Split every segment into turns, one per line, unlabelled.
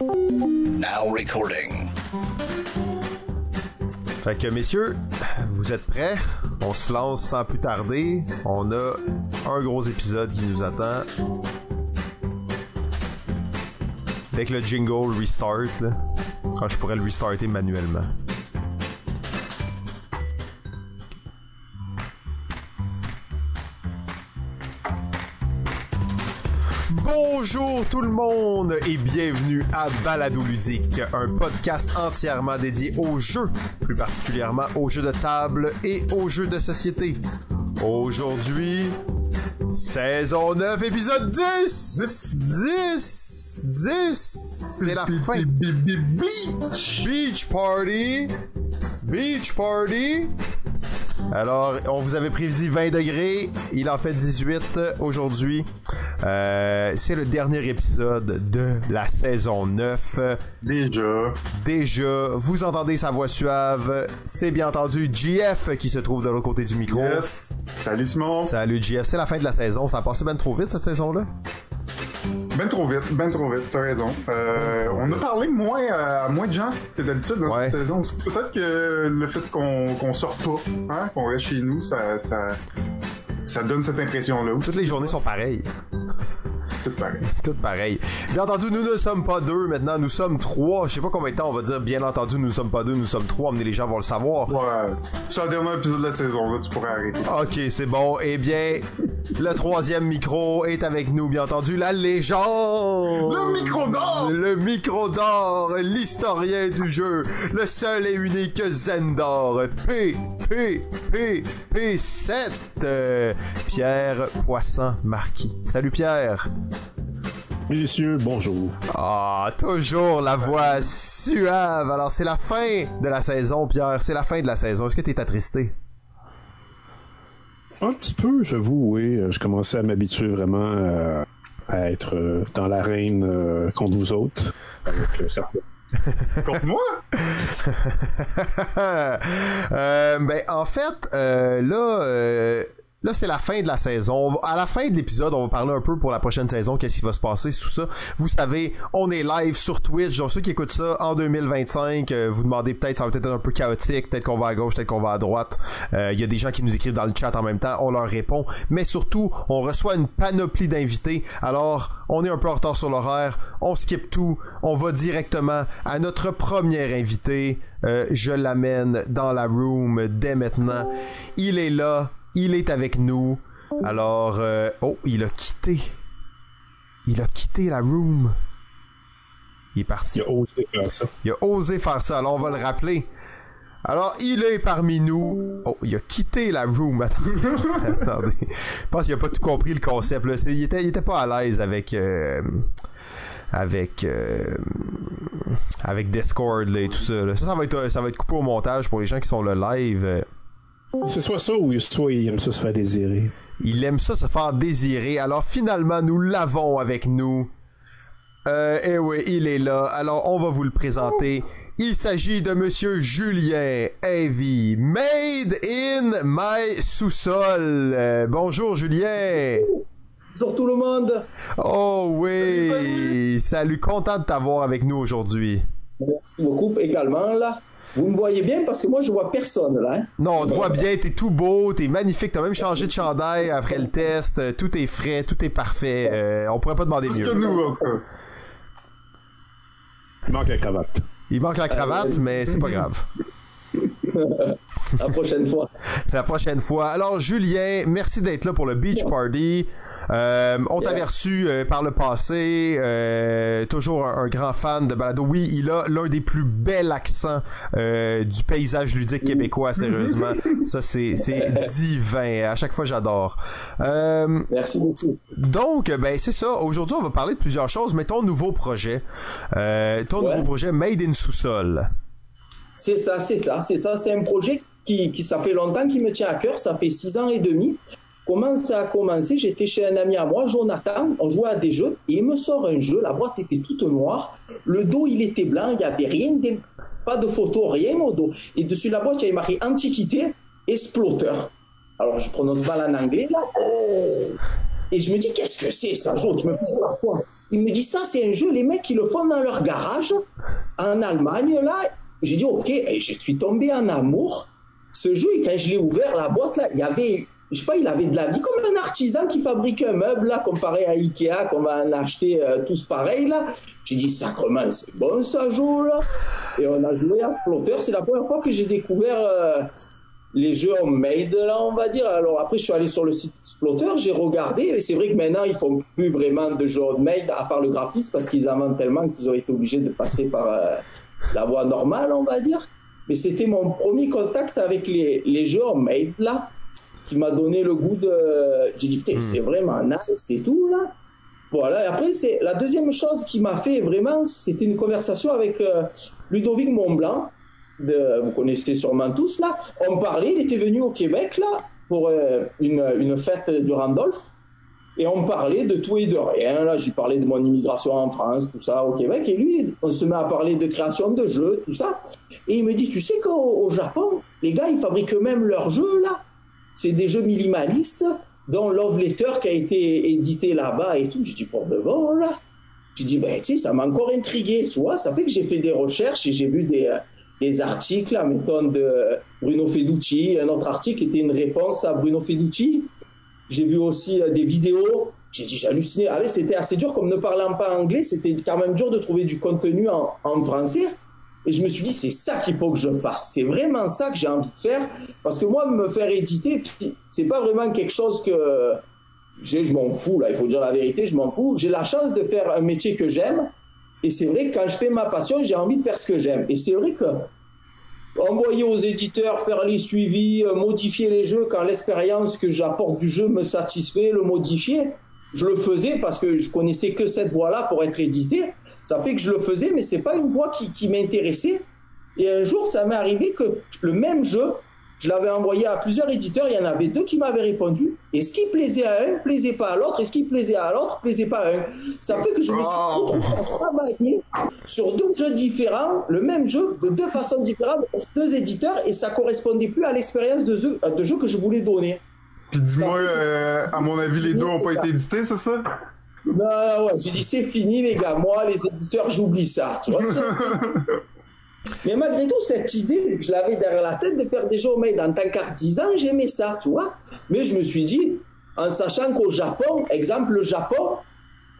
Now recording.
Fait que messieurs, vous êtes prêts? On se lance sans plus tarder. On a un gros épisode qui nous attend. Avec le jingle restart, là, quand je pourrais le restarter manuellement. Bonjour tout le monde et bienvenue à Balado Ludique, un podcast entièrement dédié aux jeux, plus particulièrement aux jeux de table et aux jeux de société. Aujourd'hui, saison 9, épisode 10! 10! 10! C'est la fin! Beach! Beach Party! Beach Party! Alors, on vous avait prévu 20 degrés, il en fait 18 aujourd'hui. Euh, c'est le dernier épisode de la saison 9.
Déjà.
Déjà, vous entendez sa voix suave. C'est bien entendu GF qui se trouve de l'autre côté du micro.
Yes. Salut Simon.
Salut GF, c'est la fin de la saison. Ça a passé bien trop vite cette saison-là?
Ben trop vite, ben trop vite, t'as raison. Euh, on a parlé moins à moins de gens que d'habitude dans
Ouais.
cette saison. Peut-être que le fait qu'on qu'on sorte pas, hein, qu'on reste chez nous, ça, ça, ça donne cette impression-là.
Toutes les journées sont pareilles.
Tout pareil.
Toutes pareilles. Bien entendu, nous ne sommes pas deux maintenant, nous sommes trois. Je sais pas combien de temps on va dire bien entendu, nous ne sommes pas deux, nous sommes trois, mais les gens vont le savoir.
Ouais. C'est le dernier épisode de la saison, là, tu pourrais arrêter.
Ok, c'est bon. Eh bien, le troisième micro est avec nous, bien entendu, la légende!
Le micro d'or!
Le micro d'or, l'historien du jeu, le seul et unique Zendor, P, P, P, P7, euh, Pierre Poisson Marquis. Salut Pierre!
Messieurs, bonjour.
Ah, toujours la voix suave. Alors, c'est la fin de la saison, Pierre. C'est la fin de la saison. Est-ce que t'es attristé?
Un petit peu, j'avoue, oui. Je commençais à m'habituer vraiment euh, à être euh, dans l'arène euh, contre vous autres. Avec le serpent.
Contre moi?
euh, ben, en fait, euh, là, euh, là, c'est la fin de la saison. À la fin de l'épisode, on va parler un peu pour la prochaine saison, qu'est-ce qui va se passer, tout ça. Vous savez, on est live sur Twitch. Donc, ceux qui écoutent ça en 2025, euh, vous demandez peut-être, ça va peut-être être un peu chaotique, peut-être qu'on va à gauche, peut-être qu'on va à droite. Euh, Il y a des gens qui nous écrivent dans le chat en même temps, on leur répond. Mais surtout, on reçoit une panoplie d'invités. Alors, on est un peu en retard sur l'horaire. On skip tout. On va directement à notre premier invité. Euh, je l'amène dans la room dès maintenant. Il est là. Il est avec nous. Alors, euh, oh, il a quitté. Il a quitté la room. Il est parti.
Il a osé faire ça.
Il a osé faire ça, alors on va le rappeler. Alors, il est parmi nous. Oh, il a quitté la room. Attendez. Je pense qu'il a pas tout compris le concept. Là. Il, était, il était pas à l'aise avec... euh, avec euh, avec Discord là, et tout ça, là. ça ça va être ça va être coupé au montage pour les gens qui sont le live
C'est soit ça ou soit il aime ça se faire désirer.
il aime ça se faire désirer. Alors finalement, nous l'avons avec nous. Euh, eh oui, il est là. Alors on va vous le présenter. Il s'agit de Monsieur Julien Heavy, made in my sous-sol. Euh, bonjour Julien.
Bonjour tout le monde.
Oh oui, salut, content de t'avoir avec nous aujourd'hui.
Merci beaucoup également là. Vous me voyez bien parce que moi je vois personne là. hein.
Non, on te voit bien, t'es tout beau, t'es magnifique, t'as même changé de chandail après le test, euh, tout est frais, tout est parfait. Euh, on pourrait pas demander
Plus
mieux.
que nous, en.
Il manque la cravate.
Il manque la cravate,
Euh,
mais c'est pas grave.
La prochaine fois.
La prochaine fois. Alors, Julien, merci d'être là pour le Beach Party. Euh, on t'avait
Yes.
reçu euh, par le passé, euh, toujours un, un grand fan de balado. Oui, il a l'un des plus bels accents euh, du paysage ludique québécois, sérieusement. Ça, c'est divin. À chaque fois, j'adore.
Merci beaucoup.
donc, ben c'est ça. Aujourd'hui, on va parler de plusieurs choses, mais ton nouveau projet, ton
Ouais.
nouveau projet Made in sous-sol.
C'est ça, c'est ça, c'est ça. C'est un projet qui, qui, ça fait longtemps qui me tient à cœur. Ça fait six ans et demi. Comment ça a commencé? J'étais chez un ami à moi, Jonathan. On jouait à des jeux et il me sort un jeu. La boîte était toute noire. Le dos, il était blanc. Il n'y avait rien, de- pas de photo, rien au dos. Et dessus de la boîte, il y avait marqué Antiquité, Exploteur. Alors, je prononce mal en anglais là. Et je me dis, qu'est-ce que c'est ça, Tu me fais quoi Il me dit, ça, c'est un jeu, les mecs, qui le font dans leur garage, en Allemagne, là. J'ai dit, ok, et je suis tombé en amour. Ce jeu, et quand je l'ai ouvert, la boîte, là, il y avait je sais pas, il avait de la vie comme un artisan qui fabrique un meuble, là, comparé à Ikea, qu'on va en acheter euh, tous pareil, là. J'ai dit, sacrement, c'est bon, ça joue, là. Et on a joué à Splotter. C'est la première fois que j'ai découvert euh, les jeux made, là, on va dire. Alors après, je suis allé sur le site Splotter, j'ai regardé, et c'est vrai que maintenant, ils font plus vraiment de jeux made, à part le graphisme, parce qu'ils inventent tellement qu'ils ont été obligés de passer par euh, la voie normale, on va dire. Mais c'était mon premier contact avec les, les jeux made, là qui m'a donné le goût de. J'ai dit, putain, c'est vraiment nice, c'est tout, là. Voilà, et après, c'est la deuxième chose qui m'a fait vraiment, c'était une conversation avec euh, Ludovic Montblanc, de, vous connaissez sûrement tous, là. On parlait, il était venu au Québec, là, pour euh, une, une fête du Randolph. Et on parlait de tout et de rien. Là, j'ai parlé de mon immigration en France, tout ça, au Québec. Et lui, on se met à parler de création de jeux, tout ça. Et il me dit, tu sais qu'au Japon, les gars, ils fabriquent eux-mêmes leurs jeux, là c'est des jeux minimalistes, dont Love Letter qui a été édité là-bas et tout. Je dis, pour de bon, là. Je dis, ben, tu ça m'a encore intrigué, tu vois. Ça fait que j'ai fait des recherches et j'ai vu des, euh, des articles, mettons, de Bruno Feducci. Un autre article était une réponse à Bruno Feducci. J'ai vu aussi euh, des vidéos. J'ai dit, j'ai halluciné. Allez, c'était assez dur, comme ne parlant pas anglais, c'était quand même dur de trouver du contenu en, en français. Et je me suis dit, c'est ça qu'il faut que je fasse. C'est vraiment ça que j'ai envie de faire. Parce que moi, me faire éditer, c'est pas vraiment quelque chose que je m'en fous, là. Il faut dire la vérité, je m'en fous. J'ai la chance de faire un métier que j'aime. Et c'est vrai que quand je fais ma passion, j'ai envie de faire ce que j'aime. Et c'est vrai que envoyer aux éditeurs, faire les suivis, euh, modifier les jeux quand l'expérience que j'apporte du jeu me satisfait, le modifier, je le faisais parce que je connaissais que cette voie-là pour être édité. Ça fait que je le faisais, mais c'est pas une voie qui, qui m'intéressait. Et un jour, ça m'est arrivé que le même jeu, je l'avais envoyé à plusieurs éditeurs, il y en avait deux qui m'avaient répondu. Et ce qui plaisait à un, plaisait pas à l'autre, et ce qui plaisait à l'autre, plaisait pas à un. Ça fait que je me suis retrouvé à travailler sur deux jeux différents, le même jeu, de deux façons différentes, deux éditeurs, et ça correspondait plus à l'expérience de jeu, de jeu que je voulais donner.
Puis dis-moi, euh, à mon avis, les deux n'ont pas été édités, c'est ça?
Non, ouais, j'ai dit c'est fini les gars, moi les éditeurs j'oublie ça, tu vois. Mais malgré tout, cette idée, je l'avais derrière la tête de faire des jeux made en tant qu'artisan, j'aimais ça, tu vois. Mais je me suis dit, en sachant qu'au Japon, exemple le Japon,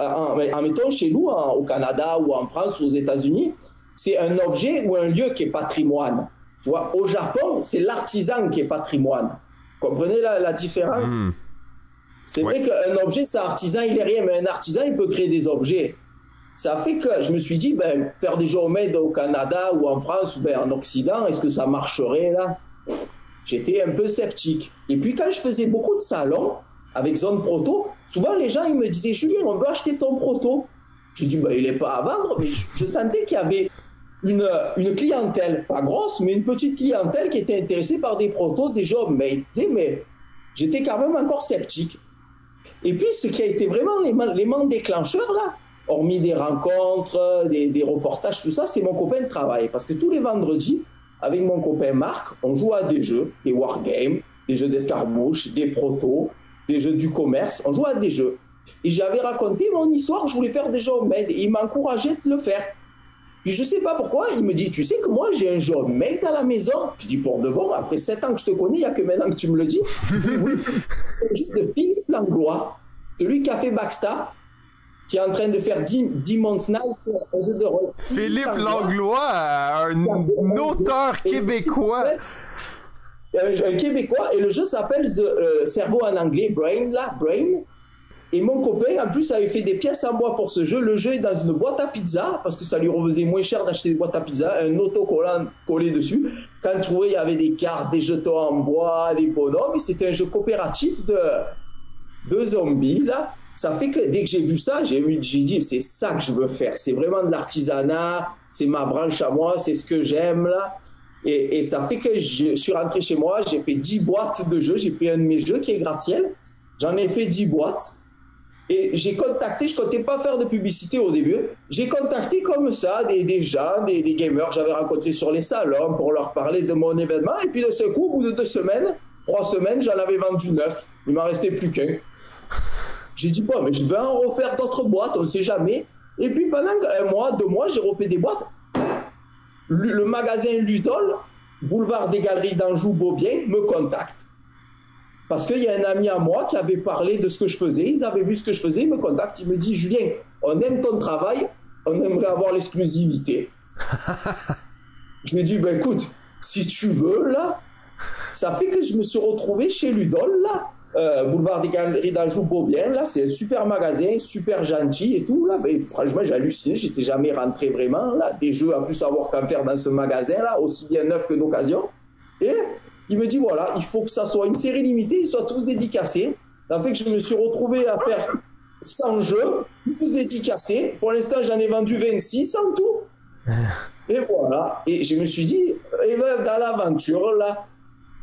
euh, en, en mettant chez nous, en, au Canada ou en France ou aux États-Unis, c'est un objet ou un lieu qui est patrimoine. Tu vois, au Japon, c'est l'artisan qui est patrimoine. Comprenez la, la différence?
Hmm.
C'est
Ouais.
vrai qu'un objet, c'est artisan, il est rien, mais un artisan, il peut créer des objets. Ça fait que je me suis dit, ben, faire des homemade au Canada ou en France ou ben, en Occident, est-ce que ça marcherait là? J'étais un peu sceptique. Et puis quand je faisais beaucoup de salons avec Zone Proto, souvent les gens ils me disaient, Julien, on veut acheter ton proto. Je dis, ben, il n'est pas à vendre, mais je, je sentais qu'il y avait une, une clientèle, pas grosse, mais une petite clientèle qui était intéressée par des protos, des jeux homemade. Mais j'étais quand même encore sceptique. Et puis, ce qui a été vraiment l'élément déclencheur, là, hormis des rencontres, des, des reportages, tout ça, c'est mon copain de travail. Parce que tous les vendredis, avec mon copain Marc, on joue à des jeux, des wargames, des jeux d'escarmouche, des protos, des jeux du commerce, on joue à des jeux. Et j'avais raconté mon histoire, je voulais faire des jeux homemade, et il m'encourageait de le faire. Puis je sais pas pourquoi, il me dit, tu sais que moi j'ai un jeu homemade à la maison. Je dis, pour de bon, après 7 ans que je te connais, il n'y a que maintenant que tu me le dis. Oui. C'est juste de Philippe Langlois, celui qui a fait Backstar, qui est en train de faire Demon's Night, un jeu de rôle.
Philippe Langlois, un auteur québécois.
Un, un Québécois, et le jeu s'appelle The, euh, Cerveau en anglais, Brain, là, Brain. Et mon copain, en plus, avait fait des pièces en bois pour ce jeu. Le jeu est dans une boîte à pizza, parce que ça lui revenait moins cher d'acheter des boîtes à pizza, un autocollant collé dessus. Quand tu trouvais, il y avait des cartes, des jetons en bois, des bonhommes, et c'était un jeu coopératif de, de zombies, là. Ça fait que dès que j'ai vu ça, j'ai dit, c'est ça que je veux faire. C'est vraiment de l'artisanat, c'est ma branche à moi, c'est ce que j'aime, là. Et, ça fait que je, suis rentré chez moi, j'ai fait 10 boîtes de jeux, j'ai pris un de mes jeux qui est gratte-ciel, j'en ai fait 10 boîtes. Et j'ai contacté, je comptais pas faire de publicité au début, j'ai contacté comme ça des, gens, des, des gamers que j'avais rencontrés sur les salons pour leur parler de mon événement. Et puis de ce coup, au bout de deux semaines, trois semaines, j'en avais vendu neuf. Il m'en restait plus qu'un. J'ai dit, bon, mais je vais en refaire d'autres boîtes, on ne sait jamais. Et puis pendant un mois, deux mois, j'ai refait des boîtes. Le, le magasin Ludol, boulevard des Galeries d'Anjou, Beaubien, me contacte. Parce qu'il y a un ami à moi qui avait parlé de ce que je faisais, ils avaient vu ce que je faisais, il me contacte, il me dit Julien, on aime ton travail, on aimerait avoir l'exclusivité. je lui ai dit, ben écoute, si tu veux, là, ça fait que je me suis retrouvé chez Ludol, là, euh, boulevard des Galeries d'Anjou Beaubien, là, c'est un super magasin, super gentil et tout, là, ben, franchement, j'ai halluciné, j'étais jamais rentré vraiment, là, des jeux à plus savoir qu'en faire dans ce magasin, là, aussi bien neuf que d'occasion. Et il me dit voilà, il faut que ça soit une série limitée, ils soient tous dédicacés. Ça fait que je me suis retrouvé à faire 100 jeux, tous dédicacés. Pour l'instant, j'en ai vendu 26 en tout. Et voilà. Et je me suis dit, et ben, dans l'aventure, là.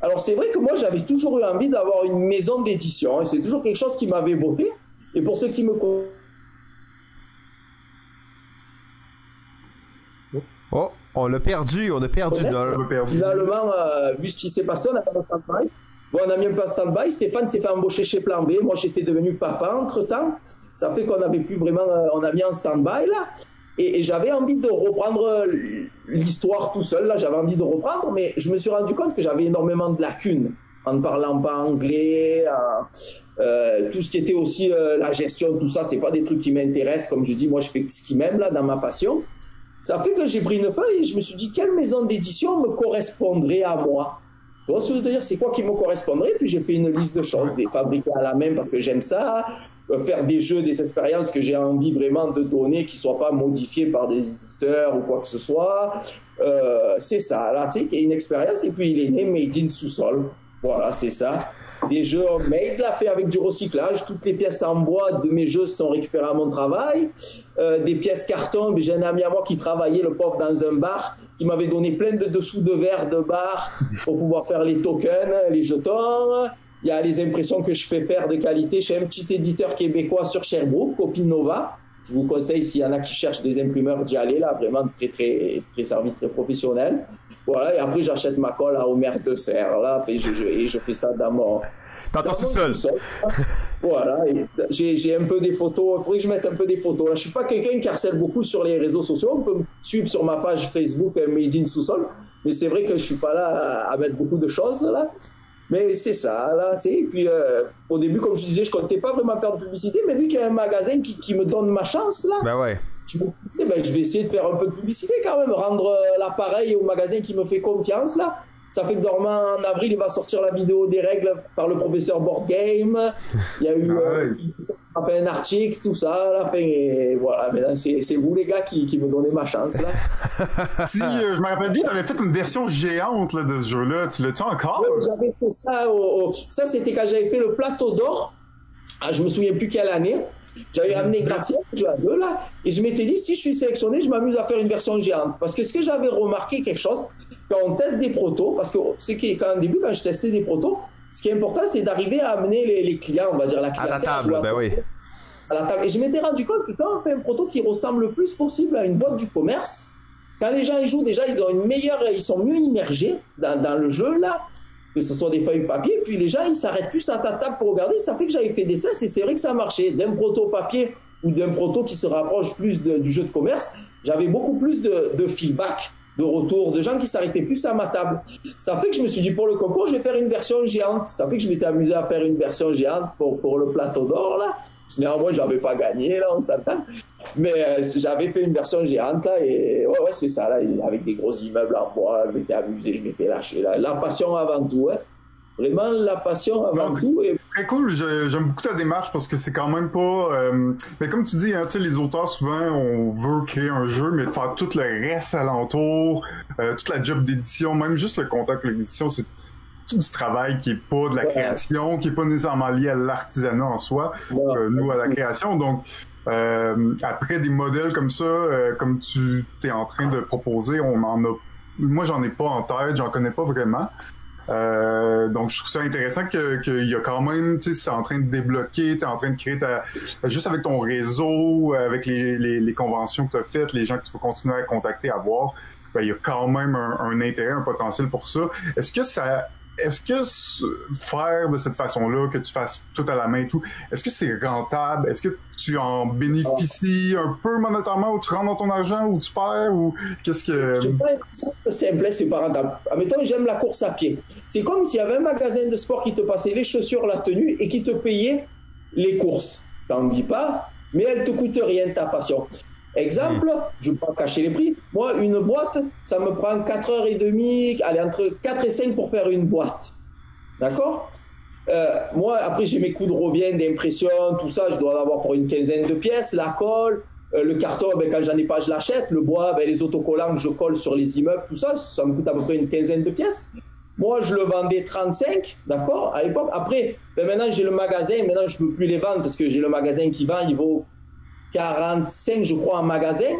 Alors, c'est vrai que moi, j'avais toujours eu envie d'avoir une maison d'édition. Et c'est toujours quelque chose qui m'avait botté. Et pour ceux qui me connaissent,
Oh, on l'a perdu, on a perdu.
On perdu.
Finalement, euh, vu ce qui s'est passé, on a mis un stand-by. Bon, on a mis un peu stand-by. Stéphane s'est fait embaucher chez Plan B. Moi, j'étais devenu papa entre-temps. Ça fait qu'on n'avait plus vraiment... euh, on a mis en stand-by, là. Et, j'avais envie de reprendre l'histoire toute seule. Là, j'avais envie de reprendre, mais je me suis rendu compte que j'avais énormément de lacunes en ne parlant pas anglais, euh, tout ce qui était aussi euh, la gestion, tout ça, c'est pas des trucs qui m'intéressent. Comme je dis, moi, je fais ce qui m'aime là dans ma passion. Ça fait que j'ai pris une feuille et je me suis dit quelle maison d'édition me correspondrait à moi? Vois ce que je veux dire? C'est quoi qui me correspondrait? Puis j'ai fait une liste de choses, des fabriquer à la main parce que j'aime ça, faire des jeux, des expériences que j'ai envie vraiment de donner, qui soient pas modifiées par des éditeurs ou quoi que ce soit. Euh, c'est ça, y a une expérience et puis il est né made in sous-sol. Voilà, c'est ça. Des jeux made, là, fait avec du recyclage. Toutes les pièces en bois de mes jeux sont récupérées à mon travail. Euh, des pièces carton. J'ai un ami à moi qui travaillait, le pauvre, dans un bar, qui m'avait donné plein de dessous de verre de bar pour pouvoir faire les tokens, les jetons. Il y a les impressions que je fais faire de qualité chez un petit éditeur québécois sur Sherbrooke, Copinova. Je vous conseille, s'il y en a qui cherchent des imprimeurs, d'y aller là, vraiment très, très, très service très professionnel. Voilà, et après, j'achète ma colle à Omer de Serre, là, et je, je- et je fais ça dans mon,
Dans ton sous-sol.
voilà, j'ai un peu des photos, il faudrait que je mette un peu des photos. Là, je suis pas quelqu'un qui harcèle beaucoup sur les réseaux sociaux, on peut me suivre sur ma page Facebook euh, Made in Sous-sol, mais c'est vrai que je suis pas là à mettre beaucoup de choses, là. Mais c'est ça, là, tu sais. Et puis, euh, au début, comme je disais, je comptais pas vraiment faire de publicité, mais vu qu'il y a un magasin qui, qui me donne ma chance, là,
Ben ouais.
je me suis dit, ben, je vais essayer de faire un peu de publicité quand même, rendre euh, l'appareil au magasin qui me fait confiance là. Ça fait que normalement en avril il va sortir la vidéo des règles par le professeur Board Game. Il y a eu euh,
Ouais.
un article, tout ça. Enfin, et voilà, maintenant c'est vous les gars qui, qui me donnez ma chance là.
Si euh, je me rappelle bien, t'avais fait une version géante là, de ce jeu-là. Tu l'as-tu encore?
Ouais, J'avais fait ça, au- au- ça c'était quand j'avais fait le plateau d'or. Ah, je me souviens plus quelle année. J'avais amené Gratia, je à deux là, et je m'étais dit si je suis sélectionné, je m'amuse à faire une version géante. Parce que ce que j'avais remarqué quelque chose, quand on teste des protos, parce que c'est quand au début quand je testais des protos, ce qui est important c'est d'arriver à amener les, les clients, on va dire la
À
clientèle.
ta
jouer
table,
à
ben oui.
à la table. Et je m'étais rendu compte que quand on fait un proto qui ressemble le plus possible à une boîte du commerce, quand les gens y jouent, déjà, ils ont une meilleure, ils sont mieux immergés dans, dans le jeu, là, que ce soit des feuilles papier, puis les gens, ils s'arrêtent plus à ta table pour regarder. Ça fait que j'avais fait des tests et c'est vrai que ça marchait. D'un proto papier ou d'un proto qui se rapproche plus de- du jeu de commerce, j'avais beaucoup plus de, de feedback, de retour, de gens qui s'arrêtaient plus à ma table. Ça fait que je me suis dit, pour le concours, je vais faire une version géante. Ça fait que je m'étais amusé à faire une version géante pour, pour le plateau d'or, là. Néanmoins, j'avais pas gagné, là, on s'entend. Mais euh, j'avais fait une version géante, là, et ouais, c'est ça, là, avec des gros immeubles en bois, je m'étais amusé, je m'étais lâché. La passion avant tout, hein. Vraiment, la passion avant tout, et
Très cool, j'aime beaucoup ta démarche parce que c'est quand même pas. euh, mais comme tu dis, hein, les auteurs souvent on veut créer un jeu, mais faire tout le reste alentour, euh, toute la job d'édition, même juste le contact avec l'édition, c'est tout du travail qui est pas de la
Ouais.
création, qui est pas nécessairement lié à l'artisanat en soi, euh, nous à la création. Donc après des modèles comme ça, comme tu t'es en train de proposer, on en a. Moi, j'en ai pas en tête, j'en connais pas vraiment. Euh, donc je trouve ça intéressant que qu'il y a quand même, tu sais, c'est en train de débloquer, t'es en train de créer ta, juste avec ton réseau, avec les, les, les conventions que tu as faites, les gens que tu vas continuer à contacter, à voir, ben, il y a quand même un, un intérêt, un potentiel pour ça. Est-ce que ça est-ce que faire de cette façon-là, que tu fasses tout à la main et tout, est-ce que c'est rentable? Est-ce que tu en bénéficies un peu monétairement ou tu rentres dans ton argent ou tu perds ou qu'est-ce que.
Je simple, c'est pas rentable. Admettons, j'aime la course à pied. C'est comme s'il y avait un magasin de sport qui te passait les chaussures, la tenue et qui te payait les courses. T'en vis pas, mais elle te coûte rien ta passion. Exemple, je ne vais pas cacher les prix. Moi, une boîte, ça me prend 4h30, allez, entre 4 et 5 pour faire une boîte. D'accord? Euh, Moi, après, j'ai mes coûts de revient, d'impression, tout ça, je dois en avoir pour une quinzaine de pièces, la colle, euh, le carton, ben, quand j'en ai pas, je l'achète, le bois, ben, les autocollants que je colle sur les immeubles, tout ça, ça me coûte à peu près une quinzaine de pièces. Moi, je le vendais 35, d'accord, à l'époque. Après, ben, maintenant, j'ai le magasin, maintenant, je peux plus les vendre parce que j'ai le magasin qui vend, il vaut 45, je crois, en magasin.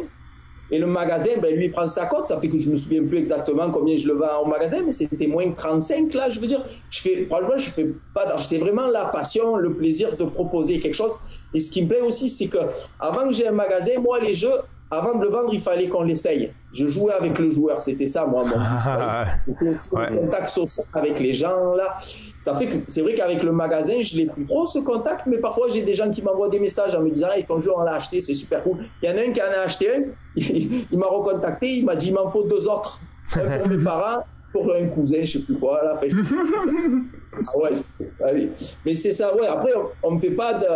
Et le magasin, ben, lui, il prend sa cote. Ça fait que je me souviens plus exactement combien je le vends au magasin, mais c'était moins que 35, là, je veux dire. Je fais, franchement, je fais pas, d'argent. c'est vraiment la passion, le plaisir de proposer quelque chose. Et ce qui me plaît aussi, c'est que, avant que j'ai un magasin, moi, les jeux, avant de le vendre, il fallait qu'on l'essaye. Je jouais avec le joueur. C'était ça, moi, mon.
Ouais.
le contact social avec les gens, là. Ça fait que, c'est vrai qu'avec le magasin, je l'ai plus trop, ce contact, mais parfois, j'ai des gens qui m'envoient des messages en me disant, hey, ton jeu, on l'a acheté, c'est super cool. Il y en a un qui en a acheté un, il, il m'a recontacté, il m'a dit, il m'en faut deux autres. Un pour mes parents, pour un cousin, je sais plus quoi, là. Fait, ah ouais, allez. mais c'est ça, ouais. Après, on, me fait pas de.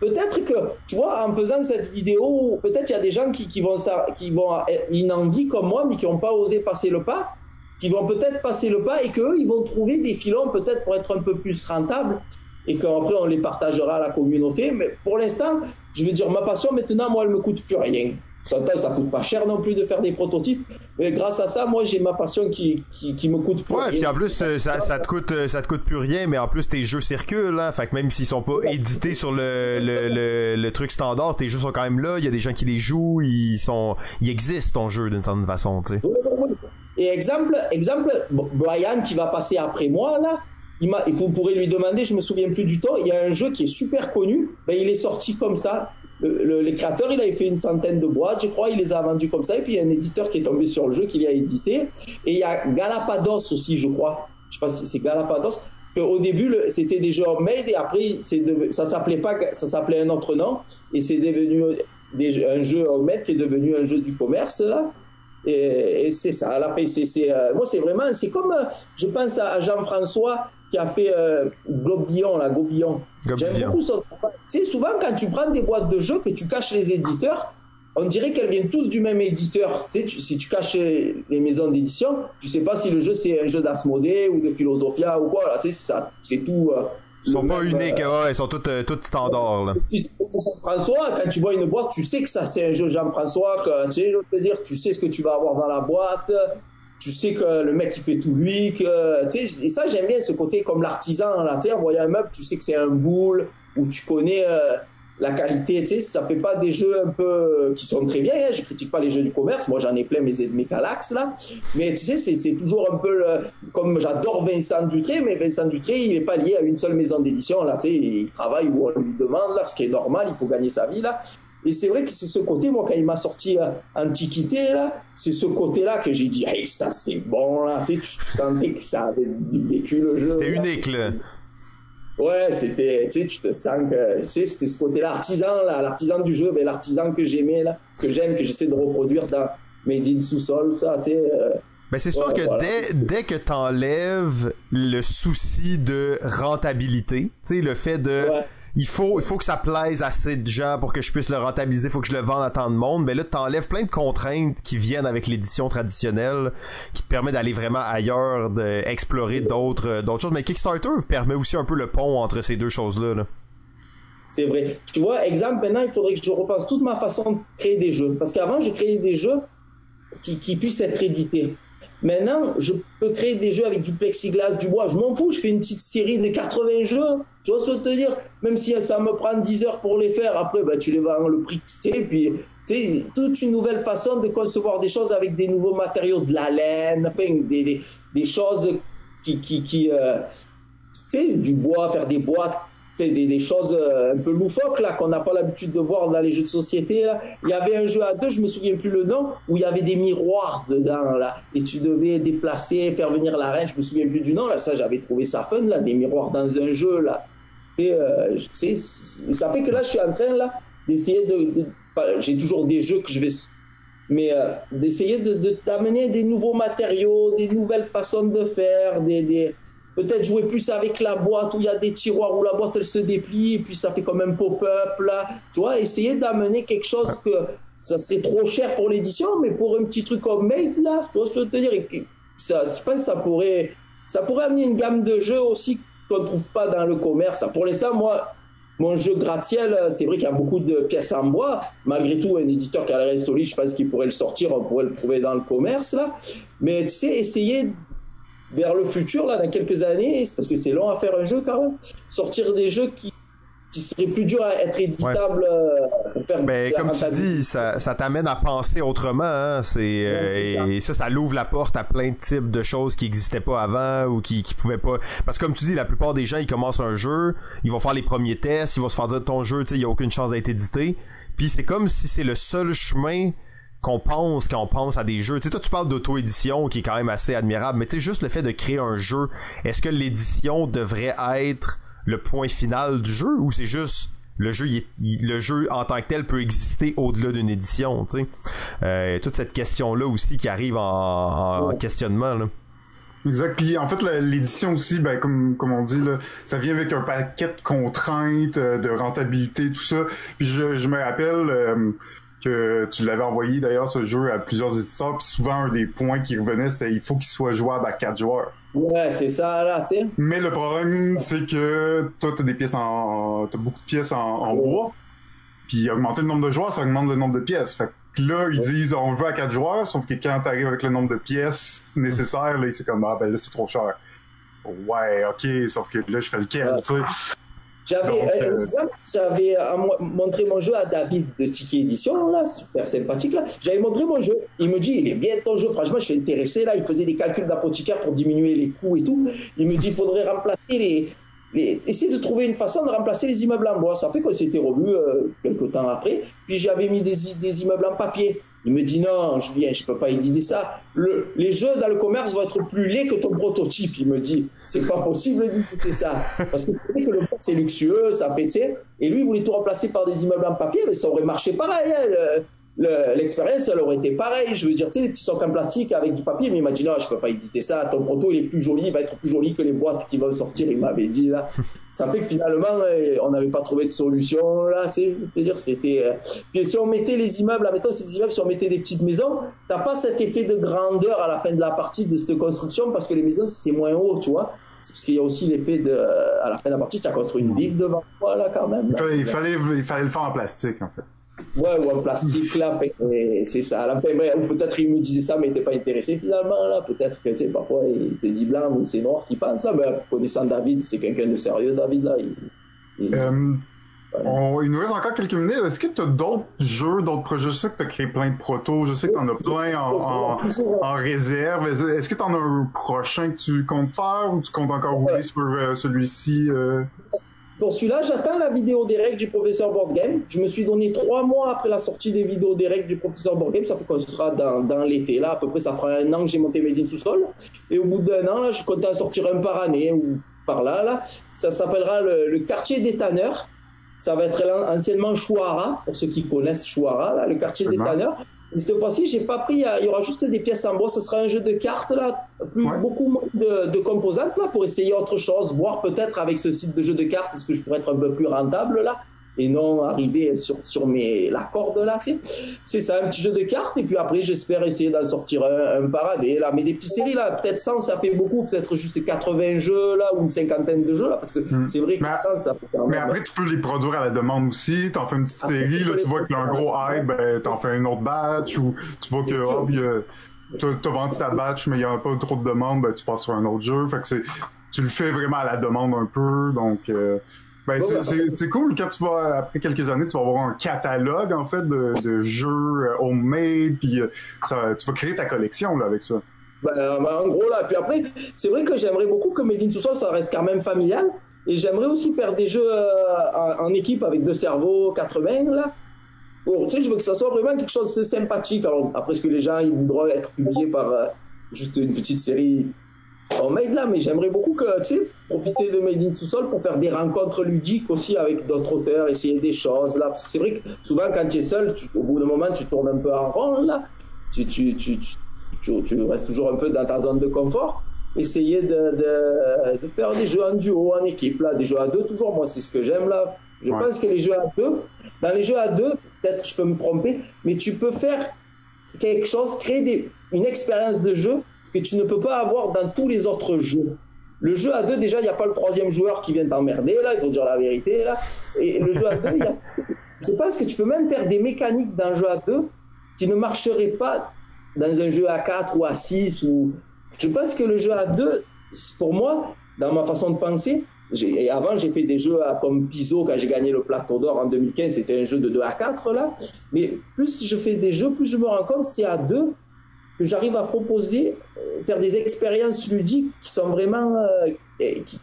Peut-être que, tu vois, en faisant cette vidéo, peut-être il y a des gens qui, qui vont ça, qui vont être une envie comme moi, mais qui n'ont pas osé passer le pas, qui vont peut-être passer le pas et qu'eux, ils vont trouver des filons peut-être pour être un peu plus rentables et qu'après on les partagera à la communauté. Mais pour l'instant, je veux dire, ma passion maintenant, moi, elle me coûte plus rien. Ça, ça coûte pas cher non plus de faire des prototypes, mais grâce à ça, moi, j'ai ma passion qui, qui, qui me coûte plus
Ouais,
rien.
puis en plus, euh, ça, ça te coûte, euh, ça te coûte plus rien, mais en plus, tes jeux circulent, hein. Fait que même s'ils sont pas édités sur le, le, le, le truc standard, tes jeux sont quand même là. Il y a des gens qui les jouent, ils sont, ils existent ton jeu d'une certaine façon, tu sais.
Et exemple, exemple, Brian qui va passer après moi là, il vous pourrez lui demander, je me souviens plus du temps. Il y a un jeu qui est super connu, ben il est sorti comme ça. Le, le- les créateurs, il avait fait une centaine de boîtes, je crois, il les a vendus comme ça. Et puis il y a un éditeur qui est tombé sur le jeu, qui l'a édité. Et il y a Galapados aussi, je crois. Je sais pas si c'est Galapados. Que au début, c'était des jeux homemade et après, devenu- ça s'appelait pas, ça s'appelait un autre nom et c'est devenu un jeu homemade qui est devenu un jeu du commerce là. Et, et c'est ça, la PC. C'est, euh, moi, c'est vraiment, c'est comme, euh, je pense à, Jean-François qui a fait euh, Gobillon, là, Gobillon. J'aime beaucoup son. Tu sais, souvent, quand tu prends des boîtes de jeux, que tu caches les éditeurs, on dirait qu'elles viennent tous du même éditeur. Tu sais, tu- si tu caches les maisons d'édition, tu sais pas si le jeu c'est un jeu d'Asmodée ou de Philosophia ou quoi. Là, tu sais, c'est ça, c'est tout. euh,
Ils sont pas uniques,
euh,
ouais, ils sont tous, euh, tous standards, là.
Jean-François, quand tu vois une boîte, tu sais que ça c'est un jeu Jean-François, que tu sais, je veux dire, tu sais ce que tu vas avoir dans la boîte, tu sais que le mec il fait tout lui, que tu sais, et ça j'aime bien ce côté comme l'artisan là, tu sais, en voyant un meuble, tu sais que c'est un boule où tu connais euh, la qualité, tu sais, ça fait pas des jeux un peu euh, qui sont très bien, hein, je critique pas les jeux du commerce, moi j'en ai plein mes mes Calax là, mais tu sais c'est toujours un peu le- comme j'adore Vincent Dutré, mais Vincent Dutré il est pas lié à une seule maison d'édition là, tu sais, il travaille où on lui demande là, ce qui est normal, il faut gagner sa vie là. Et c'est vrai que c'est ce côté, moi, quand il m'a sorti euh, Antiquité, là, c'est ce côté-là que j'ai dit, hey, ça c'est bon, là, tu sais, tu sentais que ça avait du vécu le jeu.
C'était unique, là.
Ouais, c'était, tu sais, tu te sens que, tu sais, c'était ce côté-là, artisan, là, l'artisan du jeu, mais l'artisan que j'aimais, là, que j'aime, que j'essaie de reproduire dans Made in sous-sol, ça, tu sais. euh,
Ben c'est sûr
Ouais,
que
voilà.
dès, dès que t'enlèves le souci de rentabilité, tu sais, le fait de
Ouais.
Il faut il faut que ça plaise à assez de gens pour que je puisse le rentabiliser, il faut que je le vende à tant de monde, mais là t'enlèves plein de contraintes qui viennent avec l'édition traditionnelle qui te permet d'aller vraiment ailleurs, d'explorer d'autres euh, d'autres choses, mais Kickstarter permet aussi un peu le pont entre ces deux choses-là. là.
C'est vrai. Tu vois, exemple, maintenant, il faudrait que je repense toute ma façon de créer des jeux. Parce qu'avant, je créais des jeux qui, qui puissent être édités. Maintenant, je peux créer des jeux avec du plexiglas, du bois. Je m'en fous, je fais une petite série de 80 jeux. Tu vois ce que te dire Même si ça me prend 10 heures pour les faire, après, ben, tu les vends le prix que tu sais. Puis, sais, toute une nouvelle façon de concevoir des choses avec des nouveaux matériaux, de la laine, enfin, des, des, choses qui, qui, qui euh, tu sais, du bois, faire des boîtes, des, des, choses euh, un peu loufoques là qu'on n'a pas l'habitude de voir dans les jeux de société là. Il y avait un jeu à deux, je me souviens plus le nom, où il y avait des miroirs dedans là et tu devais déplacer, faire venir la reine, je me souviens plus du nom. Ça j'avais trouvé ça fun là, des miroirs dans un jeu là. Et euh, ça fait que là je suis en train d'essayer de, j'ai toujours des jeux que je vais mais euh, d'essayer de des nouveaux matériaux, des nouvelles façons de faire, des, des peut-être jouer plus avec la boîte où il y a des tiroirs où la boîte elle se déplie et puis ça fait comme un pop-up là. Tu vois, essayer d'amener quelque chose que ça serait trop cher pour l'édition, mais pour un petit truc comme Made là, tu vois ce que je veux te dire, ça, je pense que ça pourrait, ça pourrait amener une gamme de jeux aussi qu'on ne trouve pas dans le commerce. Pour l'instant, moi, mon jeu gratte-ciel, c'est vrai qu'il y a beaucoup de pièces en bois. Malgré tout, un éditeur qui a l'air solide, je pense qu'il pourrait le sortir, on pourrait le trouver dans le commerce là. Mais tu sais, essayer vers le futur, là, dans quelques années, parce que c'est long à faire un jeu quand même, sortir des jeux qui, seraient plus durs à être éditables euh, pour faire
ben, comme tu dis, ça, ça t'amène à penser autrement. Hein? C'est, euh, et ça, ça l'ouvre la porte à plein de types de choses qui n'existaient pas avant ou qui, qui pouvaient pas. Parce que comme tu dis, la plupart des gens, ils commencent un jeu, ils vont faire les premiers tests, ils vont se faire dire ton jeu, tu sais, il y a aucune chance d'être édité. Puis c'est comme si c'est le seul chemin qu'on pense quand on pense à des jeux. Tu sais, toi, tu parles d'auto-édition qui est quand même assez admirable, mais tu sais, juste le fait de créer un jeu, est-ce que l'édition devrait être le point final du jeu ou c'est juste le jeu, le jeu en tant que tel peut exister au-delà d'une édition, tu sais? Euh, toute cette question-là aussi qui arrive en, questionnement, là.
Exact. Puis en fait, l'édition aussi, ben, comme, comme on dit, là, ça vient avec un paquet de contraintes, euh, de rentabilité, tout ça. Puis je, je me rappelle, euh, que tu l'avais envoyé d'ailleurs ce jeu à plusieurs éditeurs, puis souvent un des points qui revenait, c'était il faut qu'il soit jouable à quatre joueurs.
Ouais, c'est ça là, tu sais.
Mais le problème, c'est que toi, t'as des pièces en, t'as beaucoup de pièces en, bois, puis augmenter le nombre de joueurs, ça augmente le nombre de pièces. Fait que là, ils disent on veut à quatre joueurs, sauf que quand t'arrives avec le nombre de pièces nécessaires, là, c'est comme ah ben là c'est trop cher. Ouais, ok, sauf que là je fais lequel, tu sais.
J'avais, euh, euh, j'avais montré mon jeu à David de Tiki Edition, là, super sympathique, là. J'avais montré mon jeu. Il me dit, il est bien ton jeu. Franchement, je suis intéressé, là. Il faisait des calculs d'apothicaire pour diminuer les coûts et tout. Il me dit, il faudrait remplacer les, les, essayer de trouver une façon de remplacer les immeubles en bois. Ça fait qu'on s'était revu euh, quelques temps après. Puis j'avais mis des, des immeubles en papier. Il me dit non, Julien, je peux pas éditer ça. Le, les jeux dans le commerce vont être plus laids que ton prototype. Il me dit, c'est pas possible d'éditer ça. Parce que, que le c'est luxueux, ça fait. Et lui, il voulait tout remplacer par des immeubles en papier, mais ça aurait marché pareil. Hein, l'expérience, elle aurait été pareille. Je veux dire, tu sais, des petits socs en plastique avec du papier, mais il m'a dit non, je peux pas éditer ça. Ton proto, il est plus joli, il va être plus joli que les boîtes qui vont sortir. Il m'avait dit là. Ça fait que finalement, on n'avait pas trouvé de solution là. Tu sais, dire, c'était. Euh, puis si on mettait les immeubles, mettons ces immeubles, si on mettait des petites maisons, t'as pas cet effet de grandeur à la fin de la partie de cette construction parce que les maisons c'est moins haut, tu vois parce qu'il y a aussi l'effet de à la fin de la partie tu as construit une ville devant toi là quand même
il, fallait, il fallait le faire en plastique en fait
Ouais, ou en plastique, là, c'est ça. À la fin, ou peut-être il me disait ça, mais il n'était pas intéressé finalement, là. Peut-être que, tu sais, parfois, il te dit blanc, mais c'est noir qui pense, là. Mais connaissant David, c'est quelqu'un de sérieux, David, là.
Euh, il nous reste encore quelques minutes. Est-ce que tu as d'autres jeux, d'autres projets? Je sais que tu as créé plein de protos, je sais que tu en as plein en, en, réserve. Est-ce que tu en as un prochain que tu comptes faire ou tu comptes encore rouler sur euh, celui-ci? Euh?
Pour celui-là, j'attends la vidéo des règles du professeur Board Game. Je me suis donné trois mois après la sortie des vidéos des règles du professeur Board Game. Ça fait qu'on sera dans, dans l'été. Là, à peu près, ça fera un an que j'ai monté Made in sous-sol. Et au bout d'un an, là, je compte en sortir un par année ou par là. là. Ça s'appellera le, le quartier des tanneurs ça va être anciennement Chouara, pour ceux qui connaissent Chouara, là, le quartier des tanneurs. Cette fois-ci, j'ai pas pris, il y aura juste des pièces en bois, ce sera un jeu de cartes, là, plus, beaucoup moins de, de, composantes, là, pour essayer autre chose, voir peut-être avec ce site de jeu de cartes, est-ce que je pourrais être un peu plus rentable, là et non arriver sur, sur mes, la corde là. C'est ça, un petit jeu de cartes, et puis après, j'espère essayer d'en sortir un, par année. Là. Mais des petites séries, là, peut-être 100, ça fait beaucoup, peut-être juste 80 jeux, là, ou une cinquantaine de jeux, là, parce que hmm. c'est vrai que mais, 100, ça peut
quand Mais après, tu peux les produire à la demande aussi. T'en fais une petite série, là, tu vois qu'il y a un gros hype, ben, t'en fais un autre batch, ou tu vois que, oh, t'as vendu ta batch, mais il y a pas trop de demandes, ben, tu passes sur un autre jeu. Fait que tu le fais vraiment à la demande un peu, donc, euh, ben, c'est cool quand tu vas, après quelques années, tu vas avoir un catalogue, en fait, de, de jeux euh, homemade, puis euh, ça, tu vas créer ta collection, là, avec ça.
Ben, ben, en gros, là, puis après, c'est vrai que j'aimerais beaucoup que Made in Sous-Sol, ça reste quand même familial. Et j'aimerais aussi faire des jeux en, en, équipe avec deux cerveaux, quatre mains, là. Bon, tu sais, je veux que ça soit vraiment quelque chose de sympathique. Alors, après ce que les gens, ils voudront être publiés par juste une petite série en Made là, mais j'aimerais beaucoup que, tu sais, profiter de Made in Sous-Sol pour faire des rencontres ludiques aussi avec d'autres auteurs, essayer des choses là. C'est vrai que souvent quand tu es seul, au bout d'un moment, tu tournes un peu en rond là. Tu, tu, tu, tu, tu restes toujours un peu dans ta zone de confort. Essayer de, de, de, faire des jeux en duo, en équipe là, des jeux à deux toujours. Moi, c'est ce que j'aime là. Je pense que les jeux à deux, dans les jeux à deux, peut-être je peux me tromper, mais tu peux faire quelque chose, créer des, une expérience de jeu que tu ne peux pas avoir dans tous les autres jeux. Le jeu à deux, déjà, il n'y a pas le troisième joueur qui vient t'emmerder, là, il faut dire la vérité, là. Et le jeu à deux, je pense que tu peux même faire des mécaniques d'un jeu à deux qui ne marcheraient pas dans un jeu à 4 ou à 6 ou... Je pense que le jeu à deux, pour moi, dans ma façon de penser, et avant, j'ai fait des jeux comme Piso quand j'ai gagné le plateau d'or en 2015, c'était un jeu de 2 à 4 là. Mais plus je fais des jeux, plus je me rends compte c'est à deux que j'arrive à proposer, euh, faire des expériences ludiques qui sont vraiment, euh, qui,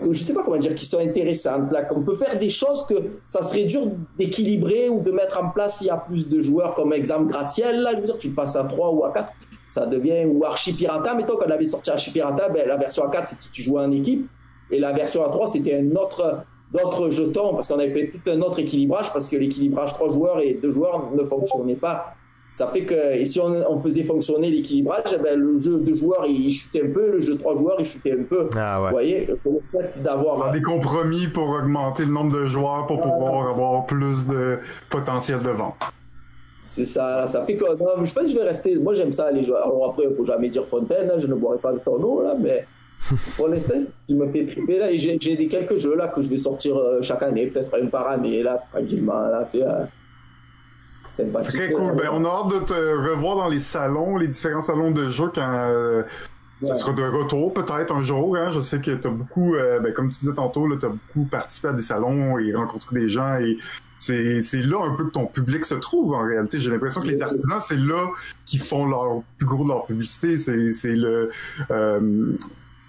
je sais pas comment dire, qui sont intéressantes là. Qu'on peut faire des choses que ça serait dur d'équilibrer ou de mettre en place s'il y a plus de joueurs, comme exemple Gratiel là. Je veux dire, tu passes à 3 ou à 4 ça devient ou Archie Pirata. Mettons qu'on avait sorti Archie Pirata, ben, la version A4 c'est si tu jouais en équipe. Et la version A3, c'était un autre, d'autres jetons, parce qu'on avait fait tout un autre équilibrage, parce que l'équilibrage 3 joueurs et 2 joueurs ne fonctionnait pas. Ça fait que, et si on, on faisait fonctionner l'équilibrage, eh ben, le jeu 2 joueurs, il, chutait un peu, le jeu 3 joueurs, il chutait un peu.
Ah ouais.
Vous voyez, le fait d'avoir...
Des compromis pour augmenter le nombre de joueurs pour pouvoir avoir plus de potentiel de vente.
C'est ça, ça fait que, non, je pense que je vais rester, moi j'aime ça les joueurs. Alors après, il faut jamais dire Fontaine, hein, je ne boirai pas de tonneau, là, mais pour l'instant, il me fait triper là. Et j'ai, j'ai des quelques jeux là que je vais sortir euh, chaque année, peut-être un par année là, tranquillement là, tu sais. Euh, sympathique.
Très cool. Ben, on a hâte de te revoir dans les salons, les différents salons de jeux quand euh, ça sera de retour peut-être un jour. Hein. Je sais que tu as beaucoup, euh, ben, comme tu disais tantôt, tu as beaucoup participé à des salons et rencontré des gens et c'est, là un peu que ton public se trouve en réalité. J'ai l'impression que les artisans, c'est là qu'ils font leur plus gros de leur publicité. C'est, le euh,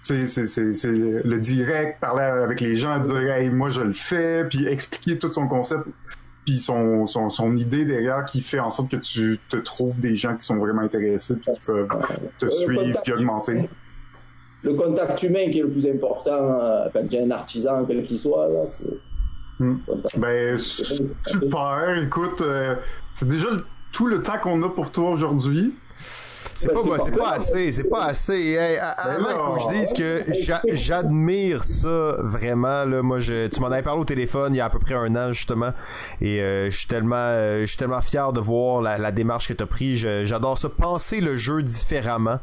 c'est, le direct, parler avec les gens, dire hey, moi je le fais, puis expliquer tout son concept, puis son, son, son idée derrière qui fait en sorte que tu te trouves des gens qui sont vraiment intéressés, puis qui peuvent te suivre, puis augmenter.
Le contact humain qui est le plus important euh, quand y a un artisan, quel qu'il soit, là, c'est.
Hmm. Ben, super. Écoute, euh, c'est déjà le, tout le temps qu'on a pour toi aujourd'hui.
C'est pas, c'est pas assez, c'est pas assez. Hey, avant, il faut que je dise que j'admire ça vraiment. Là, moi, je, tu m'en avais parlé au téléphone il y a à peu près un an justement, et euh, je suis tellement, euh, je suis tellement fier de voir la, la démarche que tu as pris. J'adore ça, penser le jeu différemment.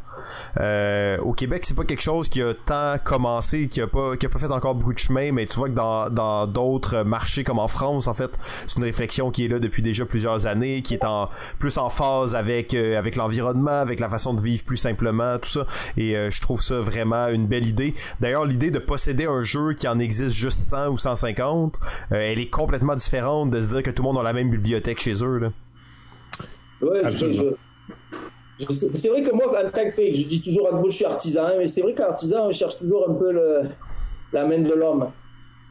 Euh, au Québec, c'est pas quelque chose qui a tant commencé, qui a pas, qui a pas fait encore beaucoup de chemin, mais tu vois que dans dans d'autres marchés comme en France, en fait, c'est une réflexion qui est là depuis déjà plusieurs années, qui est en plus en phase avec avec l'environnement, avec la façon de vivre plus simplement, tout ça. Et euh, je trouve ça vraiment une belle idée. D'ailleurs, l'idée de posséder un jeu qui en existe juste 100 ou 150, euh, elle est complètement différente de se dire que tout le monde a la même bibliothèque chez eux. Là.
Ouais, je, je, c'est vrai que moi, en tant que fait, je dis toujours, moi je suis artisan, mais c'est vrai qu'artisan, on cherche toujours un peu le, la main de l'homme.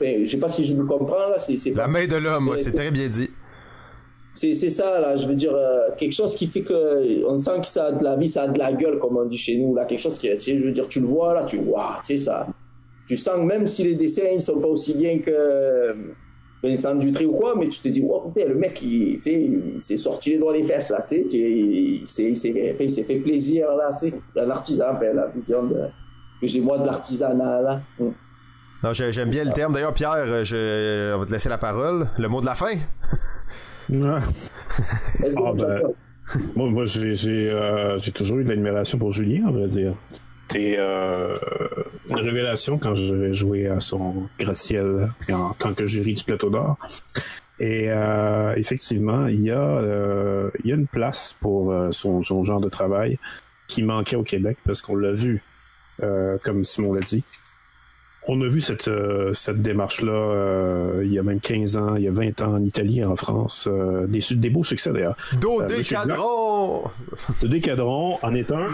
Enfin, je sais pas si je me comprends là. C'est,
la
pas...
main de l'homme, c'est très bien dit
c'est ça là je veux dire euh, quelque chose qui fait que on sent que ça a de la vie ça a de la gueule comme on dit chez nous là quelque chose qui tu je veux dire tu le vois là tu vois tu sais ça tu sens même si les dessins ils sont pas aussi bien que Vincent Dutry ou quoi mais tu te dis oh le mec il s'est sorti les doigts des fesses là tu sais il s'est fait, plaisir là tu sais un artisan ben, la vision de que j'ai moi de l'artisanat là. Mm.
non j'aime bien le terme. D'ailleurs Pierre je on va te laisser la parole. Le mot de la fin
ah, ben, moi, moi j'ai, j'ai, euh, j'ai toujours eu de l'admiration pour Julien, à vrai dire. C'était euh, une révélation quand je joué à son Graciel en tant que jury du Plateau d'Or. Et euh, effectivement, il y, a, il y a une place pour son, son genre de travail qui manquait au Québec parce qu'on l'a vu, euh, comme Simon l'a dit. On a vu cette, euh, cette démarche-là euh, il y a même 15 ans, il y a 20 ans en Italie et en France. Euh, des, des beaux succès d'ailleurs.
Dodécadron!
Dodécadron en est un.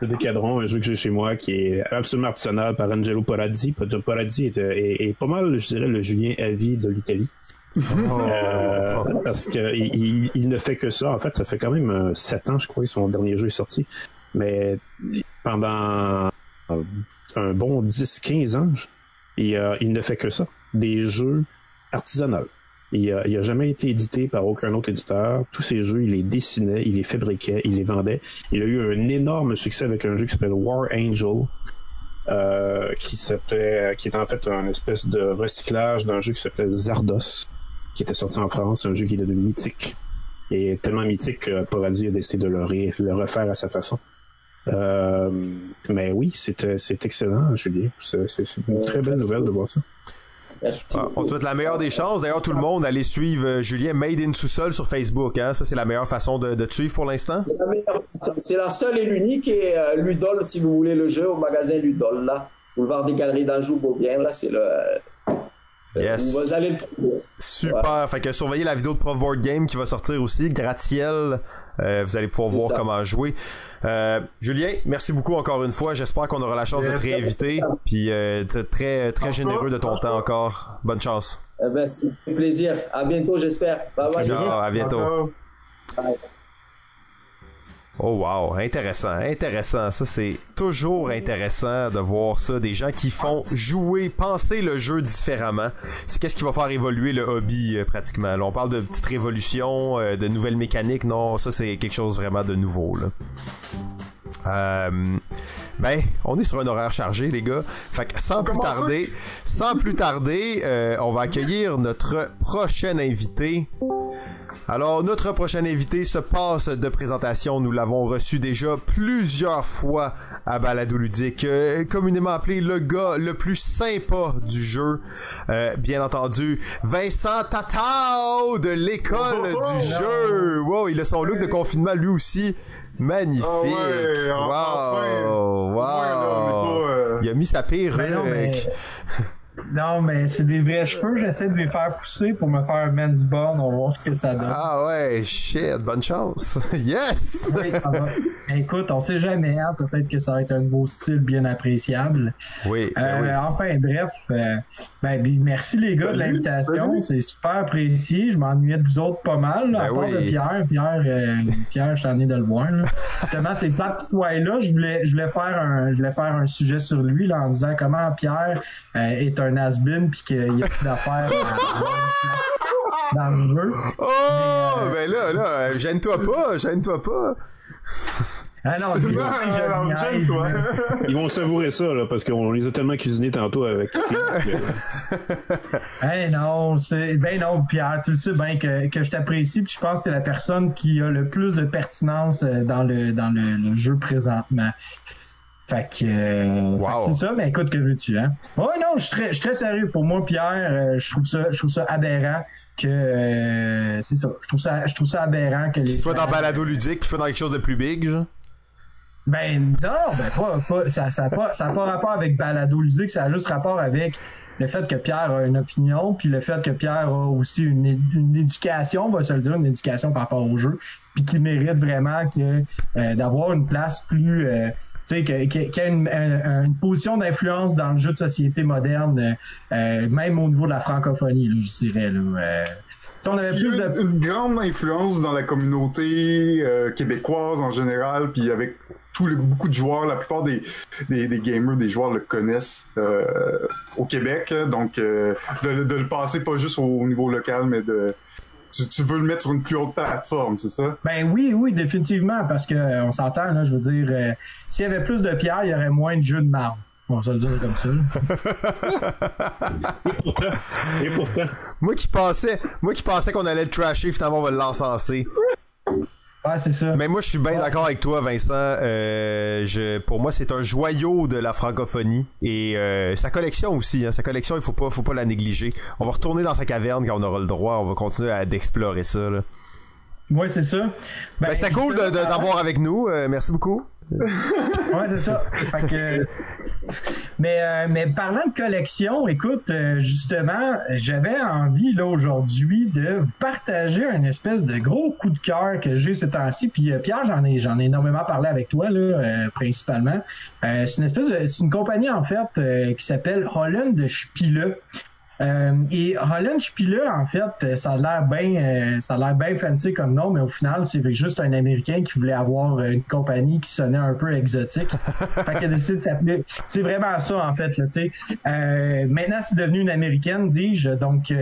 Dodécadron, un jeu que j'ai chez moi qui est absolument artisanal par Angelo Paradis. Paradis est, est, pas mal, je dirais, le Julien Avi de l'Italie. Oh. parce qu'il il, ne fait que ça. En fait, ça fait quand même 7 ans, je crois, que son dernier jeu est sorti. Mais pendant un bon 10-15 ans, euh, il ne fait que ça. Des jeux artisanaux. Il n'a jamais été édité par aucun autre éditeur. Tous ces jeux, il les dessinait, il les fabriquait, il les vendait. Il a eu un énorme succès avec un jeu qui s'appelle War Angel, euh, qui s'appelait, qui est en fait un espèce de recyclage d'un jeu qui s'appelait Zardos, qui était sorti en France, un jeu qui est devenu mythique. Et tellement mythique que Paradis a décidé de le refaire à sa façon. Euh, mais oui, c'est excellent, Julien. C'est une très belle nouvelle de voir ça.
Ah, on te souhaite la meilleure des chances. D'ailleurs, tout le monde, allez suivre euh, Julien Made in Sous-Sol sur Facebook. Hein? Ça, c'est la meilleure façon de, de, te suivre pour l'instant.
C'est la, seule et l'unique. Et euh, Ludol, si vous voulez le jeu, au magasin Ludol, là. Boulevard des Galeries d'Anjou, Beaubien, là, c'est le.
Yes.
Vous allez le trouver.
Super. Fait que surveillez la vidéo de Prof Board Game qui va sortir aussi. Gratiel. Vous allez pouvoir voir comment jouer. Euh, Julien, merci beaucoup encore une fois. J'espère qu'on aura la chance de te réinviter. Puis euh, très très généreux de ton temps encore. Bonne chance.
Eh ben, c'est un plaisir. À bientôt, j'espère. Bye bye.
à bientôt. Oh wow, intéressant, intéressant. Ça c'est toujours intéressant de voir ça, des gens qui font jouer, penser le jeu différemment. C'est qu'est-ce qui va faire évoluer le hobby euh, pratiquement? Là, on parle de petites révolutions, euh, de nouvelles mécaniques. Non, ça c'est quelque chose vraiment de nouveau. Euh, ben, on est sur un horaire chargé, les gars. Fait que sans plus tarder, sans plus tarder, on va accueillir notre prochain invité. Alors, notre prochain invité se passe de présentation. Nous l'avons reçu déjà plusieurs fois à Balado Ludique, euh, communément appelé le gars le plus sympa du jeu. Euh, bien entendu, Vincent Tatao de l'école oh, oh, du jeu. Wow, il a son look de confinement lui aussi. Magnifique. Ah wow. wow. il a mis sa perruque.
Non, mais c'est des vrais cheveux. J'essaie de les faire pousser pour me faire un men's bun. On va voir ce que ça donne.
Ah ouais, shit, bonne chance. yes!
Oui, Écoute, on sait jamais. Hein? Peut-être que ça va être un nouveau style bien appréciable.
Oui. Ben
euh, Enfin, bref. Euh, ben, merci les gars de l'invitation. C'est super apprécié. Je m'ennuyais de vous autres pas mal. Là, ben à part de Pierre. Pierre, euh, Pierre je t'en ai de le voir. Là. Justement, ces plats de là je voulais, je voulais faire un, je voulais faire un sujet sur lui là, en disant comment Pierre est un un has-been puis qu'il y a plus d'affaires dans le jeu.
Oh, euh, ben là, là, gêne-toi pas, gêne-toi pas.
Ah non,
Ils vont savourer ça, là, parce qu'on les a tellement cuisinés tantôt avec.
hey, non, c'est, ben non, Pierre, tu le sais bien que, que je t'apprécie, puis je pense que t'es la personne qui a le plus de pertinence euh, dans le, dans le jeu présentement. Fait que, euh, c'est ça, mais écoute, que veux-tu, hein? Ouais, non, je suis très, très sérieux. Pour moi, Pierre, euh, je trouve ça, je trouve ça aberrant que, euh, c'est ça. Je trouve ça, je trouve ça aberrant que les.
Soit dans balado ludique, soit dans quelque chose de plus big, genre?
Ben, non, ben, pas, pas, ça, ça pas, ça a pas rapport avec balado ludique, ça a juste rapport avec le fait que Pierre a une opinion, puis le fait que Pierre a aussi une, une éducation, on va se le dire, une éducation par rapport au jeu, puis qu'il mérite vraiment que d'avoir une place plus qui a une, position d'influence dans le jeu de société moderne, euh, même au niveau de la francophonie, je dirais. Là, euh.
on avait plus de... une, grande influence dans la communauté euh, québécoise en général, puis avec beaucoup de joueurs, la plupart des, des, gamers, des joueurs le connaissent au Québec, donc de, de, le passer pas juste au niveau local, mais de tu, veux le mettre sur une plus haute plateforme, c'est ça?
Ben oui, oui, définitivement, parce que euh, on s'entend, là, je veux dire, euh, s'il y avait plus de pierres, il y aurait moins de jeux de marbre. On va le dire comme
ça. et pourtant, et pourtant.
Moi qui pensais, moi qui pensais qu'on allait le trasher, finalement on va l'encenser.
Ouais, c'est ça.
Mais moi, je suis bien d'accord avec toi, Vincent. Euh, je, pour moi, c'est un joyau de la francophonie et euh, sa collection aussi. Hein, sa collection, il faut pas, faut pas la négliger. On va retourner dans sa caverne quand on aura le droit. On va continuer à d'explorer ça. Là.
Ouais, c'est ça.
Ben, ben c'était cool d'avoir avec nous. Euh, merci beaucoup.
Ouais, c'est ça. Mais, euh, mais parlant de collection, écoute, euh, justement, j'avais envie là aujourd'hui de vous partager un espèce de gros coup de cœur que j'ai ces temps-ci. Puis Pierre, j'en ai, j'en ai énormément parlé avec toi là, principalement. c'est une espèce, c'est une compagnie en fait qui s'appelle Holland de Spiele. Euh, et Holland Spieler, en fait, ça a l'air bien, euh, ça a l'air bien fancy comme nom, mais au final, c'est juste un Américain qui voulait avoir une compagnie qui sonnait un peu exotique. fait qu'il a décidé de s'appeler. C'est vraiment ça, en fait, là, tu sais. Euh, maintenant, c'est devenu une Américaine, dis-je. Donc,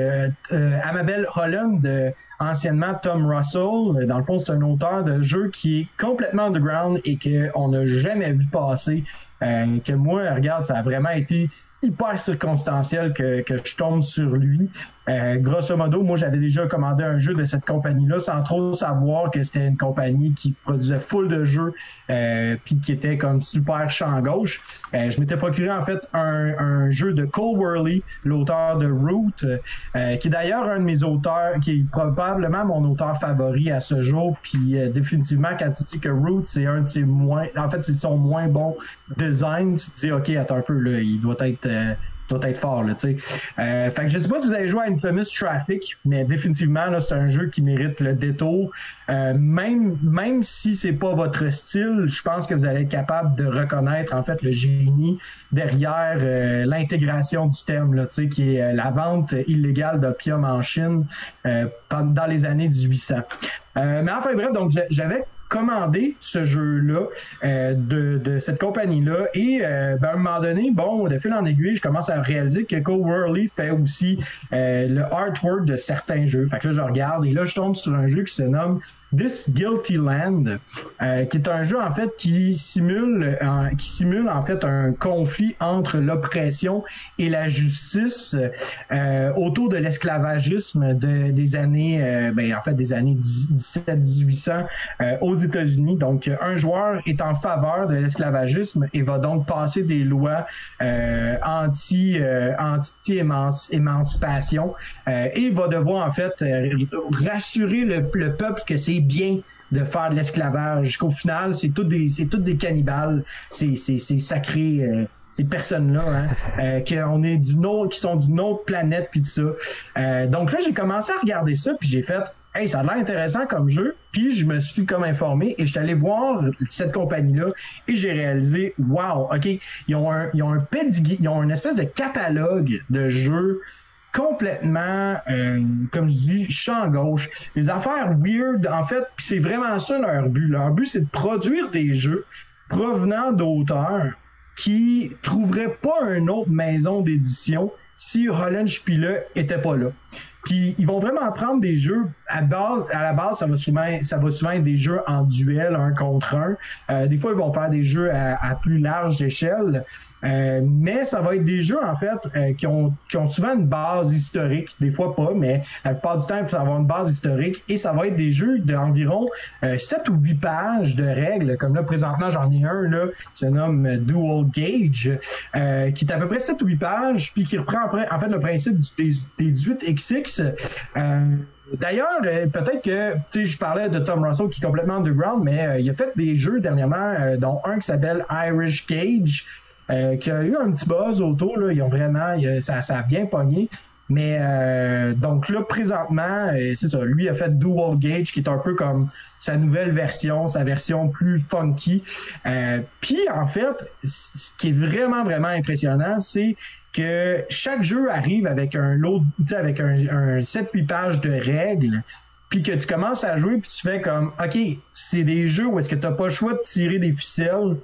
Amabel Holland, anciennement Tom Russell. Dans le fond, c'est un auteur de jeu qui est complètement underground et qu'on n'a jamais vu passer. que moi, regarde, ça a vraiment été hyper circonstanciel que, que je tombe sur lui. Euh, grosso modo, moi, j'avais déjà commandé un jeu de cette compagnie-là sans trop savoir que c'était une compagnie qui produisait full de jeux euh, puis qui était comme super champ gauche. Euh, je m'étais procuré en fait un, un jeu de Cole Worley, l'auteur de Root, euh, qui est d'ailleurs un de mes auteurs, qui est probablement mon auteur favori à ce jour. Puis définitivement, quand tu dis que Root, c'est un de ses moins, en fait, c'est son moins bon design, tu te dis ok, attends un peu là, il doit être doit être fort, là. Euh, fait que je sais pas si vous avez joué à Infamous Traffic, mais définitivement, c'est un jeu qui mérite le détour. Euh, même, même si c'est pas votre style, je pense que vous allez être capable de reconnaître, en fait, le génie derrière euh, l'intégration du thème, là, qui est la vente illégale d'opium en Chine dans les années 1800. mais enfin, bref, donc, j'avais commandé ce jeu-là euh, de, de, cette compagnie-là. Et euh, ben, à un moment donné, bon, de fil en aiguille, je commence à réaliser que Cole fait aussi euh, le artwork de certains jeux. Fait que là, je regarde et là, je tombe sur un jeu qui se nomme This Guilty Land, euh, qui est un jeu en fait qui simule, euh, qui simule en fait un conflit entre l'oppression et la justice euh, autour de l'esclavagisme de, des années, euh, ben, en fait des années 17-1800 aux États-Unis. Donc, un joueur est en faveur de l'esclavagisme et va donc passer des lois anti anti émancipation et va devoir en fait rassurer le peuple que c'est bien de faire de l'esclavage. Qu'au final, c'est tous des, c'est toutes des cannibales. C'est, c'est, c'est sacré, euh, ces personnes-là, hein, euh, qu'on est d'une autre, qui sont d'une autre planète puis tout ça. Euh, donc là, j'ai commencé à regarder ça puis j'ai fait, hey, ça a l'air intéressant comme jeu. Puis je me suis comme informé et je suis allé voir cette compagnie-là et j'ai réalisé, wow, ok, ils ont un, ils ont un ils ont une espèce de catalogue de jeux complètement, euh, comme je dis, champ gauche. Les affaires weird, en fait, c'est vraiment ça leur but. Leur but, c'est de produire des jeux provenant d'auteurs qui trouveraient pas une autre maison d'édition si Holland Spieler était pas là. Puis ils vont vraiment prendre des jeux à base, à la base, ça va souvent, ça va souvent être des jeux en duel, un contre un. Euh, des fois, ils vont faire des jeux à plus large échelle. Euh, mais ça va être des jeux, en fait, euh, qui, ont, qui ont souvent une base historique. Des fois pas, mais la plupart du temps, il faut avoir une base historique. Et ça va être des jeux d'environ euh, 7 ou 8 pages de règles. Comme là, présentement, j'en ai un là, qui se nomme Dual Gauge, euh, qui est à peu près 7 ou 8 pages, puis qui reprend en fait le principe des, des 18XX. D'ailleurs, peut-être que, tu sais, je parlais de Tom Russell qui est complètement underground, mais il a fait des jeux dernièrement, dont un qui s'appelle Irish Cage, euh, qui a eu un petit buzz autour. Là, ils ont vraiment, ça, ça a bien pogné. Mais euh, donc là, présentement, euh, c'est ça. Lui a fait Dual Gauge, qui est un peu comme sa nouvelle version, sa version plus funky. Euh, Puis en fait, ce qui est vraiment, vraiment impressionnant, c'est que chaque jeu arrive avec un lot, avec un, un 7-8 pages de règles. Puis que tu commences à jouer, puis tu fais comme, OK, c'est des jeux où est-ce que tu n'as pas le choix de tirer des ficelles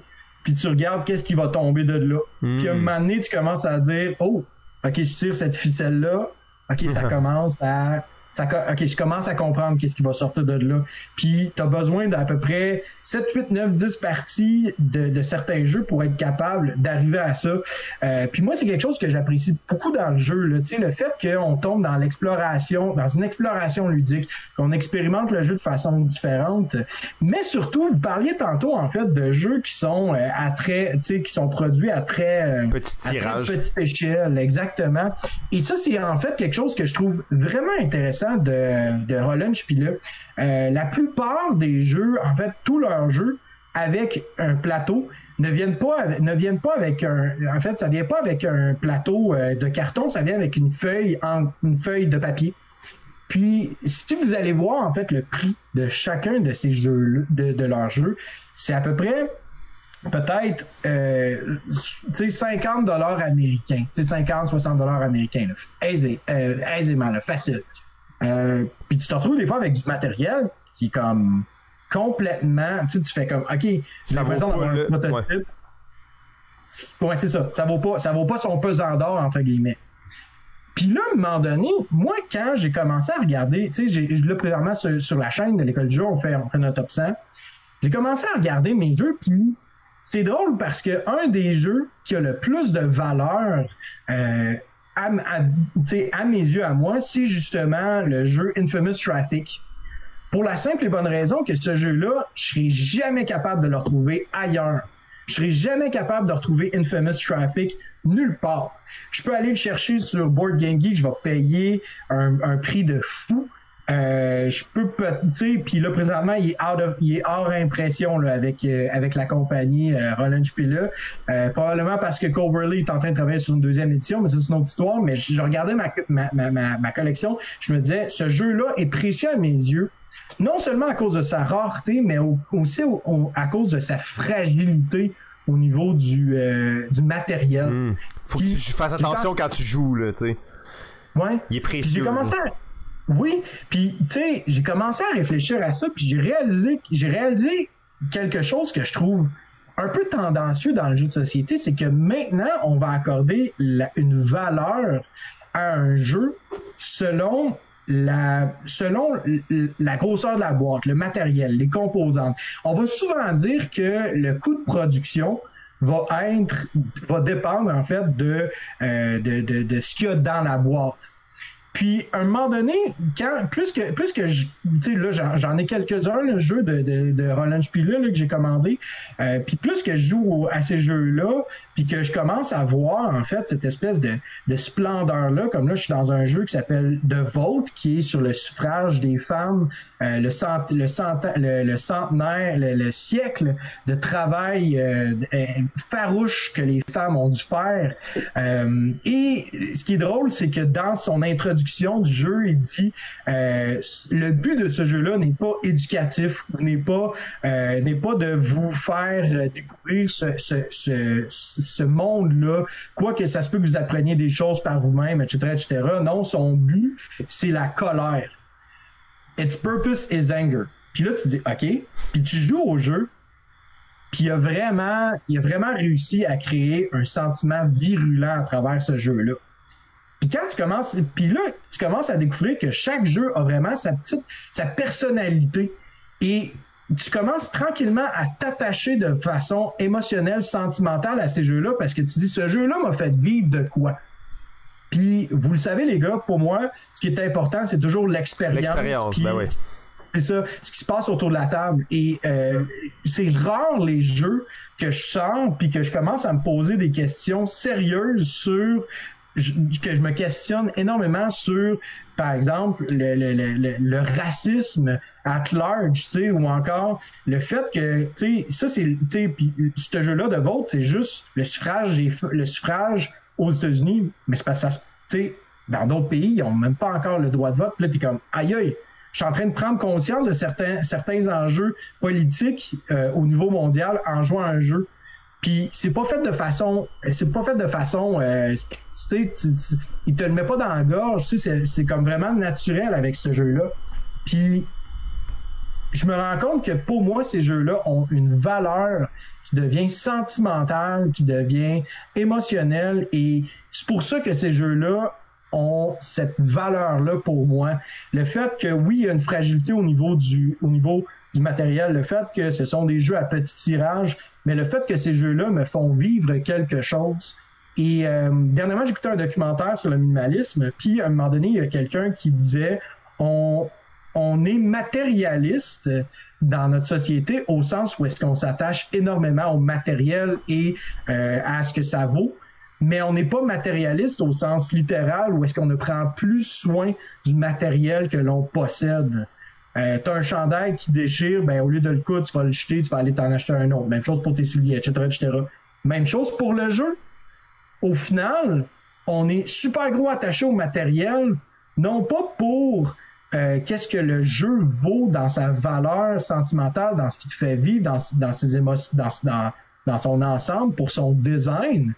puis tu regardes qu'est-ce qui va tomber de là. Puis à un hmm. moment donné, tu commences à dire Oh, ok, je tire cette ficelle-là, ok, ça commence à ok, je commence à comprendre qu'est-ce qui va sortir de là. Puis, tu as besoin d'à peu près 7, 8, 9, 10 parties de, de certains jeux pour être capable d'arriver à ça. Euh, puis moi, c'est quelque chose que j'apprécie beaucoup dans le jeu. Là. Le fait qu'on tombe dans l'exploration, dans une exploration ludique, qu'on expérimente le jeu de façon différente. Mais surtout, vous parliez tantôt, en fait, de jeux qui sont euh, à très, qui sont produits à très,
euh, petit tirage.
petite échelle, exactement. Et ça, c'est en fait quelque chose que je trouve vraiment intéressant de, de Roland Spieler, euh, la plupart des jeux, en fait, tous leurs jeux, avec un plateau ne viennent pas avec- ne viennent pas avec un en fait ça vient pas avec un plateau euh, de carton ça vient avec une feuille en une feuille de papier. Puis si vous allez voir en fait le prix de chacun de ces jeux de, de leurs jeux c'est à peu près peut-être euh, tu sais 50 dollars américains. Tu sais 50 60 dollars américains euh, aisément facile euh, puis tu te retrouves des fois avec du matériel qui est comme complètement tu sais tu fais comme ok
Ça vaut pas
d'avoir
le-
un prototype. ouais. C'est ça. Ça vaut pas ça vaut pas son pesant d'or entre guillemets. Puis là, à un moment donné, moi, quand j'ai commencé à regarder, tu sais, j'ai- là, présentement, sur, sur la chaîne de l'école du jeu, on fait, on fait notre top 100. J'ai commencé à regarder mes jeux, puis c'est drôle parce que un des jeux qui a le plus de valeur euh, à, à- mes yeux, à moi, c'est justement le jeu Infamous Traffic. Pour la simple et bonne raison que ce jeu-là, je serais jamais capable de le retrouver ailleurs. Je serais jamais capable de retrouver Infamous Traffic nulle part. Je peux aller le chercher sur Board Game Geek, je vais payer un prix de fou. Euh, je peux tu sais puis là présentement il est out of- il est hors impression là avec euh, avec la compagnie euh, Roland euh, probablement parce que Cole Burley est en train de travailler sur une deuxième édition mais ça, c'est une autre histoire mais je, je regardais ma, ma, ma, ma, collection je me disais ce jeu là est précieux à mes yeux non seulement à cause de sa rareté mais au- aussi au- au- à cause de sa fragilité au niveau du du matériel
Hmm. Faut que tu fasses attention quand tu joues, là, tu sais.
ouais
Il est
puis j'ai
précieux.
commencé à... Oui, puis tu sais, j'ai commencé à réfléchir à ça, puis j'ai réalisé, j'ai réalisé quelque chose que je trouve un peu tendancieux dans le jeu de société, c'est que maintenant, on va accorder une valeur à un jeu selon la selon la grosseur de la boîte, le matériel, les composantes. On va souvent dire que le coût de production va être va dépendre en fait de euh, de, de, de ce qu'il y a dans la boîte. Puis, à un moment donné, quand, plus que, plus que je, tu sais, là, j'en, ai quelques-uns, le jeu de, de, de Roland là, que j'ai commandé. Euh, puis plus que je joue à ces jeux-là, puis que je commence à voir, en fait, cette espèce de, de splendeur-là, comme là, je suis dans un jeu qui s'appelle The Vote, qui est sur le suffrage des femmes, euh, le, cent, le, cent, le, centenaire, le, le siècle de travail euh, euh, farouche que les femmes ont dû faire. Euh, et ce qui est drôle, c'est que dans son introduction du jeu, il dit euh, le but de ce jeu-là n'est pas éducatif, n'est pas euh, n'est pas de vous faire découvrir ce, ce, ce, ce monde-là, quoique ça se peut que vous appreniez des choses par vous-même, etc., etc. Non, son but, c'est la colère. Its purpose is anger. Puis là, tu dis, OK. Puis tu joues au jeu, puis il a vraiment, il a vraiment réussi à créer un sentiment virulent à travers ce jeu-là. Puis quand tu commences, puis là, tu commences à découvrir que chaque jeu a vraiment sa petite, sa personnalité. Et tu commences tranquillement à t'attacher de façon émotionnelle, sentimentale à ces jeux-là parce que tu dis, ce jeu-là m'a fait vivre de quoi? Puis, vous le savez, les gars, pour moi, ce qui est important, c'est toujours l'expérience.
L'expérience, ben oui.
c'est ça, ce qui se passe autour de la table. Et euh, c'est rare les jeux que je sors puis que je commence à me poser des questions sérieuses sur que je me questionne énormément sur, par exemple, le, racisme at large, tu sais, ou encore le fait que, tu sais, ça c'est, tu sais, puis ce jeu-là de vote, c'est juste le suffrage, des- le suffrage aux États-Unis, mais c'est que, ça, tu sais, dans d'autres pays, ils ont même pas encore le droit de vote. Puis là, t'es comme, aïe aïe, je suis en train de prendre conscience de certains, certains enjeux politiques euh, au niveau mondial en jouant un jeu. Puis c'est pas fait de façon, c'est pas fait de façon, euh, tu sais, il te le met pas dans la gorge, tu sais, c'est- c'est comme vraiment naturel avec ce jeu-là. Puis je me rends compte que pour moi, ces jeux-là ont une valeur qui devient sentimentale, qui devient émotionnelle, et c'est pour ça que ces jeux-là ont cette valeur-là pour moi. Le fait que oui, il y a une fragilité au niveau du, au niveau du matériel, le fait que ce sont des jeux à petit tirage, mais le fait que ces jeux-là me font vivre quelque chose. Et euh, dernièrement, j'écoutais un documentaire sur le minimalisme, puis à un moment donné, il y a quelqu'un qui disait on, on est matérialiste dans notre société au sens où est-ce qu'on s'attache énormément au matériel et euh, à ce que ça vaut, mais on n'est pas matérialiste au sens littéral où est-ce qu'on ne prend plus soin du matériel que l'on possède. Euh, t'as un chandail qui déchire, ben au lieu de le coudre, tu vas le jeter, tu vas aller t'en acheter un autre. Même chose pour tes souliers, etc., etc. Même chose pour le jeu. Au final, on est super gros attaché au matériel, non pas pour euh, qu'est-ce que le jeu vaut dans sa valeur sentimentale, dans ce qui te fait vivre, dans, dans ses émotions, dans, dans, dans son ensemble, pour son design,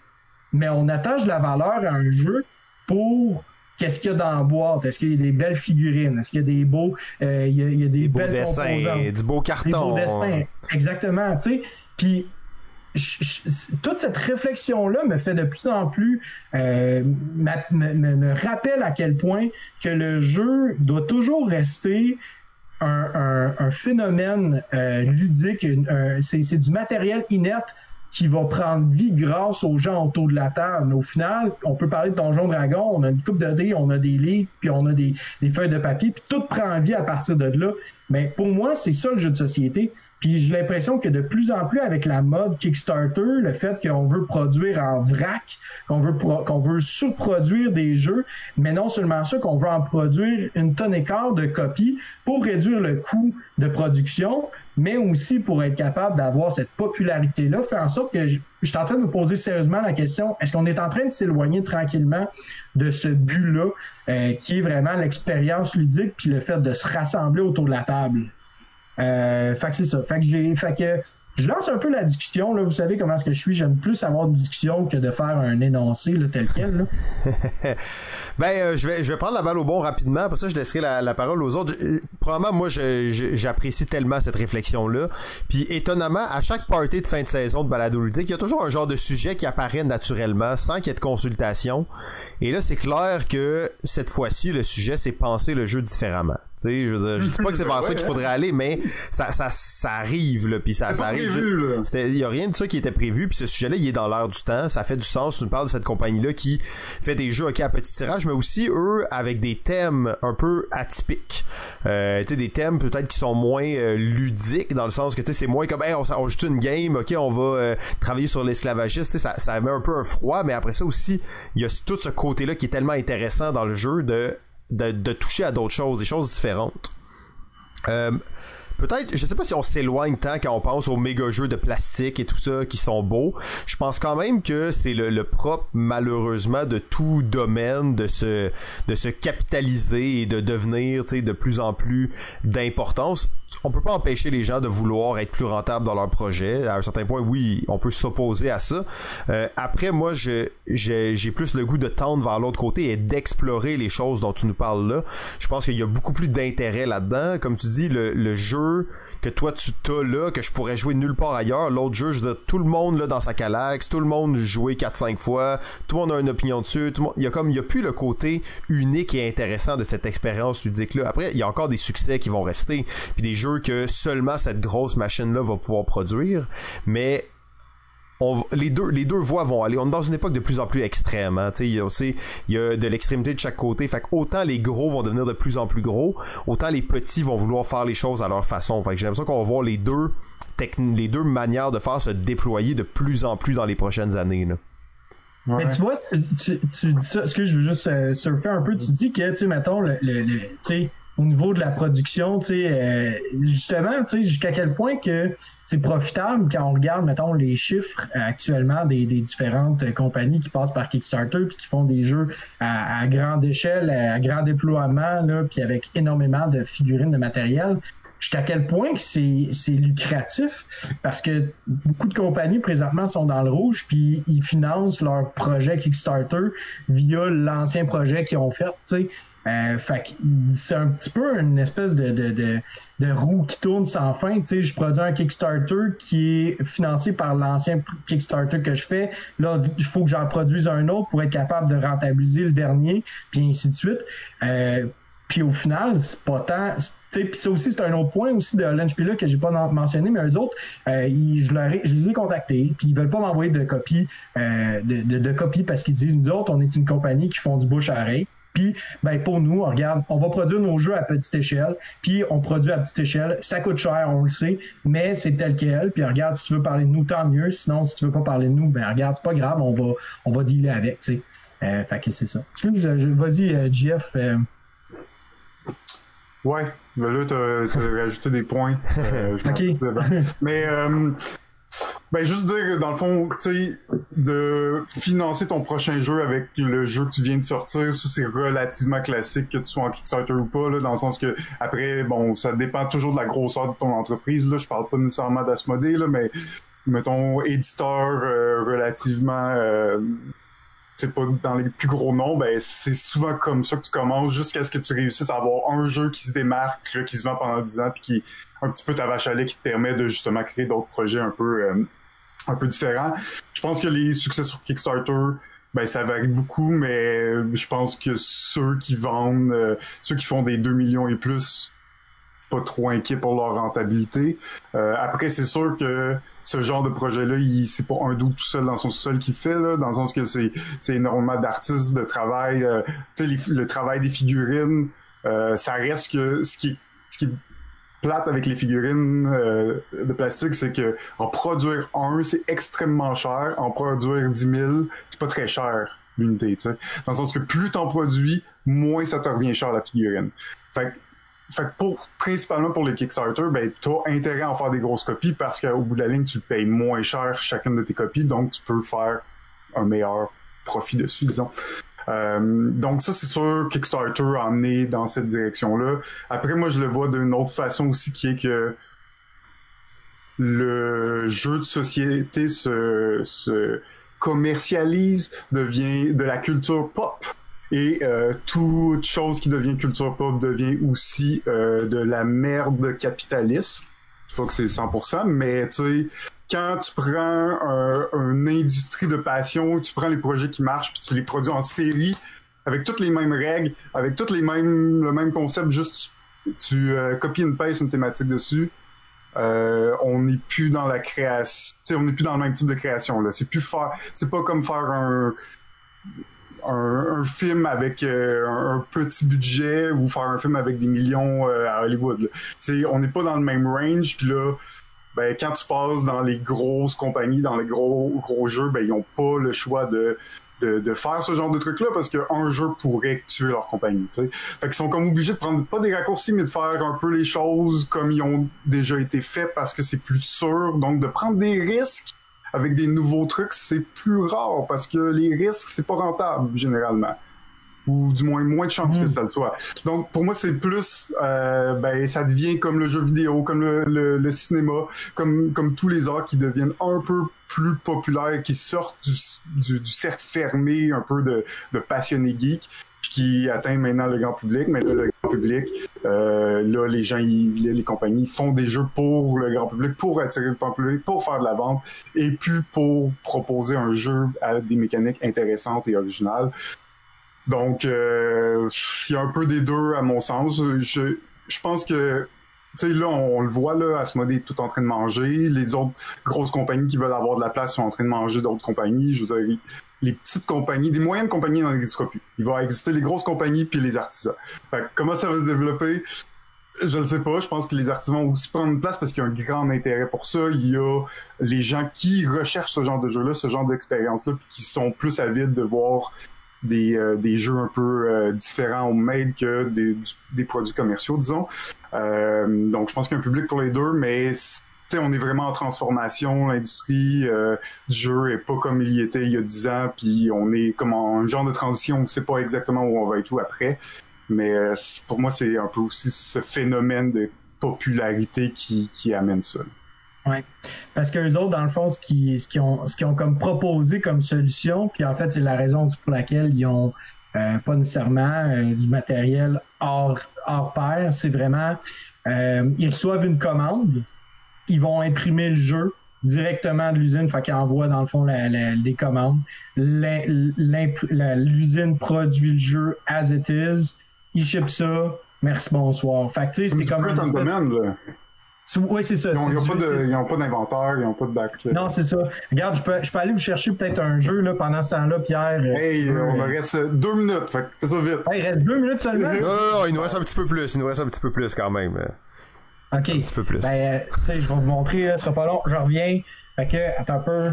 mais on attache de la valeur à un jeu pour qu'est-ce qu'il y a dans la boîte, est-ce qu'il y a des belles figurines, est-ce qu'il y a des beaux, euh, il, y a, il y a des,
Des
belles
dessins, du beau
Des
carton.
beaux dessins. Exactement, tu sais. Puis je- je- toute cette réflexion-là me fait de plus en plus euh, me, me- me rappelle à quel point que le jeu doit toujours rester un, un- un phénomène euh, ludique. c'est du matériel inerte qui va prendre vie grâce aux gens autour de la table. Au final, on peut parler de Donjon Dragon, on a une coupe de dés, on a des livres, puis on a des, des feuilles de papier, puis tout prend vie à partir de là. Mais pour moi, c'est ça le jeu de société. Puis j'ai l'impression que de plus en plus avec la mode Kickstarter, le fait qu'on veut produire en vrac, qu'on veut qu'on veut surproduire des jeux, mais non seulement ça, qu'on veut en produire une tonne et quart de copies pour réduire le coût de production, mais aussi pour être capable d'avoir cette popularité-là, fait en sorte que je, je suis en train de me poser sérieusement la question, est-ce qu'on est en train de s'éloigner tranquillement de ce but-là, euh, qui est vraiment l'expérience ludique, puis le fait de se rassembler autour de la table? Euh, fait que c'est ça. Fait que j'ai. Fait je lance un peu la discussion. Là. Vous savez comment est-ce que je suis. J'aime plus avoir une discussion que de faire un énoncé là, tel quel. Là.
Ben, euh, je vais, je vais prendre la balle au bon rapidement. Pour ça, je laisserai la, la parole aux autres. Euh, Probablement, moi, j'apprécie tellement cette réflexion-là. Puis, étonnamment, à chaque party de fin de saison de balado ludique, il y a toujours un genre de sujet qui apparaît naturellement, sans qu'il y ait de consultation. Et là, c'est clair que cette fois-ci, le sujet, c'est penser le jeu différemment. Tu sais, je veux dire, je dis pas que c'est vers ça qu'il faudrait aller, mais ça, ça, ça arrive, là, puis ça, ça arrive. Il y a rien de ça qui était prévu, puis ce sujet-là, il est dans l'air du temps. Ça fait du sens. Tu nous parles de cette compagnie-là qui fait des jeux ok à petit tirage, mais aussi eux avec des thèmes un peu atypiques. Euh, tu sais, des thèmes peut-être qui sont moins euh, ludiques dans le sens que tu sais, c'est moins comme on, on une game, ok, on va euh, travailler sur l'esclavagisme. Ça, ça met un peu un froid, mais après ça aussi, il y a tout ce côté-là qui est tellement intéressant dans le jeu de de, de toucher à d'autres choses, des choses différentes. Euh, Peut-être, je sais pas si on s'éloigne tant quand on pense aux méga jeux de plastique et tout ça qui sont beaux. Je pense quand même que c'est le, le propre, malheureusement, de tout domaine de se, de se capitaliser et de devenir, de plus en plus d'importance. On peut pas empêcher les gens de vouloir être plus rentables dans leur projet. À un certain point, oui, on peut s'opposer à ça. Euh, après, moi, je, j'ai, plus le goût de tendre vers l'autre côté et d'explorer les choses dont tu nous parles là. Je pense qu'il y a beaucoup plus d'intérêt là-dedans. Comme tu dis, le, le jeu que toi tu t'as là, que je pourrais jouer nulle part ailleurs. L'autre jeu, je tout le monde là dans sa calax, tout le monde joué 4-5 fois, tout le monde a une opinion dessus, tout il y a comme, il y a plus le côté unique et intéressant de cette expérience ludique là. Après, il y a encore des succès qui vont rester, puis des jeux que seulement cette grosse machine là va pouvoir produire, mais on, les deux les deux voies vont aller on est dans une époque de plus en plus extrême hein, tu sais il y a aussi il y a de l'extrémité de chaque côté fait que autant les gros vont devenir de plus en plus gros autant les petits vont vouloir faire les choses à leur façon fait que j'ai l'impression qu'on va voir les deux les deux manières de faire se déployer de plus en plus dans les prochaines années là.
Ouais.
Mais tu vois, tu, tu, tu dis ça, ce que je veux juste euh, surfer un peu, tu dis que, tu sais, mettons, le, le, le- tu sais, au niveau de la production, tu sais, euh, justement, tu sais, jusqu'à quel point que c'est profitable quand on regarde, mettons, les chiffres actuellement des, des différentes compagnies qui passent par Kickstarter puis qui font des jeux à, à grande échelle, à grand déploiement, là, puis avec énormément de figurines de matériel jusqu'à quel point c'est c'est lucratif? Parce que beaucoup de compagnies présentement sont dans le rouge puis ils financent leur projet Kickstarter via l'ancien projet qu'ils ont fait, tu sais. Euh, c'est un petit peu une espèce de, de, de, roue qui tourne sans fin. Tu sais, je produis un Kickstarter qui est financé par l'ancien Kickstarter que je fais. Là, il faut que j'en produise un autre pour être capable de rentabiliser le dernier, puis ainsi de suite. Euh, puis au final, c'est pas tant. Puis ça aussi, c'est un autre point aussi de Lunchpilla que j'ai pas mentionné, mais eux autres, euh, ils- je, leur ai- je les ai contactés, puis ils veulent pas m'envoyer de copies, euh, de, de copies parce qu'ils disent, nous autres, on est une compagnie qui font du bouche à oreille. Puis, ben, pour nous, on regarde, on va produire nos jeux à petite échelle, puis on produit à petite échelle. Ça coûte cher, on le sait, mais c'est tel quel. Puis regarde, si tu veux parler de nous, tant mieux. Sinon, si tu veux pas parler de nous, ben regarde, c'est pas grave, on va, on va dealer avec, tu sais. Euh, fait que c'est ça. Excuse, je- vas-y, euh, Jeff. euh,
Ouais, ben là, t'as, t'as rajouté des points. Euh,
Ok.
Mais, euh, ben, juste dire, dans le fond, tu sais, de financer ton prochain jeu avec le jeu que tu viens de sortir, c'est relativement classique, que tu sois en Kickstarter ou pas, là, dans le sens que, après, bon, ça dépend toujours de la grosseur de ton entreprise, là. Je parle pas nécessairement d'Asmodée, là, mais, mettons, éditeur euh, relativement, euh, c'est pas dans les plus gros noms, ben c'est souvent comme ça que tu commences jusqu'à ce que tu réussisses à avoir un jeu qui se démarque, là, qui se vend pendant 10 ans, puis qui un petit peu ta vache à lait qui te permet de justement créer d'autres projets un peu euh, un peu différents. Je pense que les succès sur Kickstarter, ben ça varie beaucoup, mais je pense que ceux qui vendent, euh, ceux qui font des 2 millions et plus, pas trop inquiets pour leur rentabilité. Euh, après, c'est sûr que ce genre de projet-là, c'est pas un doute tout seul dans son sol qui fait, là, dans le sens que c'est c'est énormément d'artistes, de travail, euh, tu sais, le travail des figurines, euh, ça reste que ce qui ce qui plate avec les figurines euh, de plastique, c'est que en produire un, c'est extrêmement cher. En produire 10 000, c'est pas très cher l'unité, tu sais. Dans le sens que plus t'en produis, moins ça te revient cher la figurine. Fait fait pour, principalement pour les Kickstarter, ben, t'as intérêt à en faire des grosses copies parce qu'au bout de la ligne, tu payes moins cher chacune de tes copies, donc tu peux faire un meilleur profit dessus, disons. Euh, donc ça, c'est sûr, Kickstarter en est dans cette direction-là. Après, moi, je le vois d'une autre façon aussi, qui est que le jeu de société se, se commercialise, devient de la culture pop. Et euh, toute chose qui devient culture pop devient aussi euh, de la merde capitaliste. Je sais que c'est 100%, mais tu sais, quand tu prends un- une industrie de passion, tu prends les projets qui marchent, puis tu les produis en série, avec toutes les mêmes règles, avec toutes les mêmes, le même concept, juste tu, tu euh, copies une page, une thématique dessus. Euh, on n'est plus dans la création, on n'est plus dans le même type de création là. C'est plus faire, c'est pas comme faire un un, un film avec euh, un, petit budget ou faire un film avec des millions euh, à Hollywood. là. On n'est pas dans le même range, puis là, ben quand tu passes dans les grosses compagnies, dans les gros gros jeux, ben ils ont pas le choix de de, de faire ce genre de truc là parce qu'un jeu pourrait tuer leur compagnie. Tu sais. Fait qu'ils sont comme obligés de prendre pas des raccourcis, mais de faire un peu les choses comme ils ont déjà été faits parce que c'est plus sûr. Donc de prendre des risques avec des nouveaux trucs, c'est plus rare parce que les risques, c'est pas rentable généralement. Ou du moins moins de chances que ça le soit. Donc pour moi, c'est plus euh, ben ça devient comme le jeu vidéo, comme le, le, le cinéma, comme, comme tous les arts qui deviennent un peu plus populaires, qui sortent du, du, du cercle fermé un peu de, de passionnés geeks puis qui atteignent maintenant le grand public. Mais là, le grand public, euh, là, les gens, ils- les compagnies font des jeux pour le grand public, pour attirer le grand public, pour faire de la vente, et puis pour proposer un jeu à des mécaniques intéressantes et originales. Donc, euh, il y a un peu des deux à mon sens. Je, je pense que, tu sais, là, on, le voit, là, Asmodee est tout en train de manger. Les autres grosses compagnies qui veulent avoir de la place sont en train de manger d'autres compagnies. Je veux dire, les petites compagnies, des moyennes compagnies n'en existent plus. Il va exister les grosses compagnies puis les artisans. Fait que comment ça va se développer? Je ne sais pas. Je pense que les artisans vont aussi prendre une place parce qu'il y a un grand intérêt pour ça. Il y a les gens qui recherchent ce genre de jeu-là, ce genre d'expérience-là, qui sont plus avides de voir des, euh, des jeux un peu euh, différents au made que des, des produits commerciaux, disons. Euh, donc, je pense qu'il y a un public pour les deux, mais on est vraiment en transformation. L'industrie euh, du jeu est pas comme il y était il y a 10 ans, puis on est comme en un genre de transition. On ne sait pas exactement où on va être où après. Mais euh, pour moi, c'est un peu aussi ce phénomène de popularité qui, qui amène ça.
Parce que les autres, dans le fond, ce qu'ils ont, ont comme proposé comme solution, puis en fait, c'est la raison pour laquelle ils ont euh, pas nécessairement euh, du matériel hors, hors pair, c'est vraiment euh, ils reçoivent une commande, ils vont imprimer le jeu directement de l'usine, fait qu'ils envoient dans le fond la- la- les commandes. L'usine produit le jeu as it is, ils shippent ça, merci, bonsoir. Fait que tu sais,
Comme
c'est
tu
comme Oui, c'est ça.
Ils n'ont pas,
du- c'est-
de- ils ont pas d'inventaire, ils n'ont pas de bac.
non, c'est ça. Regarde, je peux, je peux aller vous chercher peut-être un jeu là, pendant ce temps-là, Pierre. euh,
Hey,
si tu veux,
on me
euh.
reste deux minutes, fait fais ça vite.
Hey, il reste deux minutes seulement?
Non, non, non, il nous reste un petit peu plus. Il nous reste un petit peu plus quand même. euh,
ok.
Un petit peu plus.
Ben, tu sais, je vais vous montrer, là, ce sera pas long. Je reviens. Fait que, attends un peu.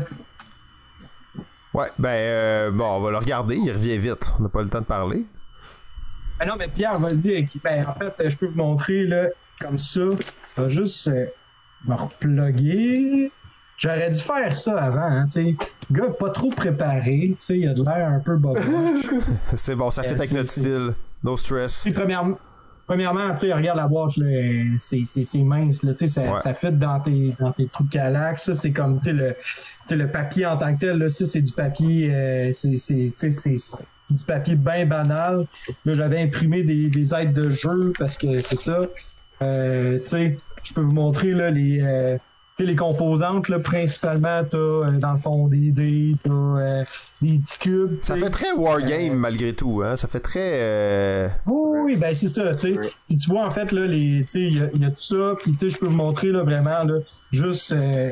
Ouais, ben, euh, bon, on va le regarder. Il revient vite. On n'a pas le temps de parler.
Ah non, mais Pierre va le dire. Ben, en fait, je peux vous montrer, là, comme ça. Je vais juste euh, me reploguer. J'aurais dû faire ça avant, hein, tu sais. Le gars pas trop préparé, tu sais, il a de l'air un peu bobo.
c'est bon, ça fait
Euh,
avec
c'est-
notre style. No stress.
Premièrement, premièrement tu sais, regarde la boîte, là, c'est, c'est, c'est mince, là, tu sais, ça,
Ouais.
ça fit dans tes, dans tes trous de calac. Ça, c'est comme, tu sais, le, tu sais, le papier en tant que tel, là, ça, c'est du papier, euh, c'est, c'est, tu sais, c'est, c'est du papier bien banal. Là, j'avais imprimé des, des aides de jeu parce que c'est ça. Euh, tu sais, je peux vous montrer, là, les, euh, les composantes, là, principalement, t'as, euh, dans le fond, des dés, t'as, euh, des petits cubes.
Ça fait très wargame malgré tout, hein. Ça fait très. euh,
Oui, oui, ben c'est ça, tu sais. Puis tu vois, en fait, là, les, tu sais, il y, y a tout ça, puis tu sais, je peux vous montrer, là, vraiment, là, juste euh,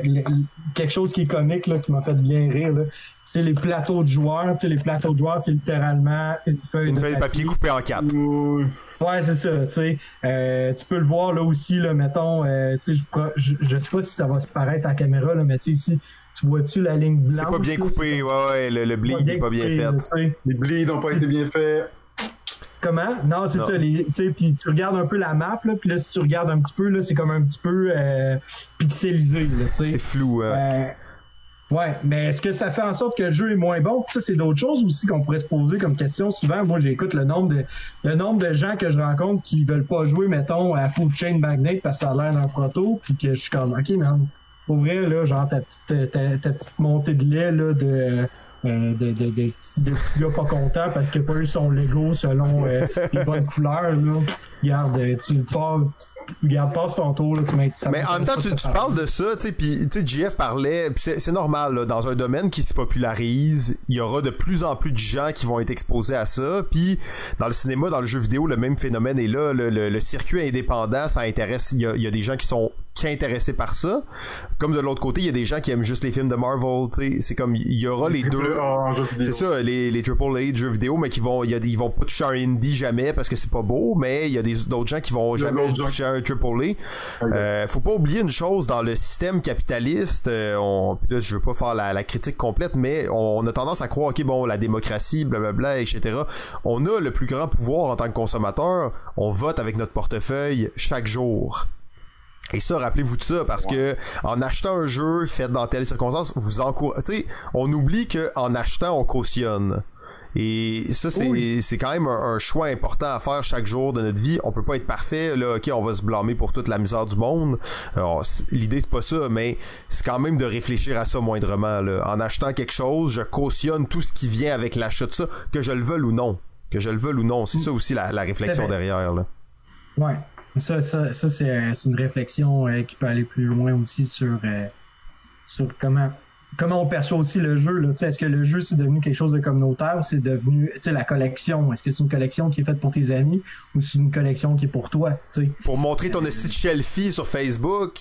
quelque chose qui est comique, là, qui m'a fait bien rire, là. C'est les plateaux de joueurs, tu sais, les plateaux de joueurs, c'est littéralement une feuille
Une
de
feuille de papier coupée en quatre.
Oui.
Ouais, c'est ça, tu sais. Euh, tu peux le voir, là, aussi, là, mettons, euh, tu sais, je, je, je sais pas si ça va se paraître à la caméra, là, mais tu sais, ici, tu vois-tu la ligne blanche?
C'est pas bien
là,
coupé, ouais, ouais. Le, le
c'est
bleed est pas bien
coupé,
fait.
là, tu sais.
Les bleeds n'ont pas été bien faits.
Comment? Non, c'est ça. les- Tu sais, puis tu regardes un peu la map, là, puis là, si tu regardes un petit peu, là, c'est comme un petit peu euh, pixelisé,
C'est flou, hein.
Ouais, mais est-ce que ça fait en sorte que le jeu est moins bon? Ça, c'est d'autres choses aussi qu'on pourrait se poser comme question. Souvent, moi, j'écoute le nombre de le nombre de gens que je rencontre qui veulent pas jouer, mettons, à Food Chain Magnet parce que ça a l'air d'un proto, puis que je suis comme, OK, man, pour vrai, là, genre, ta petite, ta, ta petite montée de lait, là, de... euh, de, de, de, de petits gars pas contents parce qu'il n'a pas eu son Lego selon euh, les bonnes couleurs. Là. Regarde, euh, tu le pars, regarde, passe ton tour. Là, tu m'as- ça
Mais en même temps, tu, parles de ça, tu sais, puis tu sais, JF parlait, c'est normal, là, dans un domaine qui se popularise, il y aura de plus en plus de gens qui vont être exposés à ça, puis dans le cinéma, dans le jeu vidéo, le même phénomène est là, le, le- le circuit indépendant, ça intéresse, il y a, il y a des gens qui sont qui sont intéressés par ça, comme de l'autre côté, il y a des gens qui aiment juste les films de Marvel, tu sais, c'est comme, il y aura les
Triple
deux.
A.
C'est ça, les, les AAA de jeux vidéo, mais qui vont, y a ils vont pas toucher un indie jamais parce que c'est pas beau, mais il y a des, d'autres gens qui vont
a
jamais toucher un AAA. Euh, faut pas oublier une chose dans le système capitaliste, euh, on, puis là, je veux pas faire la, la critique complète, mais on, a tendance à croire, ok, bon, la démocratie, blablabla, etc. On a le plus grand pouvoir en tant que consommateur, on vote avec notre portefeuille chaque jour. Et ça, rappelez-vous de ça, parce que en achetant un jeu fait dans telle circonstance, vous encouragez. Tu sais, on oublie que en achetant, on cautionne. Et ça, c'est quand même un, un choix important à faire chaque jour de notre vie. On peut pas être parfait. Là, ok, on va se blâmer pour toute la misère du monde. L'idée c'est pas ça, mais c'est quand même de réfléchir à ça moindrement. Là. En achetant quelque chose, je cautionne tout ce qui vient avec l'achat de ça, que je le veuille ou non. Que je le veuille ou non. C'est ça aussi la, la réflexion derrière. Là.
Ouais. Ça, ça, ça c'est, euh, c'est une réflexion euh, qui peut aller plus loin aussi sur, euh, sur comment, comment on perçoit aussi le jeu. Là. Tu sais, Est-ce que le jeu c'est devenu quelque chose de communautaire ou c'est devenu tu sais, la collection? Est-ce que c'est une collection qui est faite pour tes amis ou c'est une collection qui est pour toi? tu sais?
Pour montrer ton esti de shelfie sur Facebook.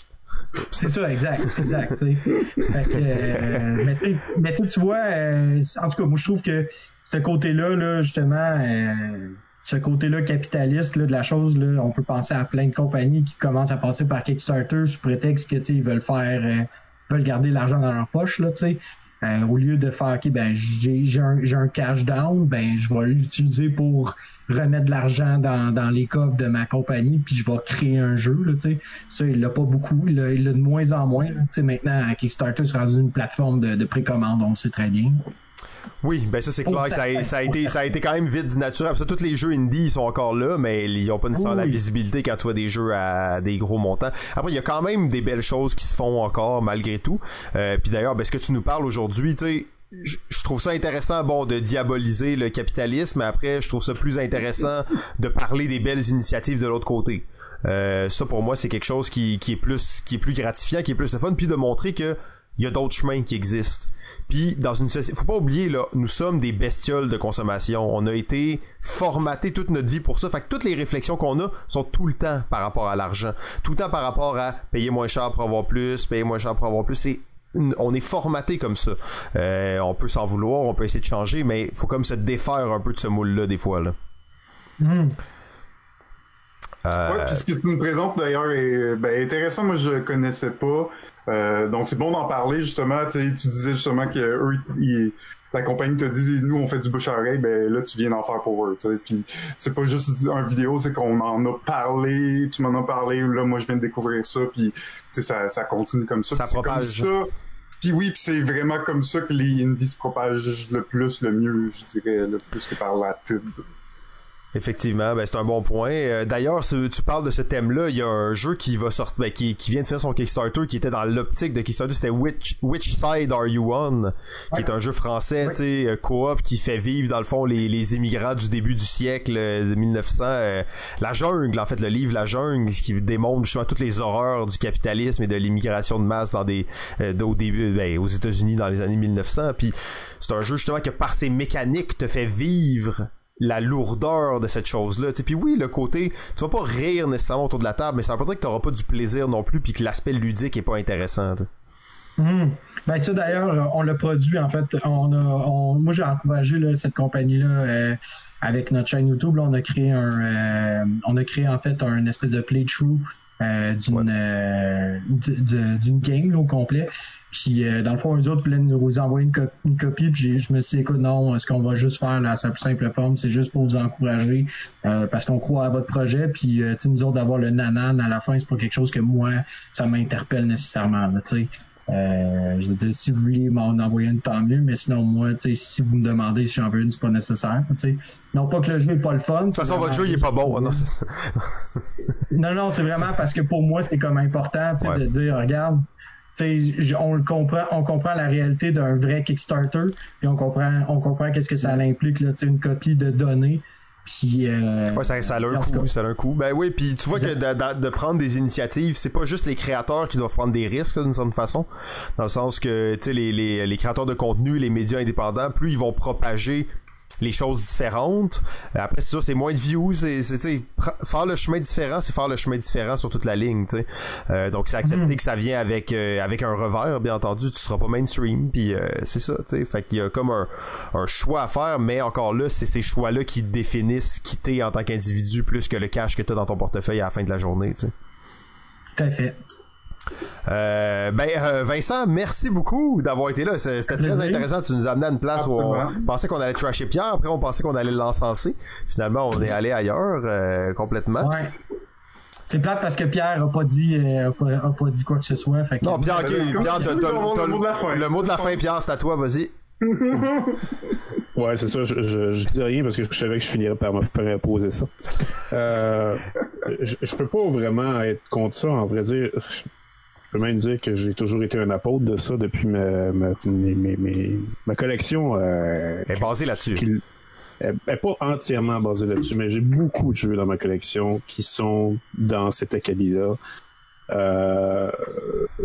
C'est ça, exact, exact. tu sais. Fait que, euh, mais tu sais- mais tu sais, tu vois, euh, en tout cas, moi je trouve que ce côté-là, là, justement, euh, ce côté-là capitaliste là, de la chose, là, on peut penser à plein de compagnies qui commencent à passer par Kickstarter sous prétexte que ils veulent faire, euh, veulent garder l'argent dans leur poche, là. Euh, au lieu de faire, ok, ben j'ai un, un cash down, ben je vais l'utiliser pour remettre de l'argent dans, dans les coffres de ma compagnie, puis je vais créer un jeu, là. Ça, il l'a pas beaucoup, il l'a de moins en moins. là. Maintenant, Kickstarter, rendu une plateforme de, de précommande, on le sait très bien.
Oui, ben ça c'est clair,
ça
ça, a, ça a été ça a été quand même vite du naturel. Ça, tous les jeux indie ils sont encore là, mais ils ont pas nécessairement la visibilité quand tu vois des jeux à des gros montants. Après, il y a quand même des belles choses qui se font encore malgré tout. Euh, Puis d'ailleurs, ben, ce que tu nous parles aujourd'hui, tu sais. Je je trouve ça intéressant, bon, de diaboliser le capitalisme, mais après, je trouve ça plus intéressant de parler des belles initiatives de l'autre côté. Euh, ça, pour moi, c'est quelque chose qui, qui est plus, qui est plus gratifiant, qui est plus de fun, puis de montrer que il y a d'autres chemins qui existent. Puis dans une société, faut pas oublier là, nous sommes des bestioles de consommation. On a été formaté toute notre vie pour ça. Fait que toutes les réflexions qu'on a sont tout le temps par rapport à l'argent, tout le temps par rapport à payer moins cher pour avoir plus, payer moins cher pour avoir plus. C'est on est formaté comme ça. Euh, on peut s'en vouloir, on peut essayer de changer, mais il faut comme se défaire un peu de ce moule-là des fois. Là.
Hum.
Euh,
Ouais, puis ce que tu nous présentes d'ailleurs est ben, intéressant. Moi, je connaissais pas Euh, donc c'est bon d'en parler justement. Tu disais justement que eux, ils, la compagnie te dit nous on fait du bouche à oreille, ben là tu viens d'en faire pour eux. Puis c'est pas juste un vidéo, c'est qu'on en a parlé, tu m'en as parlé, là moi je viens de découvrir ça, puis ça, ça continue comme ça.
Ça propage.
Puis oui, puis c'est vraiment comme ça que les indies se propagent le plus, le mieux, je dirais, le plus que par la pub.
Effectivement, ben c'est un bon point. Euh, d'ailleurs, tu parles de ce thème-là, il y a un jeu qui va sortir, ben, qui, qui vient de faire son Kickstarter, qui était dans l'optique de Kickstarter, c'était Which, Which Side Are You On, qui est un jeu français, tu sais, euh, coop qui fait vivre dans le fond les, les immigrants du début du siècle euh, de 1900, la jungle, en fait, le livre La jungle, qui démontre justement toutes les horreurs du capitalisme et de l'immigration de masse dans des, au début, ben, aux États-Unis dans les années 1900. Puis c'est un jeu justement que par ses mécaniques te fait vivre la lourdeur de cette chose-là. Puis oui, le côté, tu vas pas rire nécessairement autour de la table, mais ça veut pas dire que t'auras pas du plaisir non plus, puis que l'aspect ludique est pas intéressant.
Mmh. Ben ça d'ailleurs, on l'a produit en fait. On a, moi j'ai encouragé cette compagnie-là euh, avec notre chaîne YouTube. on a créé un, euh, on a créé en fait un espèce de playthrough euh, d'une d'une game au complet. Puis euh, dans le fond, eux autres voulaient nous envoyer une, copie. Puis je me suis dit, écoute, non, ce qu'on va juste faire la simple, simple forme, c'est juste pour vous encourager euh, parce qu'on croit à votre projet. Puis euh, nous autres, d'avoir le nanan à la fin, c'est pas quelque chose que moi, ça m'interpelle nécessairement. Tu sais. Euh, je veux dire, si vous voulez m'en envoyer une, tant mieux, mais sinon, moi, si vous me demandez si j'en veux une, c'est pas nécessaire. sais Non pas que le jeu est pas le fun. De
toute façon, votre jeu, il est pas bon. Non,
non, non, c'est vraiment parce que pour moi, c'est comme important ouais. de dire, regarde, on le comprend, on comprend la réalité d'un vrai Kickstarter, puis on comprend, on comprend qu'est-ce que ça implique là, une copie de données. Puis euh,
ouais, ça, ça, a un coup, ça a un coup. Ben oui, puis tu vois que de, de, prendre des initiatives, c'est pas juste les créateurs qui doivent prendre des risques d'une certaine façon, dans le sens que tu sais les, les, les créateurs de contenu, les médias indépendants, plus ils vont propager les choses différentes. Après, c'est ça, c'est moins de views. C'est, c'est, faire le chemin différent, c'est faire le chemin différent sur toute la ligne. Euh, donc, c'est accepter mhm. que ça vient avec euh, avec un revers, bien entendu. Tu seras pas mainstream. Puis euh, c'est ça. sais Fait qu'il y a comme un, un choix à faire, mais encore là, c'est ces choix-là qui définissent qui t'es en tant qu'individu plus que le cash que tu as dans ton portefeuille à la fin de la journée. sais
Tout à fait.
Euh, ben euh, Vincent, merci beaucoup d'avoir été là. C'était très intéressant. Tu nous amené à une place où on pensait qu'on allait trasher Pierre, après on pensait qu'on allait l'encenser. Finalement, on est allé ailleurs euh, complètement.
Ouais. C'est plate parce que Pierre a pas dit a pas, dit quoi que ce soit.
Non, Pierre, Pierre le, mot de la fin. Le mot de la fin, Pierre, c'est à toi, vas-y.
ouais, c'est ça. Je, je, dis rien parce que je savais que je finirais par me faire imposer ça. je, je peux pas vraiment être contre ça, en vrai dire. Je peux même dire que j'ai toujours été un apôtre de ça depuis ma, ma, ma collection. Euh,
est basée là-dessus.
Elle n'est pas entièrement basée là-dessus, mais j'ai beaucoup de jeux dans ma collection qui sont dans cet acabit-là. Euh,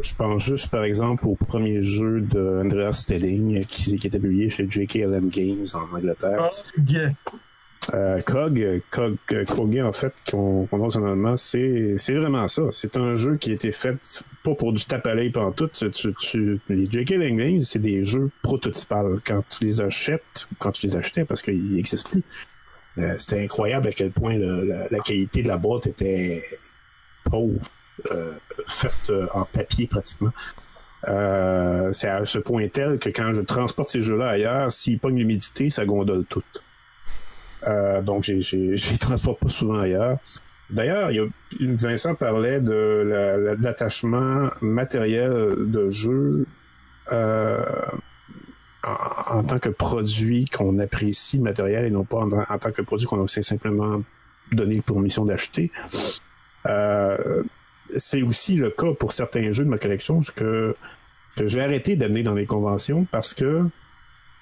je pense juste, par exemple, au premier jeu de Andreas Stelling qui, qui était publié chez JKLM Games en Angleterre. Oh, euh, Cog, Cog, en fait, qu'on qu son allemand, c'est vraiment ça. C'est un jeu qui a été fait pas pour du tape à l'œil tout. Tu, tu, les J.K. Langley, c'est des jeux prototypales. Quand tu les achètes, quand tu les achetais, parce qu'ils n'existent plus, euh, c'était incroyable à quel point la, la, qualité de la boîte était pauvre, euh, faite euh, en papier pratiquement. Euh, c'est à ce point tel que quand je transporte ces jeux-là ailleurs, s'ils pognent l'humidité, ça gondole tout. Euh, donc, je les transporte pas souvent ailleurs. D'ailleurs, Vincent parlait de l'attachement matériel de jeu euh, en, tant que produit qu'on apprécie matériel et non pas en, tant que produit qu'on a simplement donné pour mission d'acheter. Euh, c'est aussi le cas pour certains jeux de ma collection que, que j'ai arrêté d'amener dans les conventions parce que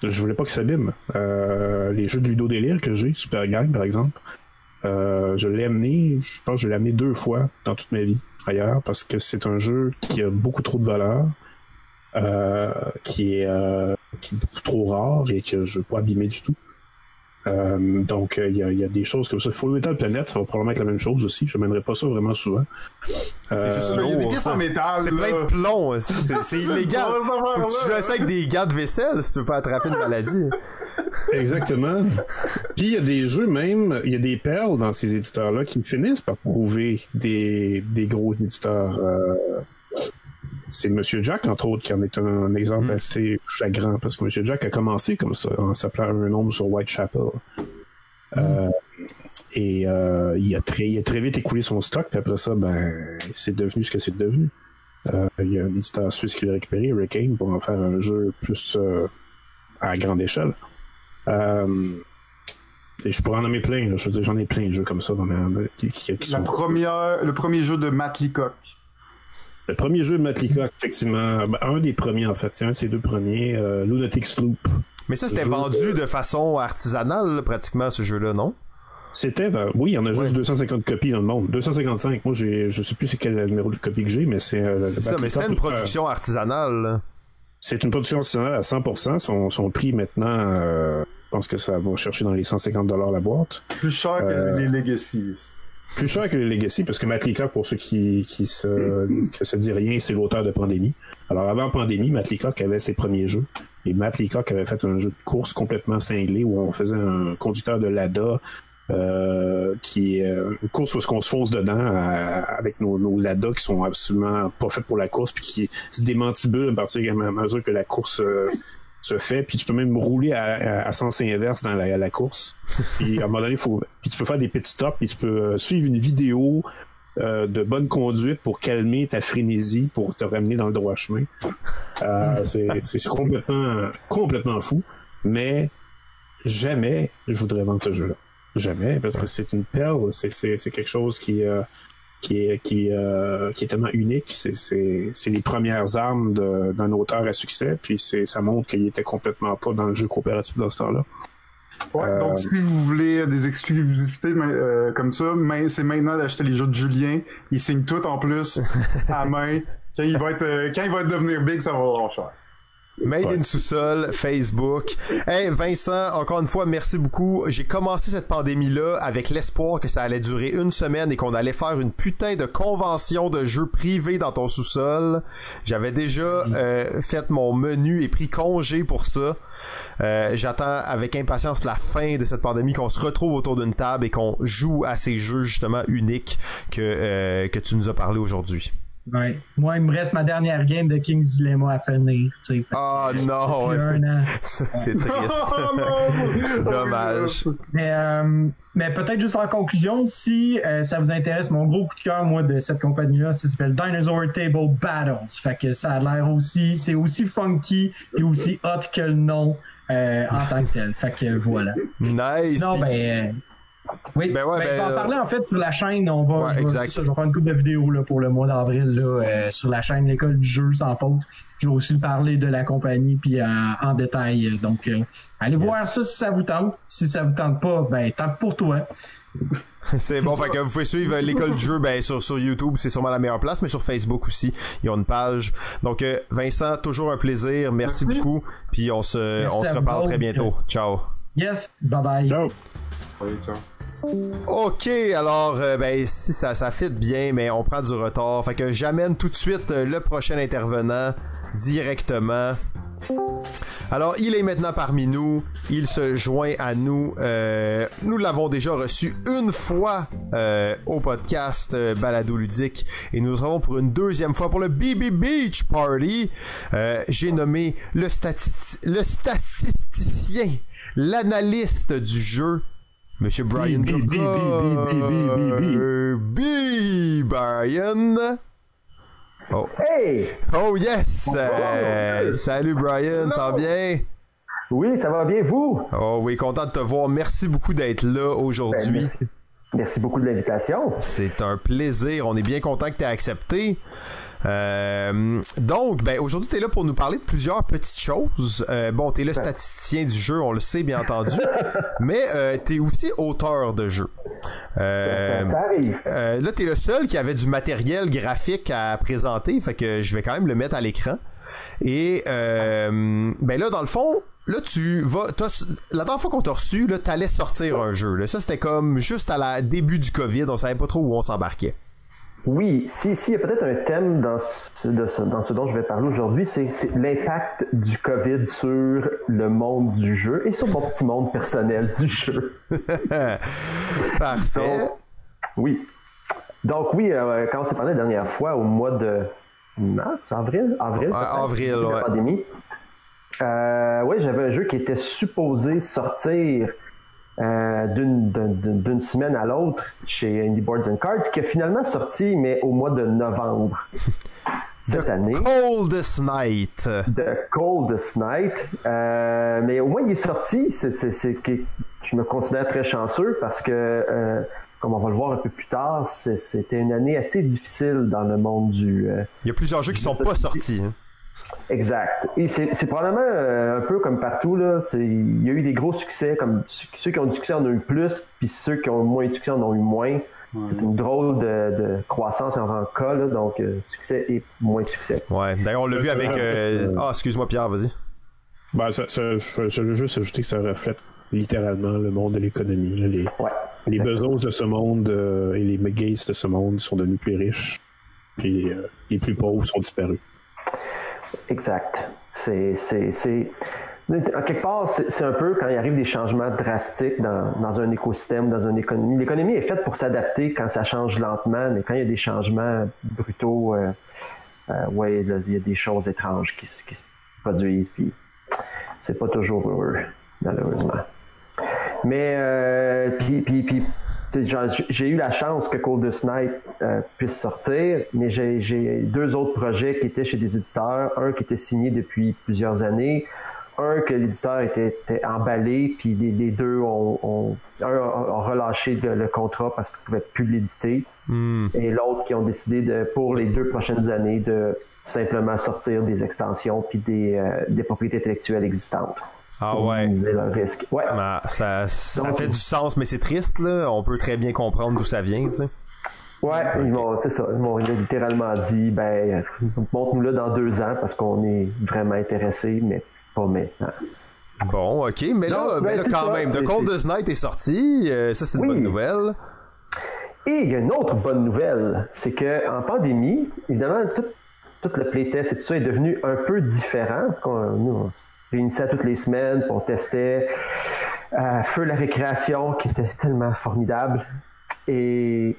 je voulais pas que ça s'abîme. Euh, les jeux de Ludo Délire que j'ai, Super Gang par exemple, euh, je l'ai amené, je pense que je l'ai amené deux fois dans toute ma vie ailleurs parce que c'est un jeu qui a beaucoup trop de valeur, euh, qui, est, qui est beaucoup trop rare et que je veux pas abîmer du tout. Euh, donc, il y, a, y, a, des choses comme ça. Full Metal Planet, ça va probablement être la même chose aussi. Je mènerai pas ça vraiment souvent.
Euh, c'est juste il y a des pièces en métal.
C'est plein de plomb. C'est illégal. Faut tu joues ça avec des gants de vaisselle si tu veux pas attraper une maladie.
Exactement. Puis il y a des jeux même, il y a des perles dans ces éditeurs-là qui finissent par prouver des, des gros éditeurs. C'est Monsieur Jack, entre autres, qui en est un, exemple
Mm.
assez flagrant, parce que Monsieur Jack a commencé comme ça, en s'appelant un nombre sur Whitechapel. Euh, et euh, il, a très, il a très vite écoulé son stock, puis après ça, ben, c'est devenu ce que c'est devenu. Euh, il y a un éditeur suisse qui l'a récupéré, Hurricane, pour en faire un jeu plus à grande échelle. Et je pourrais en nommer plein, là. je veux dire, j'en ai plein de jeux comme ça dans ma- qui, qui- qui
La première, le premier jeu de Matt Leacock.
Le premier jeu de Matt Leacock, effectivement, un des premiers en fait, c'est un de ses deux premiers, euh, Lunatic Sloop.
Mais ça, c'était vendu de façon artisanale, pratiquement, ce jeu-là, non?
C'était, ben, oui, il y en a juste
Ouais.
250 copies dans le monde. 255. Moi, j'ai, je sais plus c'est quel numéro de copie que j'ai, mais c'est. euh,
C'est ça, mais c'était une
euh,
production artisanale.
c'est une production artisanale à 100%. Son, son prix maintenant, euh, je pense que ça va chercher dans les 150 dollars la boîte.
Plus cher
Euh,
que les Legacy.
Plus cher que les Legacy, parce que Matt pour ceux qui, qui se, que ça dit rien, c'est l'auteur de Pandémie. Alors, avant Pandémie, Matt Leacock avait ses premiers jeux. Et Matt Leacock avait fait un jeu de course complètement cinglé où on faisait un conducteur de Lada, euh, qui est euh, une course où est-ce qu'on se fonce dedans avec nos, nos Lada qui sont absolument pas faits pour la course puis qui se démantibulent à partir à mesure que la course euh, se fait, puis tu peux même rouler à, à, à sens inverse dans la, la course. Puis à un moment donné, faut, puis tu peux faire des pit stops, puis tu peux euh, suivre une vidéo euh, de bonne conduite pour calmer ta frénésie, pour te ramener dans le droit chemin. Euh, c'est, complètement, complètement fou, mais jamais je voudrais vendre ce jeu-là. Jamais, parce que c'est une perle, c'est, quelque chose qui, euh, qui est qui, euh, qui est tellement unique. C'est, c'est, c'est les premières armes d'un auteur à succès, puis c'est, ça montre qu'il était complètement pas dans le jeu coopératif dans ce temps-là.
Ouais,
Euh,
donc si vous voulez des exclusivités euh, comme ça, mais c'est maintenant d'acheter les jeux de Julien. Il signe tout en plus à main. Quand il va être, euh, quand il va devenir big, ça va valoir cher.
Made
Ouais.
in sous-sol, Facebook. Hey Vincent, encore une fois, merci beaucoup. J'ai commencé cette pandémie-là avec l'espoir que ça allait durer une semaine et qu'on allait faire une putain de convention de jeux privés dans ton sous-sol. J'avais déjà euh, fait mon menu et pris congé pour ça. Euh, J'attends avec impatience la fin de cette pandémie, qu'on se retrouve autour d'une table et qu'on joue à ces jeux justement uniques que, euh, que tu nous as parlé aujourd'hui.
Ouais. Moi, il me reste ma dernière game de King's Dilemma à finir.
Ah non,
depuis un an.
ça, c'est triste.
Oh non!
Dommage.
Mais, euh, mais peut-être juste en conclusion, si euh, ça vous intéresse, mon gros coup de cœur, moi, de cette compagnie-là, ça s'appelle Dinosaur Table Battles. Fait que ça a l'air aussi, c'est aussi funky et aussi hot que le nom euh, en tant que tel. Fait que voilà.
Nice.
Sinon,
Puis-
ben. Oui,
Ben ouais,
Ben,
ben,
je vais en
euh,
parler en fait sur la chaîne. On va,
Ouais,
je, vais,
exact.
c'est ça, je vais faire une couple de vidéos là, pour le mois d'avril là, euh, sur la chaîne L'école du jeu sans faute. Je vais aussi parler de la compagnie puis euh, en détail. Donc, euh, allez voir ça si ça vous tente. Si ça vous tente pas, ben tant pour toi.
C'est bon, fait que vous pouvez suivre l'école du jeu ben, sur, sur YouTube, c'est sûrement la meilleure place, mais sur Facebook aussi, ils ont une page. Donc euh, Vincent, toujours un plaisir, merci,
Merci.
beaucoup, puis on se,
Merci
on se reparle très bientôt. Ciao.
Yes, bye bye.
Ciao!
Ok, alors euh, ben si ça ça fit bien, mais on prend du retard. Fait que j'amène tout de suite euh, le prochain intervenant directement. Alors, il est maintenant parmi nous. Il se joint à nous. Euh, nous l'avons déjà reçu une fois au podcast Balado Ludique et nous retrouvons pour une deuxième fois pour le BB Beach Party. J'ai nommé le statisticien, l'analyste du jeu, Monsieur Brian
B, B, B, B, B, B, B, B.
B, Brian. Oh.
Hey!
Oh yes! Euh, salut Brian, ça va bien?
Oui, ça va bien, vous?
Oh oui, content de te voir. Merci beaucoup d'être là
Ben,
aujourd'hui.
merci. Merci beaucoup de l'invitation.
C'est un plaisir. On est bien content que tu aies accepté. Euh, donc, ben, aujourd'hui, tu es là pour nous parler de plusieurs petites choses. Euh, bon, tu es le statisticien du jeu, on le sait, bien entendu. mais euh, tu es aussi auteur de jeu. Euh,
Ça, ça arrive.
euh, là, t'es le seul qui avait du matériel graphique à présenter, fait que je vais quand même le mettre à l'écran. Et euh, ben là, dans le fond, là tu vas, la dernière fois qu'on t'a reçu, là, t'allais sortir un jeu. Là, ça c'était comme juste à la début du Covid, on savait pas trop où on s'embarquait.
Oui, si, si, il y a peut-être un thème dans ce, de ce- dans ce dont je vais parler aujourd'hui, c'est l'impact du COVID sur le monde du jeu et sur mon petit monde personnel du jeu.
Parfait.
Donc, oui. Donc oui, euh, quand on s'est parlé la dernière fois, au mois de mars, avril, avril, de la pandémie. Euh, ouais, j'avais un jeu qui était supposé sortir euh, d'une, d'une- d'une semaine à l'autre chez Indie Boards and Cards, qui a finalement sorti, mais au mois de novembre cette
The
année.
Coldest Night.
The Coldest Night. Euh, mais au moins, il est sorti. C'est, c'est, c'est que je me considère très chanceux parce que, euh, comme on va le voir un peu plus tard, c'était une année assez difficile dans le monde du... euh,
Il y a plusieurs jeux qui sont pas sortis. hein.
Exact. Et c'est, probablement euh, un peu comme partout. Là. Il y a eu des gros succès, comme ceux qui ont du succès en ont eu plus, puis ceux qui ont moins de succès en ont eu moins. C'est une drôle de, de croissance en tant que cas, là, donc euh, succès et moins de succès.
Ouais. D'ailleurs, on l'a vu avec. euh, Ah, excuse-moi, Pierre, vas-y.
Ben, ça, ça- je veux juste ajouter que ça reflète littéralement le monde de l'économie. Les,
Ouais.
les besoins de ce monde euh, et les Gates de ce monde sont devenus plus riches, puis euh, les plus pauvres sont disparus.
Exact. C'est. En quelque part, c'est, un peu quand il arrive des changements drastiques dans, dans un écosystème, dans une économie. L'économie est faite pour s'adapter quand ça change lentement, mais quand il y a des changements brutaux, euh, euh, ouais, il y a des choses étranges qui se produisent, puis c'est pas toujours heureux, malheureusement. Mais euh, puis, puis, puis j'ai eu la chance que Coldest Night euh, puisse sortir, mais j'ai, deux autres projets qui étaient chez des éditeurs, un qui était signé depuis plusieurs années, un que l'éditeur était, était emballé, puis les, les deux ont, ont- un a relâché le, le contrat parce qu'il ne pouvait plus l'éditer,
Hmm.
et l'autre qui ont décidé de pour les deux prochaines années de simplement sortir des extensions puis des, euh, des propriétés intellectuelles existantes.
Ah ouais.
leur risque. Ouais.
Ben, ça, ça
Donc-
fait du sens, mais c'est triste, là. On peut très bien comprendre d'où ça vient, tu sais.
Ouais, ils m'ont, c'est ça, ils m'ont littéralement dit, ben, montre-nous-le dans deux ans parce qu'on est vraiment intéressé, mais pas maintenant.
Bon, ok, mais là,
Non, ben,
là quand
ça,
même, The Coldest Night est sorti. euh, ça, c'est une
Oui.
bonne nouvelle.
Et il y a une autre bonne nouvelle, c'est que en pandémie, évidemment, tout, tout le playtest et tout ça est devenu un peu différent. Parce qu'on nous, réunissait toutes les semaines, puis on testait euh, Feu la récréation, qui était tellement formidable. Et,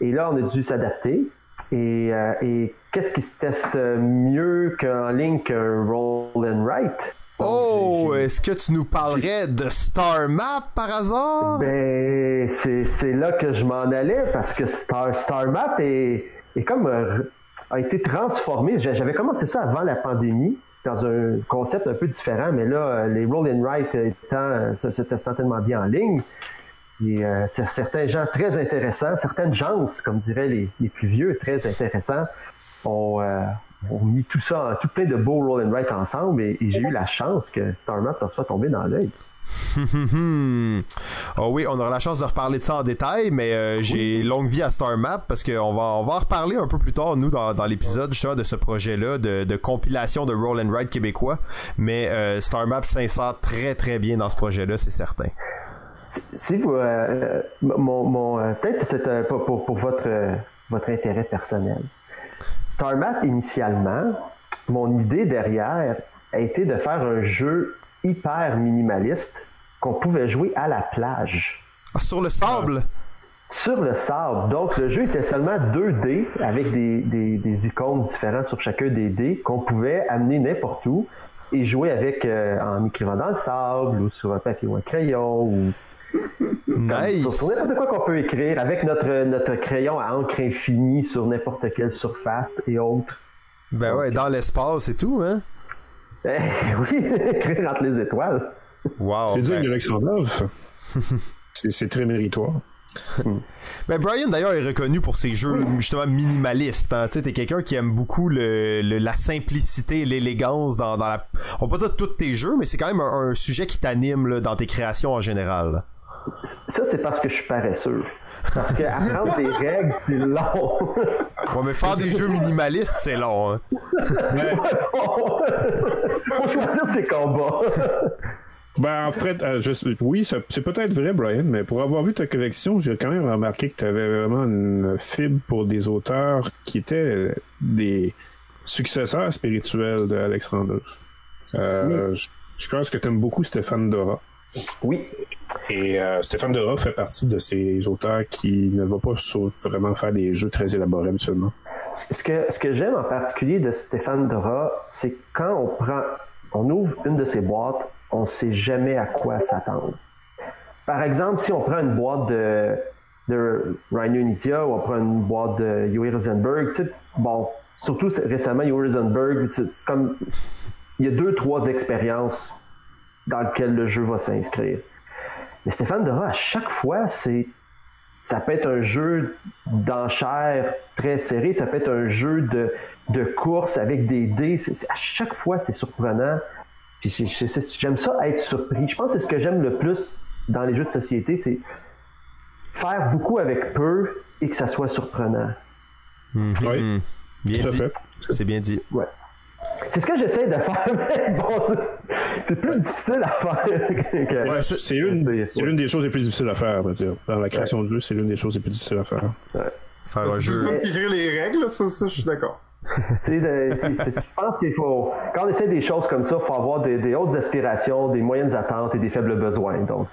et là, on a dû s'adapter. Et, euh, et qu'est-ce qui se teste mieux qu'en ligne qu'un roll and write?
Oh, est-ce que tu nous parlerais de Star Map par hasard?
Ben, c'est, là que je m'en allais parce que Star, Star Map est, est comme euh, a été transformé. J'a- J'avais commencé ça avant la pandémie dans un concept un peu différent, mais là, euh, les roll and write étant, euh, se, se testant tellement bien en ligne, et euh, certains gens très intéressants, certaines gens, comme diraient les, les plus vieux, très intéressants, ont, euh, ont mis tout ça, tout plein de beaux roll and write ensemble, et, et j'ai eu la chance que Star Map leur soit tombé dans l'œil.
Oh oui, on aura la chance de reparler de ça en détail, mais euh, j'ai longue vie à Star Map parce qu'on va, on va en reparler un peu plus tard, nous, dans, dans l'épisode, justement, de ce projet-là de, de compilation de Roll and Ride québécois. Mais euh, Star Map s'insère très très bien dans ce projet-là, c'est certain.
si vous, euh, mon, mon, peut-être c'est pour, pour, pour votre, votre intérêt personnel. Star Map, initialement, mon idée derrière a été de faire un jeu hyper minimaliste qu'on pouvait jouer à la plage.
Ah, sur le sable?
Sur le sable. Donc, le jeu était seulement 2D avec des, des, des icônes différentes sur chacun des dés qu'on pouvait amener n'importe où et jouer avec euh, en écrivant dans le sable ou sur un papier ou un crayon ou
Nice!
sur n'importe quoi qu'on peut écrire avec notre, notre crayon à encre infinie sur n'importe quelle surface et autres.
Ben ouais, dans l'espace et tout, hein?
Eh, oui, écrire entre les étoiles.
Wow!
C'est digne
ben-
c'est très méritoire.
Ben Brian d'ailleurs est reconnu pour ses jeux justement minimalistes. Hein. Tu t'es quelqu'un qui aime beaucoup le, le- la simplicité et l'élégance dans, dans la. On peut pas dire tous tes jeux, mais c'est quand même un, un sujet qui t'anime dans tes créations en général.
Ça, c'est parce que je suis paresseux. Parce que apprendre des règles, c'est long.
Ouais, mais faire des jeux minimalistes, c'est long. Hein.
Faut choisir ses combats.
Ben, en fait, euh, je- oui, c'est peut-être vrai, Brian, mais pour avoir vu ta collection, j'ai quand même remarqué que tu avais vraiment une fibre pour des auteurs qui étaient des successeurs spirituels d'Alexandre. Euh, je, je pense que tu aimes beaucoup Stéphane Dora.
Oui,
Et euh, Stéphane Dora fait partie de ces auteurs qui ne va pas vraiment faire des jeux très élaborés habituellement.
ce que, j'aime en particulier de Stéphane Dora, c'est quand on prend, on ouvre une de ces boîtes, on sait jamais à quoi s'attendre. Par exemple, si on prend une boîte de, de Ryan ou on prend une boîte de Yuri Rosenberg, bon, surtout récemment, Yuri Rosenberg, c'est comme, il y a deux, trois expériences dans lesquelles le jeu va s'inscrire. Mais Stéphane Dora, à chaque fois, c'est ça peut être un jeu d'enchères très serré, ça peut être un jeu de, de course avec des dés. à chaque fois, c'est surprenant. j'aime ça être surpris. Je pense que c'est ce que j'aime le plus dans les jeux de société, c'est faire beaucoup avec peu et que ça soit surprenant.
Mmh.
Oui,
mmh. Bien dit. C'est bien dit.
Ouais. C'est ce que j'essaie de faire, mais bon, c'est plus difficile à faire.
Ouais, c'est l'une des, des choses les plus difficiles à faire, à dire. Dans la création ouais. de jeu, c'est l'une des choses les plus difficiles à faire.
Ouais.
Faire un jeu.
écrire les règles, ça, ça je suis d'accord.
tu sais, je pense qu'il faut, quand on essaie des choses comme ça, il faut avoir des, des, hautes aspirations, des moyennes attentes et des faibles besoins. Donc,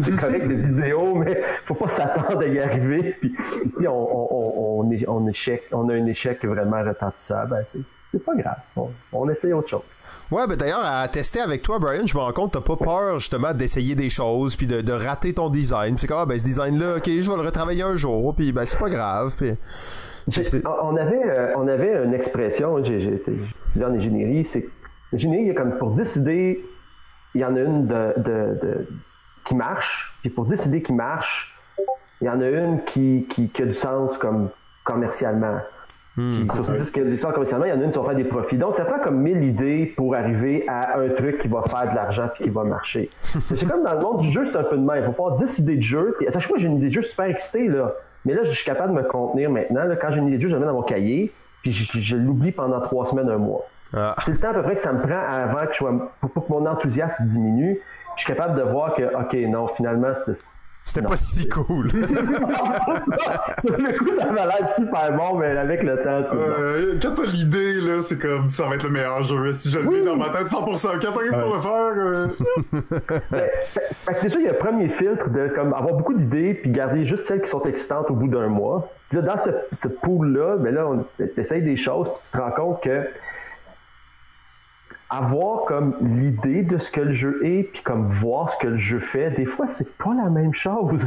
c'est correct les vidéos, mais faut pas s'attendre à y arriver. Puis, si on, on, on, on, on, échec, on a un échec vraiment retentissable, ben, c'est pas grave. On, on essaye autre chose.
Ouais, ben d'ailleurs, à tester avec toi, Brian, je me rends compte, t'as pas peur justement d'essayer des choses, puis de, de rater ton design. C'est comme, ah, ben ce design-là, ok, je vais le retravailler un jour, puis ben c'est pas grave. Puis...
On avait, euh, on avait une expression, j'ai étudié en ingénierie, c'est l'ingénierie, il y a comme pour décider, il y en a une de, de, de qui marche, puis pour décider qui marche, il y en a une qui, qui, qui a du sens comme commercialement.
Hmm.
Puis surtout ce que du sens commercialement, il y en a une qui va faire des profits. Donc ça prend comme mille idées pour arriver à un truc qui va faire de l'argent puis qui va marcher. c'est comme dans le monde du jeu, c'est un peu de même. Il faut avoir 10 idées de jeu. Puis à chaque fois, j'ai une idée de jeu super excitée, là. Mais là, je suis capable de me contenir maintenant. Là, quand j'ai une idée de jeu, je la mets dans mon cahier, puis je, je l'oublie pendant trois semaines, un mois.
Ah.
C'est le temps à peu près que ça me prend avant que je sois, pour que mon enthousiasme diminue. Je suis capable de voir que, ok, non, finalement,
c'était pas si cool.
Le coup, ça m'a l'air super bon, mais avec le temps,
euh, Quand t'as l'idée, là, c'est comme ça va être le meilleur jeu. Si je le mets dans ma tête 100%, quand t'arrives ouais. pour le faire. Euh...
fait que déjà, il y a un premier filtre de comme avoir beaucoup d'idées puis garder juste celles qui sont excitantes au bout d'un mois. Puis là, dans ce, ce pool-là, ben là, on essaye des choses, puis tu te rends compte que avoir comme l'idée de ce que le jeu est, puis comme voir ce que le jeu fait, des fois, c'est pas la même chose.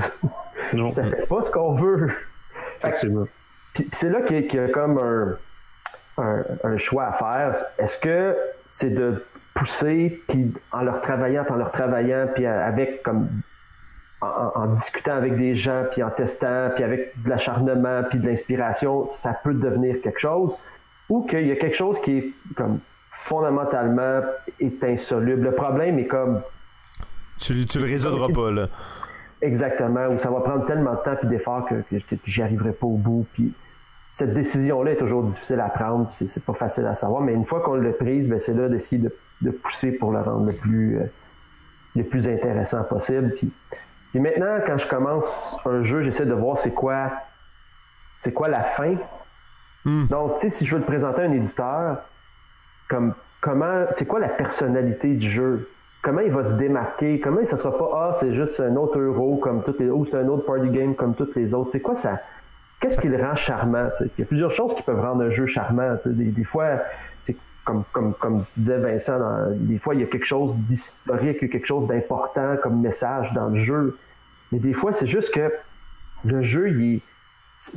Non.
ça fait pas ce qu'on veut.
Effectivement.
Puis c'est là qu'il y, y, a comme un, un, un choix à faire. Est-ce que c'est de pousser, puis en leur travaillant, en leur travaillant, puis avec comme en, en, discutant avec des gens, puis en testant, puis avec de l'acharnement, puis de l'inspiration, ça peut devenir quelque chose, ou qu'il y a quelque chose qui est comme fondamentalement est insoluble. Le problème est comme.
Tu, tu le résoudras pas, là.
Exactement, ou ça va prendre tellement de temps et d'efforts que, que, que j'y arriverai pas au bout. Puis cette décision-là est toujours difficile à prendre, c'est, c'est pas facile à savoir, mais une fois qu'on l'a prise, ben c'est là d'essayer de, de, pousser pour le rendre le plus, euh, le plus intéressant possible. Puis, puis maintenant, quand je commence un jeu, j'essaie de voir c'est quoi, c'est quoi la fin.
Mm.
Donc, tu sais, si je veux le présenter à un éditeur, comme comment c'est quoi la personnalité du jeu? Comment il va se démarquer? Comment ça sera pas ah c'est juste un autre euro comme toutes les ou c'est un autre party game comme toutes les autres? C'est quoi ça? Qu'est-ce qui le rend charmant il y a plusieurs choses qui peuvent rendre un jeu charmant des, des, fois c'est comme comme comme disait Vincent des fois il y a quelque chose d'historique quelque chose d'important comme message dans le jeu. Mais des fois c'est juste que le jeu il est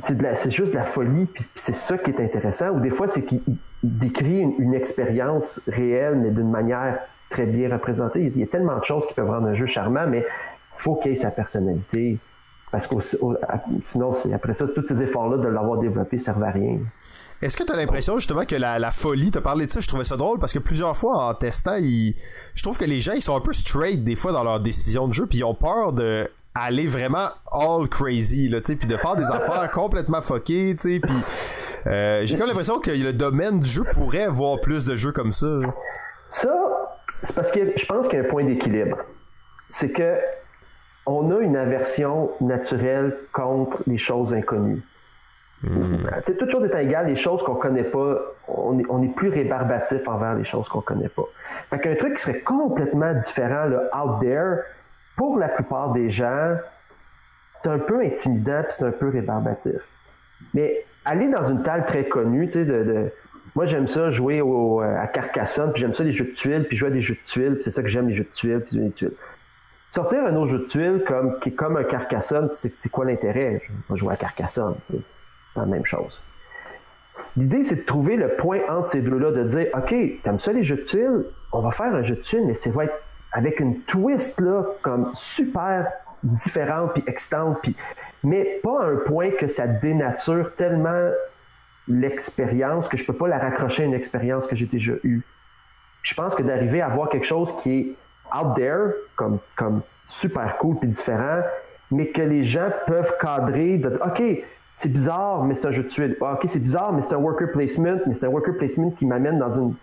c'est, juste de la folie, puis c'est ça qui est intéressant. Ou des fois, c'est qu'il décrit une, expérience réelle, mais d'une manière très bien représentée. Il y a tellement de choses qui peuvent rendre un jeu charmant, mais il faut qu'il ait sa personnalité. Parce que sinon, après ça, tous ces efforts-là de l'avoir développé servent à rien.
Est-ce que tu as l'impression justement que la, folie, t'as parlé de ça, je trouvais ça drôle parce que plusieurs fois en testant, je trouve que les gens ils sont un peu straight des fois dans leur décision de jeu puis ils ont peur de aller vraiment all crazy là tu sais puis de faire des affaires complètement fuckées tu sais puis euh, j'ai comme l'impression que le domaine du jeu pourrait avoir plus de jeux comme ça.
Ça c'est parce que je pense qu'il y a un point d'équilibre. C'est que on a une aversion naturelle contre les choses inconnues.
Mmh.
tu sais toute chose étant égale les choses qu'on connaît pas on est, on est plus rébarbatif envers les choses qu'on connaît pas. Fait qu'un truc qui serait complètement différent là, out there pour la plupart des gens, c'est un peu intimidant puis c'est un peu rébarbatif. Mais aller dans une table très connue, tu sais, de, de- moi j'aime ça jouer au, euh, à Carcassonne, puis j'aime ça les jeux de tuiles, puis jouer à des jeux de tuiles, puis c'est ça que j'aime les jeux de tuiles, puis les tuiles. Sortir un autre jeu de tuiles comme qui est comme un Carcassonne, c'est quoi l'intérêt? Je vais jouer à Carcassonne, c'est la même chose. L'idée, c'est de trouver le point entre ces deux-là, de dire, OK, t'aimes ça les jeux de tuiles? On va faire un jeu de tuiles, mais c'est va être avec une twist, là, comme super différente, puis excitante, mais pas à un point que ça dénature tellement l'expérience que je peux pas la raccrocher à une expérience que j'ai déjà eue. Je pense que d'arriver à avoir quelque chose qui est out there, comme, comme super cool puis différent, mais que les gens peuvent cadrer, de dire, OK, c'est bizarre, mais c'est un jeu de tuiles. Ah, OK, c'est bizarre, mais c'est un worker placement, mais c'est un worker placement qui m'amène dans une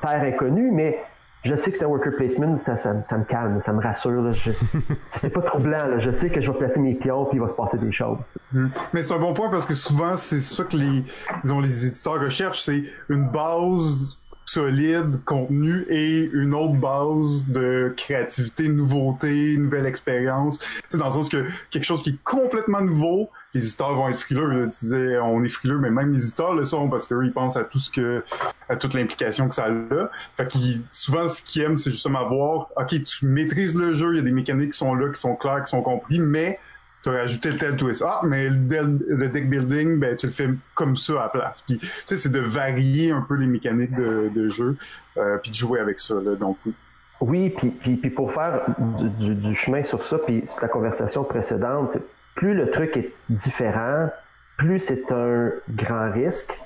terre inconnue, mais je sais que c'est un worker placement, ça, ça, ça me calme, ça me rassure. là. Je- C'est pas troublant. Là. Je sais que je vais placer mes pions puis il va se passer des choses.
Mais c'est un bon point parce que souvent, c'est ça que les, disons, les éditeurs recherchent, c'est une base solide, contenu et une autre base de créativité, nouveauté, nouvelle expérience. C'est dans le sens que quelque chose qui est complètement nouveau, les éditeurs vont être frileux. Tu disais, on est frileux, mais même les éditeurs le sont parce qu'eux, ils pensent à tout ce que, à toute l'implication que ça a. Fait qu'ils, souvent, ce qu'ils aiment, c'est justement voir, OK, tu maîtrises le jeu, il y a des mécaniques qui sont là, qui sont claires, qui sont compris, mais tu as rajouté le tel twist. Ah, mais le, deck building, ben, tu le fais comme ça à la place. Puis, tu sais, c'est de varier un peu les mécaniques de, jeu, euh, puis de jouer avec ça. Là. Donc, oui.
Oui, puis, puis, pour faire du, chemin sur ça, puis sur la conversation précédente, plus le truc est différent, plus c'est un grand risque,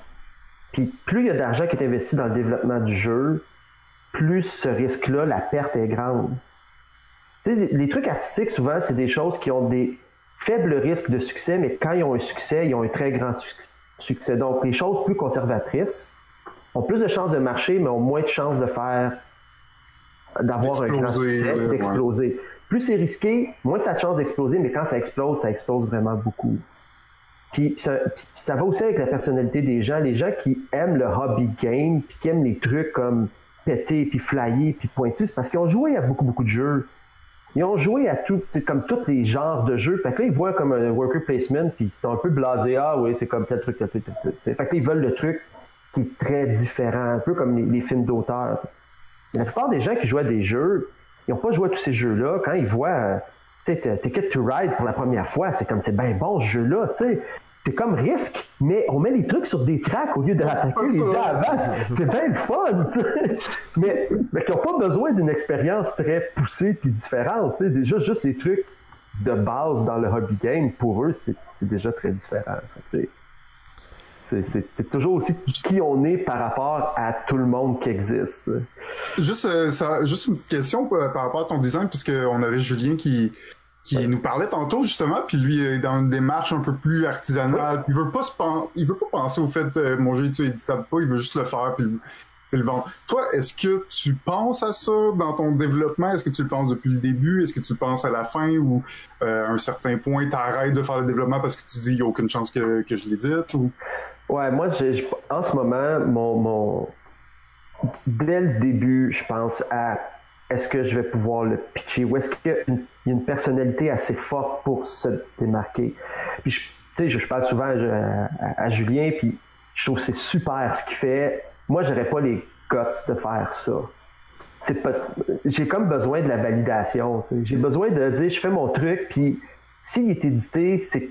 puis plus il y a d'argent qui est investi dans le développement du jeu, plus ce risque-là, la perte est grande. Tu sais, les trucs artistiques, souvent, c'est des choses qui ont des faibles risques de succès, mais quand ils ont un succès, ils ont un très grand suc- succès. Donc, les choses plus conservatrices ont plus de chances de marcher, mais ont moins de chances de faire d'avoir un grand succès,
euh,
d'exploser. Plus c'est risqué, moins ça a de chances d'exploser, mais quand ça explose, ça explose vraiment beaucoup. Puis ça, puis ça va aussi avec la personnalité des gens. Les gens qui aiment le hobby game, puis qui aiment les trucs comme péter, puis flyer, puis pointu, c'est parce qu'ils ont joué à beaucoup, beaucoup de jeux. Ils ont joué à tout, comme tous les genres de jeux. Fait que là, ils voient comme un worker placement, puis c'est un peu blasé. Ah oui, c'est comme tel truc, tel truc, tel truc. Fait que là, ils veulent le truc qui est très différent, un peu comme les, les films d'auteur. La plupart des gens qui jouent à des jeux, ils n'ont pas joué à tous ces jeux-là. Quand ils voient euh, Ticket to Ride pour la première fois, c'est comme c'est bien bon ce jeu-là, tu sais. C'est comme risque, mais on met les trucs sur des tracks au lieu de rattaquer les gens avant. C'est bien le fun, tu sais. Mais, mais qui n'ont pas besoin d'une expérience très poussée puis différente, tu sais. Déjà, juste les trucs de base dans le hobby game, pour eux, c'est déjà très différent. C'est- toujours aussi qui on est par rapport à tout le monde qui existe.
Juste, euh, ça, juste une petite question euh, par rapport à ton design, puisque on avait Julien qui qui nous parlait tantôt justement, puis lui est dans une démarche un peu plus artisanale. Il veut pas se pen- il veut pas penser au fait euh, mon jeu est éditable pas, il veut juste le faire puis le- c'est le vendre. Toi, est-ce que tu penses à ça dans ton développement? Est-ce que tu le penses depuis le début? Est-ce que tu le penses à la fin ou euh, à un certain point t'arrêtes de faire le développement parce que tu dis il y a aucune chance que, que je l'édite ou?
Ouais, moi, j'ai- j'ai- en ce moment, mon, mon, dès le début, je pense à est-ce que je vais pouvoir le pitcher? Ou est-ce qu'il y a une, personnalité assez forte pour se démarquer? Puis, je- tu sais, je, parle souvent à, Julien, puis je trouve que c'est super ce qu'il fait. Moi, j'aurais pas les guts de faire ça. C'est pas, j'ai comme besoin de la validation. J'ai besoin de dire, je fais mon truc, puis s'il est édité, c'est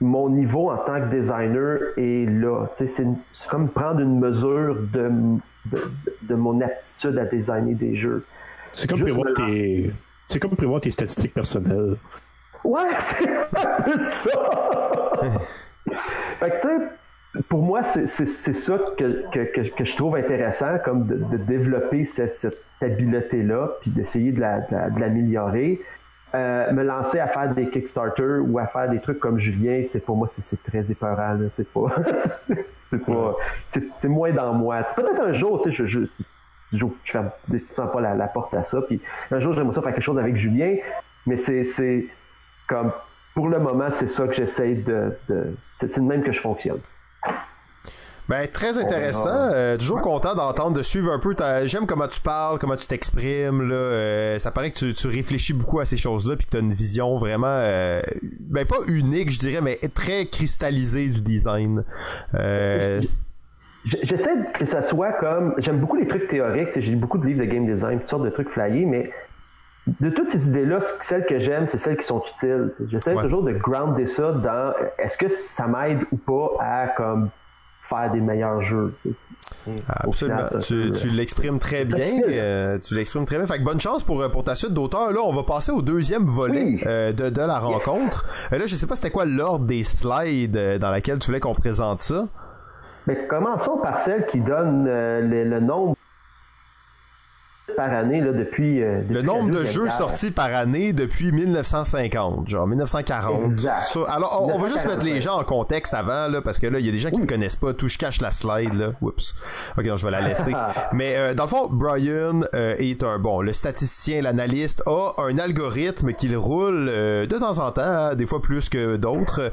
mon niveau en tant que designer est là. C'est, comme prendre une mesure de, de mon aptitude à designer des jeux.
C'est comme, prévoir tes... c'est comme prévoir tes statistiques personnelles.
Ouais, c'est ça. fait que, tu sais, pour moi, c'est, c'est, c'est ça que, que, que, que je trouve intéressant, comme de, de développer cette, cette habileté-là, puis d'essayer de, la, de, la- de l'améliorer. Euh, me lancer à faire des Kickstarter ou à faire des trucs comme Julien, c'est pour moi, c'est, c'est très épeurant. C'est pas. c'est pas. C'est, c'est moins dans moi. Peut-être un jour, tu sais, je, je, je, je ferme pas la, la porte à ça. Puis un jour, j'aimerais ça faire quelque chose avec Julien, mais c'est, comme pour le moment, c'est ça que j'essaie de. de c'est, c'est de même que je fonctionne.
Ben, très intéressant. Euh, toujours content d'entendre, de suivre un peu. ta- J'aime comment tu parles, comment tu t'exprimes. Là. Euh, ça paraît que tu, tu réfléchis beaucoup à ces choses-là, puis que tu as une vision vraiment, euh, ben pas unique, je dirais, mais très cristallisée du design. Euh,
J'essaie que ça soit comme. J'aime beaucoup les trucs théoriques. J'ai lu beaucoup de livres de game design, toutes sortes de trucs flyés, mais de toutes ces idées-là, celles que j'aime, c'est celles qui sont utiles. J'essaie
Ouais.
toujours de grounder ça dans est-ce que ça m'aide ou pas à comme faire des meilleurs jeux.
Absolument.
final,
Tu, tu l'exprimes très bien. euh, tu l'exprimes très bien. Fait que bonne chance pour, pour ta suite d'auteur. Là, on va passer au deuxième volet
Oui.
euh, de, de la rencontre. Euh, là, je sais pas c'était quoi l'ordre des slides euh, dans laquelle tu voulais qu'on présente ça.
Mais commençons par celle qui donne euh, le, le nombre par année là, depuis, euh, depuis
Le nombre de jeux sortis par année depuis 1950, genre 1940.
Exact.
Ça, alors, on, on va juste mettre les
1945.
gens en contexte avant, là, parce que là, il y a des gens qui ne connaissent pas tout. Je cache la slide, là. Oups. Ok, non, je vais la laisser. Mais euh, dans le fond, Brian euh, est un bon, le statisticien, l'analyste a un algorithme qu'il roule de temps en temps, hein, des fois plus que d'autres.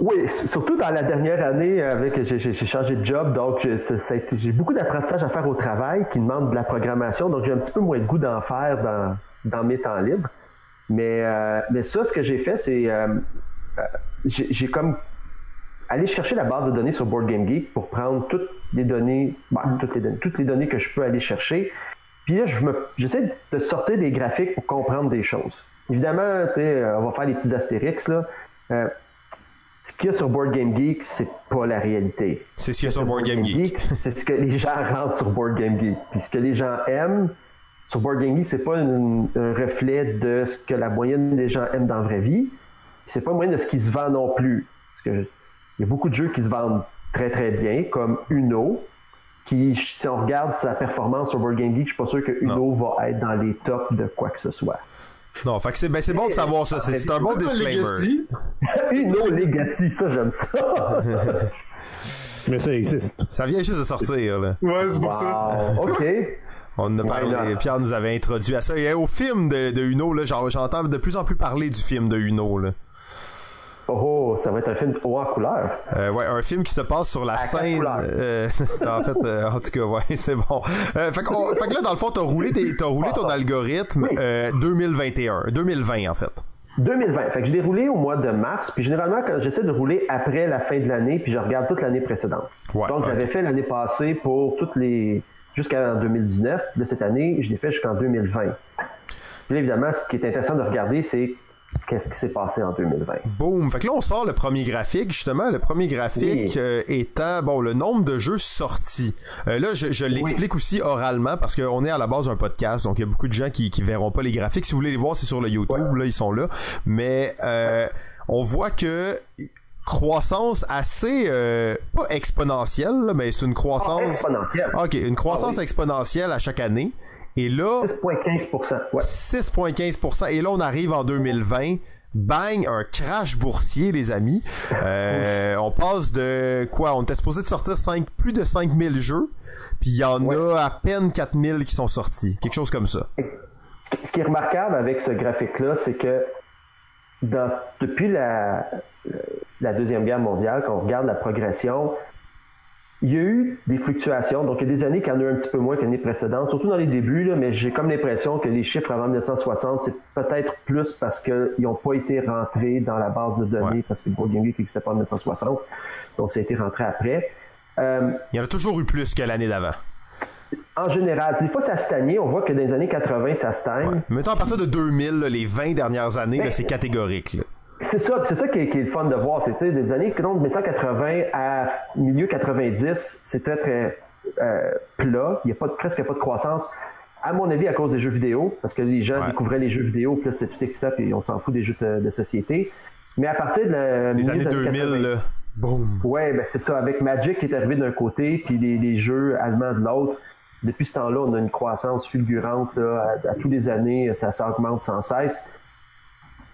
Oui, surtout dans la dernière année, avec j'ai changé de job, donc été- j'ai beaucoup d'apprentissage à faire au travail qui demande de la programmation, donc j'ai un petit peu moins de goût d'en faire dans, dans mes temps libres. Mais, euh, mais ça, ce que j'ai fait, c'est euh, euh, j'ai comme allé chercher la base de données sur Board Game Geek pour prendre toutes les données, ben, toutes les données, que je peux aller chercher. Puis là, j'essaie de sortir des graphiques pour comprendre des choses. Évidemment, euh, on va faire des petits astérix là. Euh, ce qu'il y a sur Board Game Geek, c'est pas la réalité.
C'est ce qu'il y a sur Board Game Geek.
C'est ce que les gens rentrent sur Board Game Geek. Puis ce que les gens aiment sur Board Game Geek, c'est pas une- un reflet de ce que la moyenne des gens aiment dans la vraie vie. C'est pas moyen de ce qui se vend non plus. Parce que il y a beaucoup de jeux qui se vendent très très bien, comme Uno, qui, si on regarde sa performance sur Board Game Geek, je suis pas sûr que Uno va être dans les tops de quoi que ce soit.
Non, fait que c'est ben, c'est bon de savoir ça. C'est c'est un bon disclaimer.
Legacy,
Uno Legacy, ça j'aime ça.
Mais ça existe.
Ça vient juste de sortir, là.
Ouais, c'est pour ça.
Ok.
On en a parlé. Pierre nous avait introduit à ça. Et au film de, de Uno, là, j'entends de plus en plus parler du film de Uno, là.
Oh, ça va être un film haut en couleur.
Euh, ouais, un film qui se passe sur la scène. euh, en fait, euh, en tout cas, ouais, c'est bon. Euh, fait, que là, dans le fond, t'as roulé, tes- t'as roulé ton algorithme
Oui.
euh, 2021, 2020 en fait.
2020. Fait que je l'ai roulé au mois de mars. Puis généralement, quand j'essaie de rouler après la fin de l'année, puis je regarde toute l'année précédente.
Ouais,
Donc, j'avais fait l'année passée pour toutes les. jusqu'en 2019. De cette année, je l'ai fait jusqu'en 2020. Puis là, évidemment, ce qui est intéressant de regarder, c'est qu'est-ce qui s'est passé en 2020.
Boom. Fait que là, on sort le premier graphique, justement. Le premier graphique
Oui.
euh, étant, bon, le nombre de jeux sortis. Euh, là, je, je l'explique aussi oralement parce qu'on est à la base d'un podcast, donc il y a beaucoup de gens qui, qui verront pas les graphiques. Si vous voulez les voir, c'est sur le YouTube, là, ils sont là. Mais euh, on voit que croissance assez pas exponentielle, là, mais c'est une croissance.
Exponentiel.
Ok, une croissance
Ah oui.
exponentielle à chaque année. Et là,
6,15 ouais.
6,15%. Et là, on arrive en 2020. Bang, un crash boursier, les amis. Euh, on passe de quoi? On était supposé de sortir 5, plus de 5000 jeux. Puis il y en a à peine 4000 qui sont sortis. Quelque chose comme ça.
Ce qui est remarquable avec ce graphique-là, c'est que dans- depuis la, la Deuxième Guerre mondiale, quand on regarde la progression, il y a eu des fluctuations. Donc, il y a des années qu'il y en a eu un petit peu moins que l'année précédente, surtout dans les débuts, là, mais j'ai comme l'impression que les chiffres avant 1960, c'est peut-être plus parce qu'ils n'ont pas été rentrés dans la base de données,
Ouais.
parce que le Board Game Geek n'existait pas en 1960. Donc, ça a été rentré après. Euh,
Il y en a toujours eu plus que l'année d'avant.
en général, des fois, ça stagnait. On voit que dans les années 80, ça stagne.
Ouais. Mettons à partir de 2000, là, les 20 dernières années,
Mais-
c'est catégorique. là.
C'est ça, c'est ça qui est, qui est le fun de voir. C'est des années donc, de 1980 à milieu 90, c'est très euh, plat. Il n'y a pas de- presque pas de croissance. À mon avis, à cause des jeux vidéo, parce que les gens
Ouais.
découvraient les jeux vidéo, puis là, c'est tout excitant, puis on s'en fout des jeux de, de société. Mais à partir de la
Les années
des
2000,
80,
là, boum.
Ouais, ben c'est ça. Avec Magic qui est arrivé d'un côté, puis les, les jeux allemands de l'autre. Depuis ce temps-là, on a une croissance fulgurante. Là, à, à tous les années, ça, ça augmente sans cesse.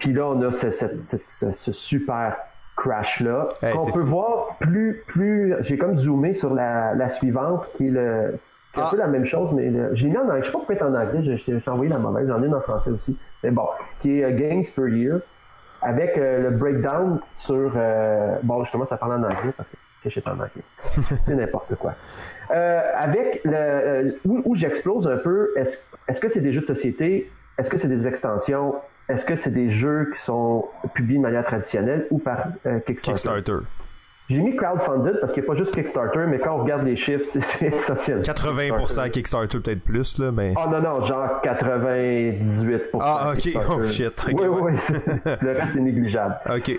Puis là, on a ce, ce- ce- ce- ce super crash-là.
Hey,
qu'on
c'est
peut
fou.
voir plus... plus J'ai comme zoomé sur la, la suivante, qui est, le, est
Ah.
un peu la même chose, mais le- j'ai mis en anglais. Je sais pas pourquoi être en anglais, je, je je t'ai envoyé la mauvaise. J'en ai une en français aussi. Mais bon, qui est euh, Games per Year avec euh, le breakdown sur... euh, bon, je commence à parler en anglais parce que j'ai pas manqué. c'est n'importe quoi. Euh, avec le, euh, où, où j'explose un peu, est-ce est-ce que c'est des jeux de société? Est-ce que c'est des extensions? Est-ce que c'est des jeux qui sont publiés de manière traditionnelle ou par euh, Kickstarter?
Kickstarter.
J'ai mis crowdfunded parce qu'il n'y a pas juste Kickstarter, mais quand on regarde les chiffres, c'est- essentiel.
80% Kickstarter, peut-être plus, là, mais.
Oh non, non, genre 98%.
Ah, ok.
Kickstarter.
Oh, shit.
Oui,
ouais.
oui, c'est- le reste est négligeable.
Ok.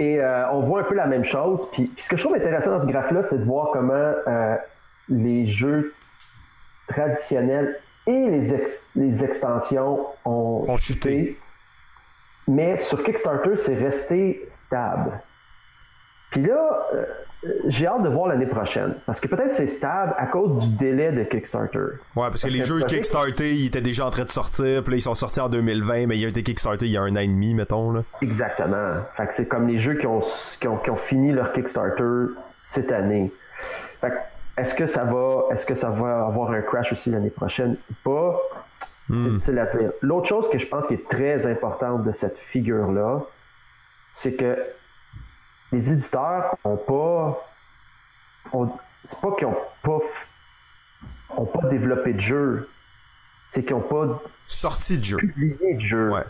Et euh, on voit un peu la même chose. Puis, puis ce que je trouve intéressant dans ce graphe-là, c'est de voir comment euh, les jeux traditionnels et les, ex- les extensions ont,
Ont chuté.
Mais sur Kickstarter, c'est resté stable. Puis là, euh, j'ai hâte de voir l'année prochaine. Parce que peut-être c'est stable à cause du délai de Kickstarter.
Ouais, parce que les jeux Kickstarter, ils étaient déjà en train de sortir, puis là, ils sont sortis en 2020, mais ils ont été Kickstarter il y a un an et demi, mettons, là.
Exactement. Fait que c'est comme les jeux qui ont, qui ont, qui ont fini leur Kickstarter cette année. Fait que est-ce que ça va, est-ce que ça va avoir un crash aussi l'année prochaine ou pas? C'est difficile à dire. L'autre chose que je pense qui est très importante de cette figure-là, c'est que les éditeurs ont pas, ont- c'est pas qu'ils ont pas, ont pas développé de jeu, c'est qu'ils ont pas
Sortie de jeu.
publié de jeu.
Ouais.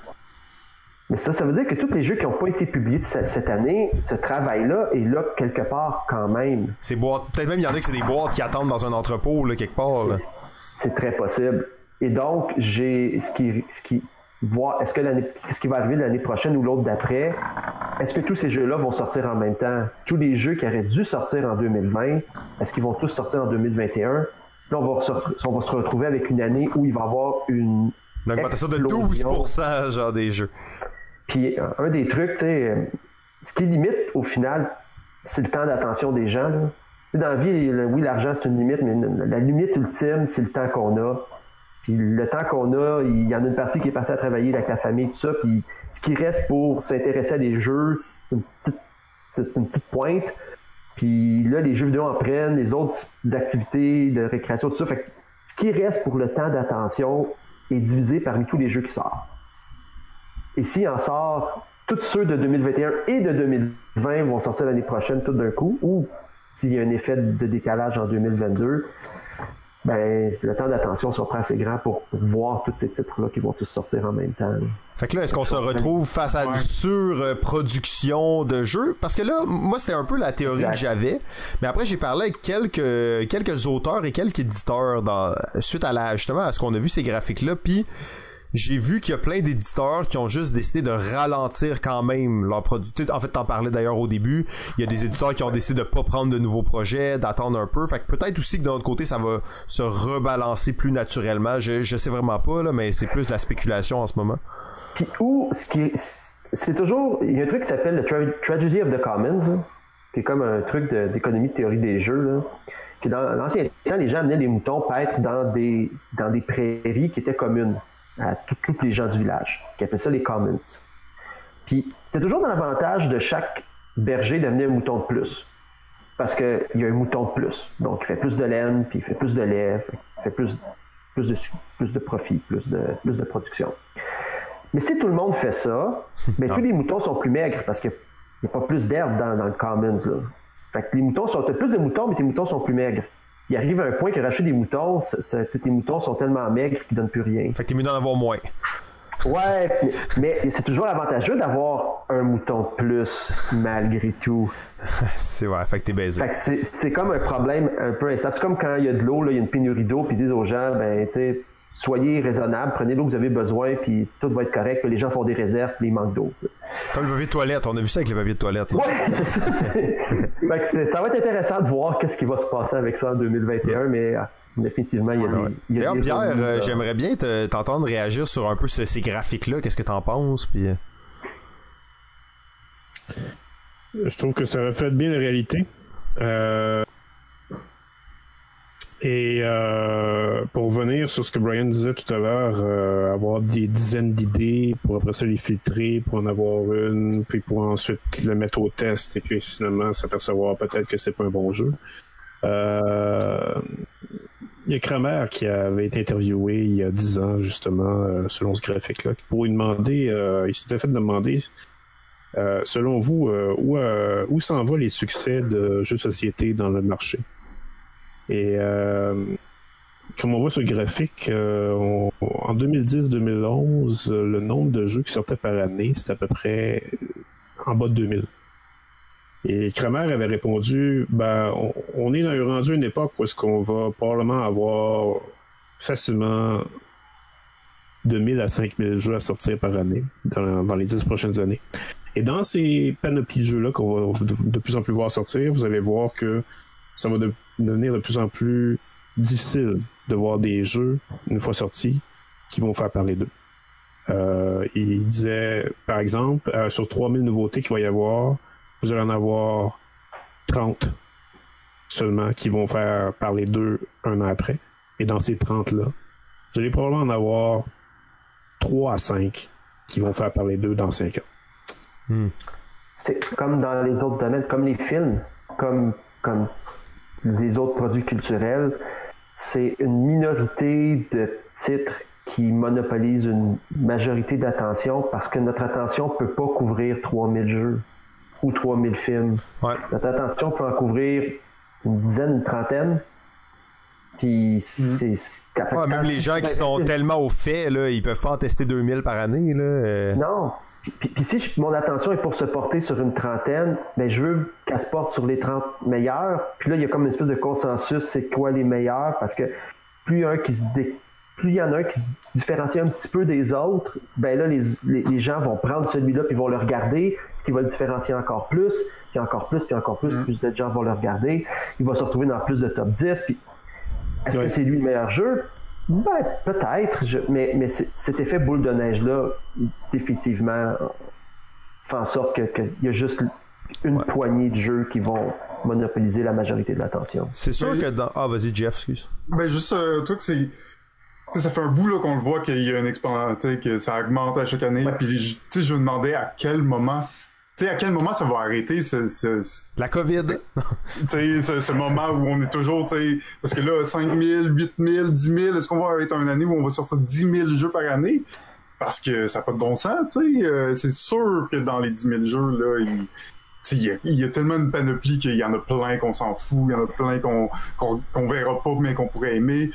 Mais ça, ça veut dire que tous les jeux qui n'ont pas été publiés cette année, ce travail-là est là quelque part quand même.
C'est boîtes. Peut-être même il y en a que c'est des boîtes qui attendent dans un entrepôt, là, quelque part, là.
C'est très possible. Et donc, j'ai ce qui, ce qui voir est-ce que l'année, ce qui va arriver l'année prochaine ou l'autre d'après, est-ce que tous ces jeux-là vont sortir en même temps? Tous les jeux qui auraient dû sortir en 2020, est-ce qu'ils vont tous sortir en 2021? Là, on va, se, on va se retrouver avec une année où il va y avoir une
Une augmentation de
explosion.
12%, genre, des jeux.
Puis un des trucs, tu sais, euh, ce qui limite au final, c'est le temps d'attention des gens. Là. Dans la vie, le- oui, l'argent c'est une limite, mais la limite ultime, c'est le temps qu'on a. Puis le temps qu'on a, il y en a une partie qui est partie à travailler avec la famille, tout ça. Puis ce qui reste pour s'intéresser à des jeux, c'est une petite, c'est une petite pointe. Puis là, les jeux vidéo en prennent, les autres activités de récréation, tout ça. Fait que ce qui reste pour le temps d'attention est divisé parmi tous les jeux qui sortent. Et s'il en sort, tous ceux de 2021 et de 2020 vont sortir l'année prochaine tout d'un coup, ou s'il y a un effet de décalage en 2022, ben, le temps d'attention sera assez grand pour, pour voir tous ces titres-là qui vont tous sortir en même temps. là.
Fait que là, est-ce qu'on se retrouve face à une surproduction de jeux? Parce que là, moi, c'était un peu la théorie
Exact.
que j'avais. Mais après, j'ai parlé avec quelques, quelques auteurs et quelques éditeurs dans, suite à la, justement, à ce qu'on a vu ces graphiques-là. Puis, j'ai vu qu'il y a plein d'éditeurs qui ont juste décidé de ralentir quand même leur produit. En fait, t'en parlais d'ailleurs au début. Il y a des éditeurs qui ont décidé de pas prendre de nouveaux projets, d'attendre un peu. Fait que peut-être aussi que de notre côté, ça va se rebalancer plus naturellement. Je, je sais vraiment pas, là, mais c'est plus de la spéculation en ce moment.
Puis où, ce qui est, c'est toujours, il y a un truc qui s'appelle le Tra- Tragedy of the Commons, là, qui est comme un truc d'économie de, théorie des jeux, dans l'ancien temps, les gens amenaient les moutons paître dans des, dans des prairies qui étaient communes à tous les gens du village, qui appelaient ça les commons. Puis c'est toujours dans l'avantage de chaque berger d'amener un mouton de plus. Parce qu'il y a un mouton de plus. Donc il fait plus de laine, puis il fait plus de lait, il fait plus, plus, de, plus de profit, plus de, plus de production. Mais si tout le monde fait ça, ben, tous les moutons sont plus maigres parce qu'il n'y a pas plus d'herbe dans, dans le commons. Là. Fait que les moutons sont, plus de moutons, mais tes moutons sont plus maigres. Il arrive à un point que racheter des moutons, ça- tes moutons sont tellement maigres qu'ils donnent plus rien.
Fait que t'es mieux d'en avoir moins.
Ouais, mais, mais c'est toujours avantageux d'avoir un mouton de plus, malgré tout.
C'est vrai, fait que t'es baisé.
Fait que c'est, comme un problème un peu instable. C'est comme quand il y a de l'eau, il y a une pénurie d'eau, puis ils disent aux gens, ben, tu sais, soyez raisonnables, prenez l'eau que vous avez besoin, puis tout va être correct, les gens font des réserves, puis il manque d'eau.
Comme le papier de toilette, on a vu ça avec le papier de toilette.
Ouais, c'est ça. ça va être intéressant de voir qu'est-ce qui va se passer avec ça en 2021, mais ah, définitivement, il y a des.
D'ailleurs, Pierre, euh, j'aimerais bien te- t'entendre réagir sur un peu ce- ces graphiques-là. Qu'est-ce que t'en penses? Puis... euh,
Je trouve que ça reflète bien la réalité. Euh, Et euh, pour revenir sur ce que Brian disait tout à l'heure, euh, avoir des dizaines d'idées pour après ça les filtrer, pour en avoir une, puis pour ensuite le mettre au test et puis finalement s'apercevoir peut-être que c'est pas un bon jeu. Euh, il y a Kramer qui avait été interviewé il y a 10 ans justement euh, selon ce graphique-là, pour lui demander, euh, il s'était fait demander Euh, selon vous, où, où s'en vont les succès de jeux de société dans le marché? Et comme on voit sur le graphique, en 2010-2011, le nombre de jeux qui sortaient par année, c'était à peu près en bas de 2000. Et Kramer avait répondu, ben, on, est rendu à une époque où est-ce qu'on va probablement avoir facilement 2000 à 5000 jeux à sortir par année dans, dans les 10 prochaines années. Et dans ces panoplies de jeux-là qu'on va de, plus en plus voir sortir, vous allez voir que ça va devenir de plus en plus difficile de voir des jeux, une fois sortis, qui vont faire parler d'eux. Euh, il disait, par exemple, euh, sur 3000 nouveautés qu'il va y avoir, vous allez en avoir 30 seulement qui vont faire parler d'eux un an après. Et dans ces 30-là, vous allez probablement en avoir 3 à 5 qui vont faire parler d'eux dans 5 ans.
Hmm. C'est comme dans les autres domaines, comme les films, comme, comme les autres produits culturels, c'est une minorité de titres qui monopolisent une majorité d'attention parce que notre attention ne peut pas couvrir 3000 jeux ou 3000 films. Notre attention peut en couvrir une dizaine, une trentaine. Puis hmm. c'est.
même les gens qui sont tellement au fait, là, ils peuvent pas en tester 2000 par année. Là. Euh.
Non. Puis, si mon attention est pour se porter sur une trentaine, ben je veux qu'elle se porte sur les 30 meilleurs. Puis là, il y a comme une espèce de consensus, c'est quoi les meilleurs, parce que plus un qui se plus il y en a un qui se différencie un petit peu des autres, ben là, les, les, gens vont prendre celui-là puis vont le regarder, ce qui va le différencier encore plus, puis encore plus, puis encore plus, mm. plus de gens vont le regarder. Il va se retrouver dans plus de top 10. Puis est-ce que c'est lui le meilleur jeu? Ben, peut-être, mais, mais cet effet boule de neige-là, définitivement, fait en sorte qu'il y a juste une poignée de jeux qui vont monopoliser la majorité de l'attention.
C'est sûr que dans... Ah, vas-y, Jeff, excuse.
Ben, juste un truc, c'est... ça fait un bout là qu'on le voit qu'il y a une exponentielle, que ça augmente à chaque année. Puis, je me demandais à quel moment tu sais, à quel moment ça va arrêter ce, ce,
La COVID.
tu sais, ce, ce, moment où on est toujours, tu sais, parce que là, 5 000, 8 000, 10 000, est-ce qu'on va arrêter une année où on va sortir 10 000 jeux par année? Parce que ça n'a pas de bon sens, tu sais. Euh, c'est sûr que dans les 10 000 jeux, là, il... Il y, a, il y, a, tellement de panoplie qu'il y en a plein qu'on s'en fout, il y en a plein qu'on qu'on verra pas mais qu'on pourrait aimer.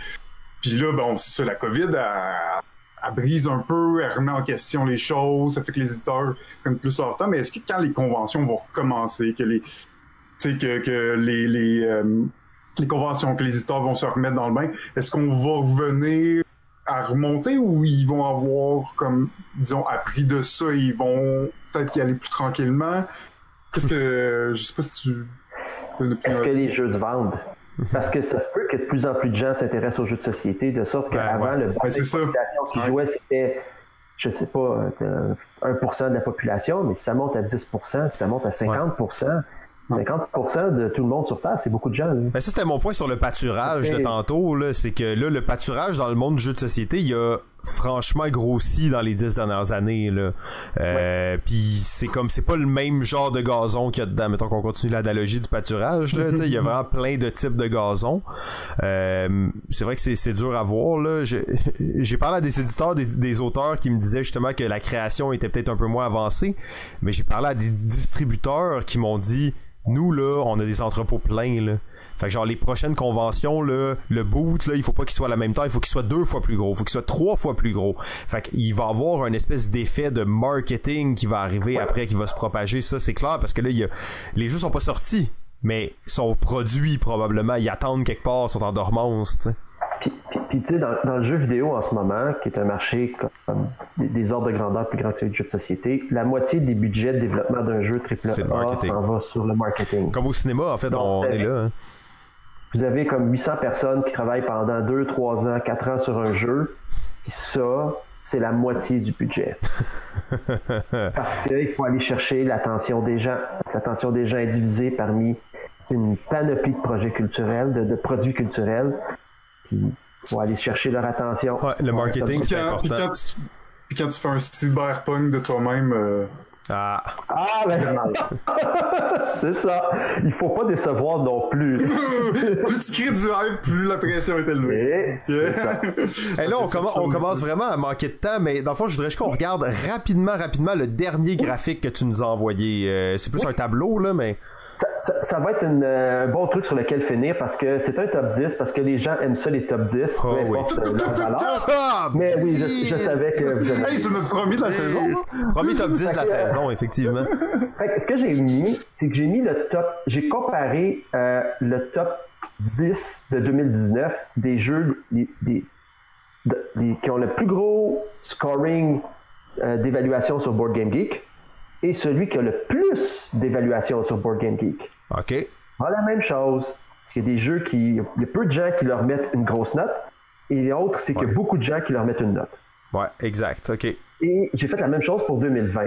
Puis là, bon, c'est ça, la COVID a, elle brise un peu, elle remet en question les choses, ça fait que les éditeurs prennent plus leur temps. Mais est-ce que quand les conventions vont recommencer, que les, que, que les, les, euh, les conventions, que les éditeurs vont se remettre dans le bain, est-ce qu'on va revenir à remonter ou ils vont avoir comme disons appris de ça et ils vont peut-être y aller plus tranquillement? Qu'est-ce que je sais pas si tu
est-ce que les jeux de vendent parce que ça se peut que de plus en plus de gens s'intéressent aux jeux de société, de sorte qu'avant, le bas qui jouait, c'était, je sais pas, 1% euh, de la population, mais si ça monte à 10%, si ça monte à 50%, 50% de tout le monde sur Terre, c'est beaucoup de gens.
Mais ben, ça, c'était mon point sur le pâturage de tantôt. Là, c'est que là, le pâturage dans le monde du jeu de société, il y a franchement grossi dans les dix dernières années là. Euh, puis c'est comme c'est pas le même genre de gazon qu'il y a dedans. Mettons qu'on continue l'analogie du pâturage là, il y a vraiment plein de types de gazon. Euh, c'est vrai que c'est dur à voir là. J'ai parlé à des éditeurs, des, des, auteurs qui me disaient justement que la création était peut-être un peu moins avancée, mais j'ai parlé à des distributeurs qui m'ont dit nous, là, on a des entrepôts pleins, là. Fait que genre, les prochaines conventions, là, le boot, là, il faut pas qu'il soit à la même temps, il faut qu'il soit deux fois plus gros, il faut qu'il soit trois fois plus gros. Fait qu'il va avoir un espèce d'effet de marketing qui va arriver après, qui va se propager, ça, c'est clair, parce que là, il y a... les jeux sont pas sortis, mais sont produits, probablement, ils attendent quelque part, sont en dormance, tu sais.
Puis, tu sais, dans, le jeu vidéo en ce moment, qui est un marché comme, des, ordres de grandeur plus grands que les jeux de société, la moitié des budgets de développement d'un jeu AAA s'en va sur le marketing.
Comme au cinéma, en fait, on est là. Hein.
Vous avez comme 800 personnes qui travaillent pendant 2, 3 ans, 4 ans sur un jeu. Puis ça, c'est la moitié du budget. Parce qu'il faut aller chercher l'attention des gens. L'attention des gens est divisée parmi une panoplie de projets culturels, de produits culturels puis faut aller chercher leur attention.
Ouais, le marketing, c'est important.
Puis quand, tu, fais un cyberpunk de toi-même, euh,
Ah.
Ah, ben, c'est ça. Il faut pas décevoir non plus.
plus tu crées du hype, plus la pression est élevée.
Et-
Yeah.
Et là, on, commen- on commence vraiment à manquer de temps, mais dans le fond, je voudrais juste qu'on regarde rapidement, rapidement le dernier graphique que tu nous as envoyé. Euh, c'est plus un tableau, là, mais...
Ça, ça- ça va être une, euh, un bon truc sur lequel finir parce que c'est un top 10, parce que les gens aiment ça, les top 10,
Oh,
peu importe euh, leur valeur.
Ah,
Mais oui, je, je savais que vous.
Hey, c'est notre premier de la saison.
Premier top 10 de la saison, effectivement.
Fait que ce que j'ai mis, c'est que j'ai mis le top, j'ai comparé euh, le top 10 de 2019 des jeux des, des- de- des- qui ont le plus gros scoring euh, d'évaluation sur Board Game Geek et celui qui a le plus d'évaluation sur Board Game Geek.
OK.
Pas la même chose. Parce qu'il y a des jeux qui, il y a peu de gens qui leur mettent une grosse note et l'autre, c'est qu'il y a beaucoup de gens qui leur mettent une note.
Ouais, exact. OK.
Et j'ai fait la même chose pour 2020.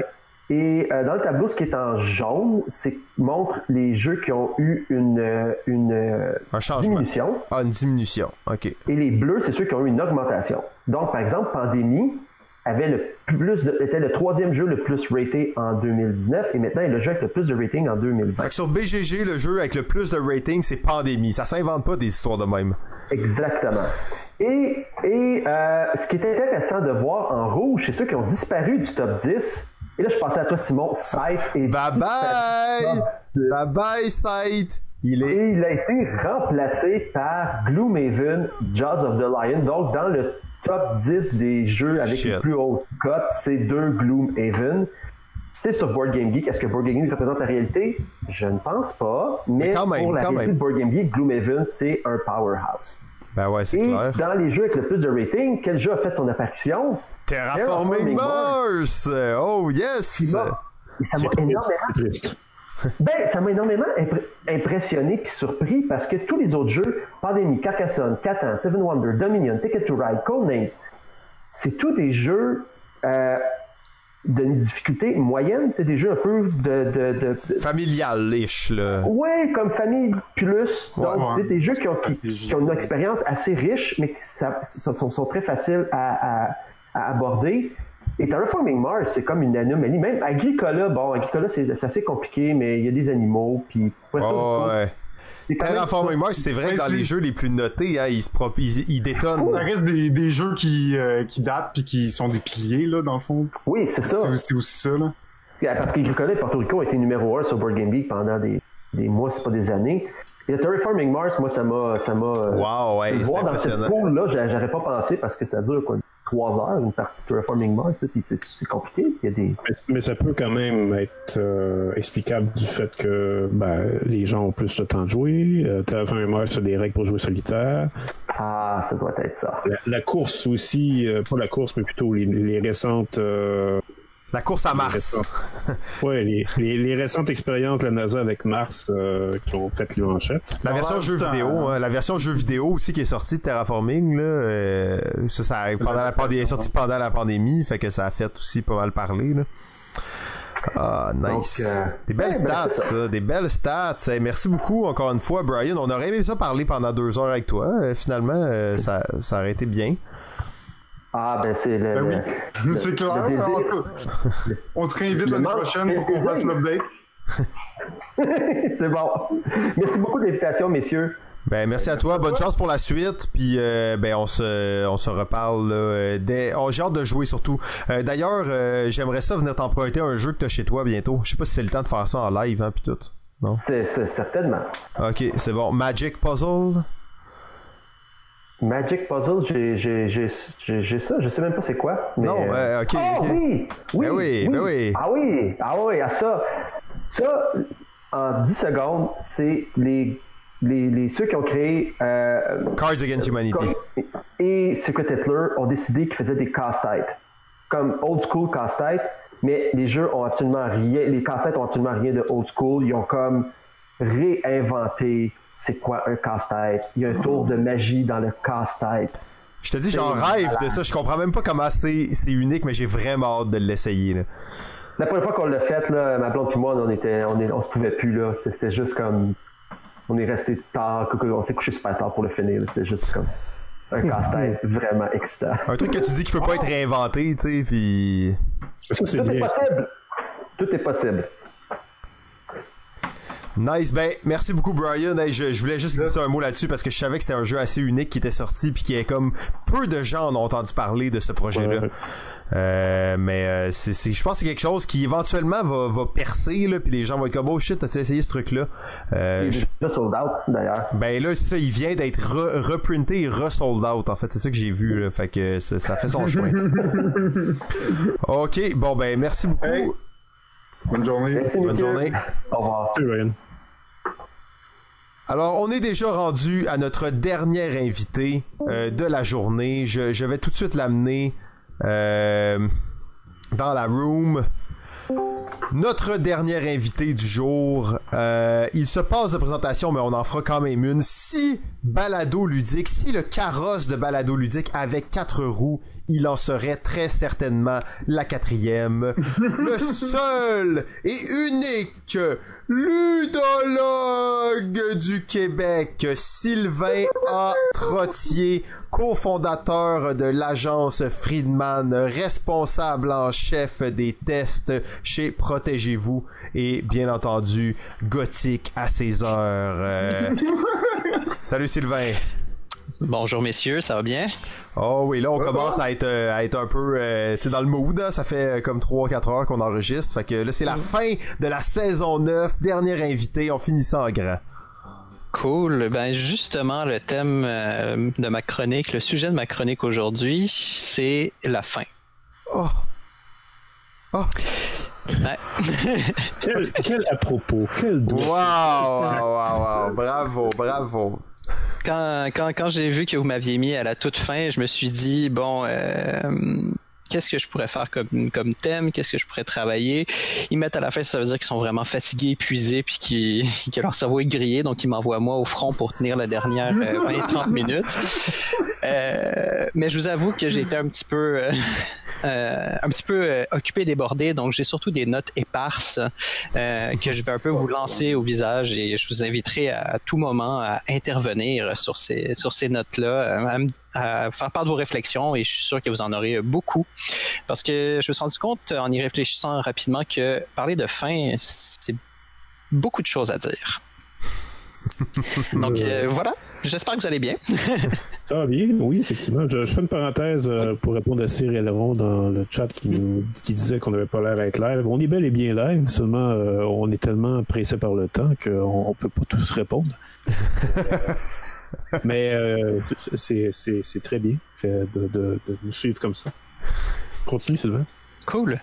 Et euh, dans le tableau, ce qui est en jaune, c'est montre les jeux qui ont eu une, euh, une euh,
Un changement.
diminution.
Ah, une diminution. OK.
Et les bleus, c'est ceux qui ont eu une augmentation. Donc, par exemple, Pandémie avait le plus de- était le troisième jeu le plus raté en 2019 et maintenant est le jeu avec le plus de rating en 2020.
Fait que sur BGG, le jeu avec le plus de rating, c'est Pandémie. Ça s'invente pas des histoires de même.
Exactement. Et, et euh, ce qui est intéressant de voir en rouge, c'est ceux qui ont disparu du top 10. Et là, je pensais à toi, Simon. Scythe est
Bye bye! Bye bye, site! Il est...
Et il a été remplacé par Gloomhaven, Jaws of the Lion. Donc, dans le top 10 des jeux avec
Shit.
les plus hautes cotes, c'est deux Gloomhaven. C'est sur Board Game Geek. Est-ce que Board Game Geek représente la réalité? Je ne pense pas. Mais,
Mais quand même,
pour la
quand
réalité
même.
de Board Game Geek, Gloomhaven, c'est un powerhouse.
Ben ouais, c'est
Et
clair.
dans les jeux avec le plus de rating, quel jeu a fait son apparition?
Terraforming
Terraforming
Mars! Oh yes!
Et ça m'a énormément. Ben, ça m'a énormément impressionné puis surpris parce que tous les autres jeux, Pandémie, Carcassonne, Catan, Seven Wonders, Dominion, Ticket to Ride, Codenames, c'est tous des jeux euh, d'une difficulté moyenne, c'est des jeux un peu de... de, de, de-
Familial-ish, là.
Ouais, comme Famille Plus, donc
Ouais,
des jeux qui ont, qui, qui ont une expérience assez riche, mais qui ça- sont, sont très faciles à, à- à aborder. Et Terraforming Mars, c'est comme une anomalie. Même Agricola, bon, Agricola, c'est assez compliqué, mais il y a des animaux, puis...
Oh, ouais. Terraforming Mars, c'est vrai que dans les jeux les plus notés, hein, ils se prop- ils, ils détonnent.
Ça reste des, des jeux qui, euh, qui datent puis qui sont des piliers, là, dans le fond.
Oui, c'est ça.
C'est aussi, ça, là.
Yeah, Parce qu'Agricola et Porto Rico ont été numéro un sur Board Game Geek pendant des, des mois, c'est pas des années. Et le Terraforming Mars, moi, ça m'a... Ça m'a
Wow, ouais,
voir dans cette pool-là, j'a- j'aurais pas pensé parce que ça dure quoi, trois heures, une partie de Terraforming Mars, c'est c'est compliqué. Il y a des.
Mais, mais ça peut quand même être euh, explicable du fait que ben, les gens ont plus de temps de jouer. Euh, Terraforming Mars a des règles pour jouer solitaire.
Ah, ça doit être ça.
La, la course aussi, euh, pas la course, mais plutôt les, les récentes.
La course à Mars.
ouais, les, les, les récentes expériences de la NASA avec Mars euh, qui ont fait les manchettes.
La version jeu vidéo, hein, la version jeu vidéo aussi qui est sortie de Terraforming, là, euh, ça, ça pendant la pandémie, est sorti pendant la pandémie, fait que ça a fait aussi pas mal parler, là. Ah, nice.
Donc, euh,
des belles
ouais, ben,
stats,
ça.
ça, des belles stats. Hey, merci beaucoup encore une fois, Brian. On aurait aimé ça parler pendant deux heures avec toi. Euh, finalement, euh, ça, ça aurait été bien.
Ah, ben c'est le.
Ben oui.
le-
c'est clair. On te réinvite l'année prochaine pour qu'on fasse l'update.
c'est bon. Merci beaucoup de l'invitation, messieurs.
Ben merci à toi, bonne chance pour la suite, puis euh, ben on se on se reparle là, euh, dès oh, j'ai hâte de jouer surtout. Euh, D'ailleurs, euh, j'aimerais ça venir t'emprunter un jeu que t'as chez toi bientôt. Je sais pas si c'est le temps de faire ça en live hein puis tout. Non?
C'est c'est- certainement.
Ok, c'est bon. Magic Puzzle.
Magic Puzzle, j'ai- ça. Je sais même pas c'est quoi. mais,
Non,
euh,
ok,
Ah oui! Oui,
Ben oui, ben oui.
Ah oui! Ah oui, à ça. Ça, en 10 secondes, c'est les, les, les, ceux qui ont créé euh,
Cards Against Humanity.
et Secret Hitler ont décidé qu'ils faisaient des casse-têtes. Comme old school casse-tête, mais les jeux ont absolument rien, les casse-têtes ont absolument rien de old school. Ils ont comme réinventé c'est quoi un casse-tête? Il y a un tour de magie dans le casse-tête.
Je te dis, j'en rêve de ça. Je comprends même pas comment c'est unique, mais j'ai vraiment hâte de l'essayer.
La première fois qu'on l'a fait, là, ma blonde et moi, on était, on, est, on se pouvait plus là. C'était juste comme, on est resté tard, on s'est couché super tard pour le finir. C'était juste comme un casse-tête vraiment excitant.
Un truc que tu dis qui peut pas être réinventé, tu sais, puis
Ça, c'est
Tout est possible. Tout est possible.
Nice, ben merci beaucoup Brian. je, je, voulais juste dire un mot là-dessus parce que je savais que c'était un jeu assez unique qui était sorti puis qui est comme peu de gens en ont entendu parler de ce projet-là. Euh, mais euh, c'est, je pense que c'est quelque chose qui éventuellement va, va percer là puis les gens vont être comme oh shit as-tu essayé ce truc-là?
Euh, Il est sold out d'ailleurs.
Ben là c'est ça, il vient d'être reprinté et re-sold out en fait c'est ça que j'ai vu là, fait que ça, ça fait son chemin. ok bon ben merci beaucoup.
Bonne journée.
Bonne journée.
Au revoir.
Alors, on est déjà rendu à notre dernier invité euh, de la journée. Je, je, vais tout de suite l'amener euh, dans la room. Notre dernier invité du jour, euh, il se passe de présentation, mais on en fera quand même une. Si Balado Ludique, si le carrosse de Balado Ludique avait quatre roues, il en serait très certainement la quatrième. le seul et unique ludologue du Québec, Sylvain A. Trottier, cofondateur de l'agence Friedman, responsable en chef des tests chez Protégez-vous et bien entendu gothique à ses heures. Euh, salut Sylvain.
Bonjour messieurs, ça va bien?
Oh oui, là on commence à être euh, à être un peu euh, dans le mood, hein. ça fait euh, comme 3-4 heures qu'on enregistre, fait que là c'est la fin de la saison 9, dernier invité, on finit ça en grand.
Cool. Ben justement, le thème de ma chronique, le sujet de ma chronique aujourd'hui, c'est la fin.
Oh. Oh.
Quel, à propos, quel
wow, wow, bravo, bravo.
Quand, quand, quand j'ai vu que vous m'aviez mis à la toute fin, je me suis dit, bon, euh, qu'est-ce que je pourrais faire comme, comme thème, qu'est-ce que je pourrais travailler. Ils mettent à la fin, ça veut dire qu'ils sont vraiment fatigués, épuisés, puis qui que leur cerveau est grillé, donc ils m'envoient moi au front pour tenir la dernière 20-30 euh, minutes. Euh, mais je vous avoue que j'ai été un petit peu, euh, euh un petit peu euh, occupé, débordé, donc j'ai surtout des notes éparses que je vais un peu vous lancer au visage et je vous inviterai à, tout moment à intervenir sur ces sur ces notes-là, à, faire part de vos réflexions et je suis sûr que vous en aurez beaucoup parce que je me suis rendu compte en y réfléchissant rapidement que parler de fin, c'est beaucoup de choses à dire. Donc voilà, J'espère que vous allez bien.
Ça va bien, oui, effectivement. Je, fais une parenthèse euh, pour répondre à Cyril Leron dans le chat qui, nous, qui disait qu'on n'avait pas l'air d'être live. On est bel et bien live, seulement euh, on est tellement pressé par le temps qu'on ne peut pas tous répondre. Mais euh, c'est très bien de, de, de nous suivre comme ça. Continue, Sylvain.
Cool.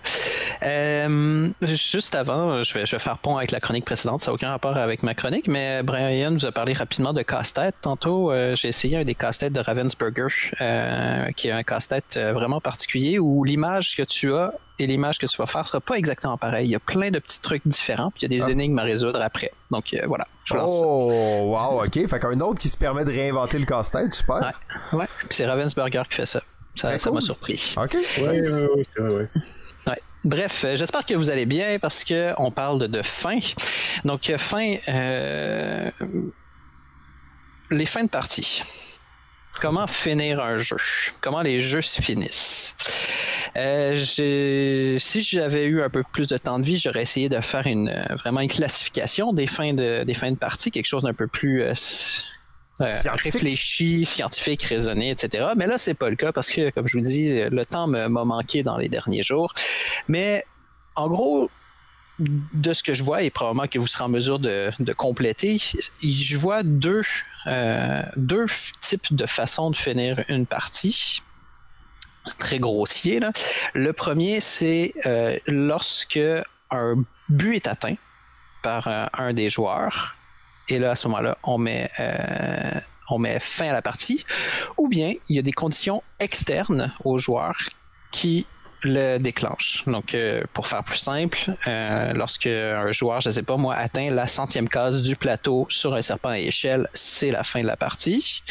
Euh, juste avant, je vais, je vais faire pont avec la chronique précédente. Ça n'a aucun rapport avec ma chronique, mais Brian nous a parlé rapidement de casse-tête. Tantôt, euh, j'ai essayé un des casse-têtes de Ravensburger, euh, qui est un casse-tête vraiment particulier où l'image que tu as et l'image que tu vas faire sera pas exactement pareil. Il y a plein de petits trucs différents, puis il y a des ah. énigmes à résoudre après. Donc euh, voilà.
Je oh, wow, ok. Fait qu'un autre qui se permet de réinventer le casse-tête, super.
Ouais, ouais. Puis c'est Ravensburger qui fait ça. Ça m'a surpris.
OK.
Ouais, ouais, ouais,
Bref, euh, j'espère que vous allez bien parce que on parle de, fin. Donc euh, fin, euh, les fins de partie. Comment finir un jeu? Comment les jeux se finissent? Si j'avais eu un peu plus de temps de vie, j'aurais essayé de faire une vraiment une classification des fins de des fins de partie, quelque chose d'un peu plus réfléchi, scientifique, raisonné, etc. Mais là, c'est pas le cas parce que, comme je vous dis, le temps m'a manqué dans les derniers jours. Mais en gros, de ce que je vois, et probablement que vous serez en mesure de, compléter, je vois deux, euh, deux types de façons de finir une partie. Très grossier. Là. Le premier, c'est euh, lorsque un but est atteint par euh, un des joueurs, et là, à ce moment-là, on met, euh, on met fin à la partie. Ou bien, il y a des conditions externes aux joueurs qui le déclenche. Donc, euh, pour faire plus simple, euh, lorsque un joueur, je ne sais pas moi, atteint la centième case du plateau sur un serpent à échelle, c'est la fin de la partie.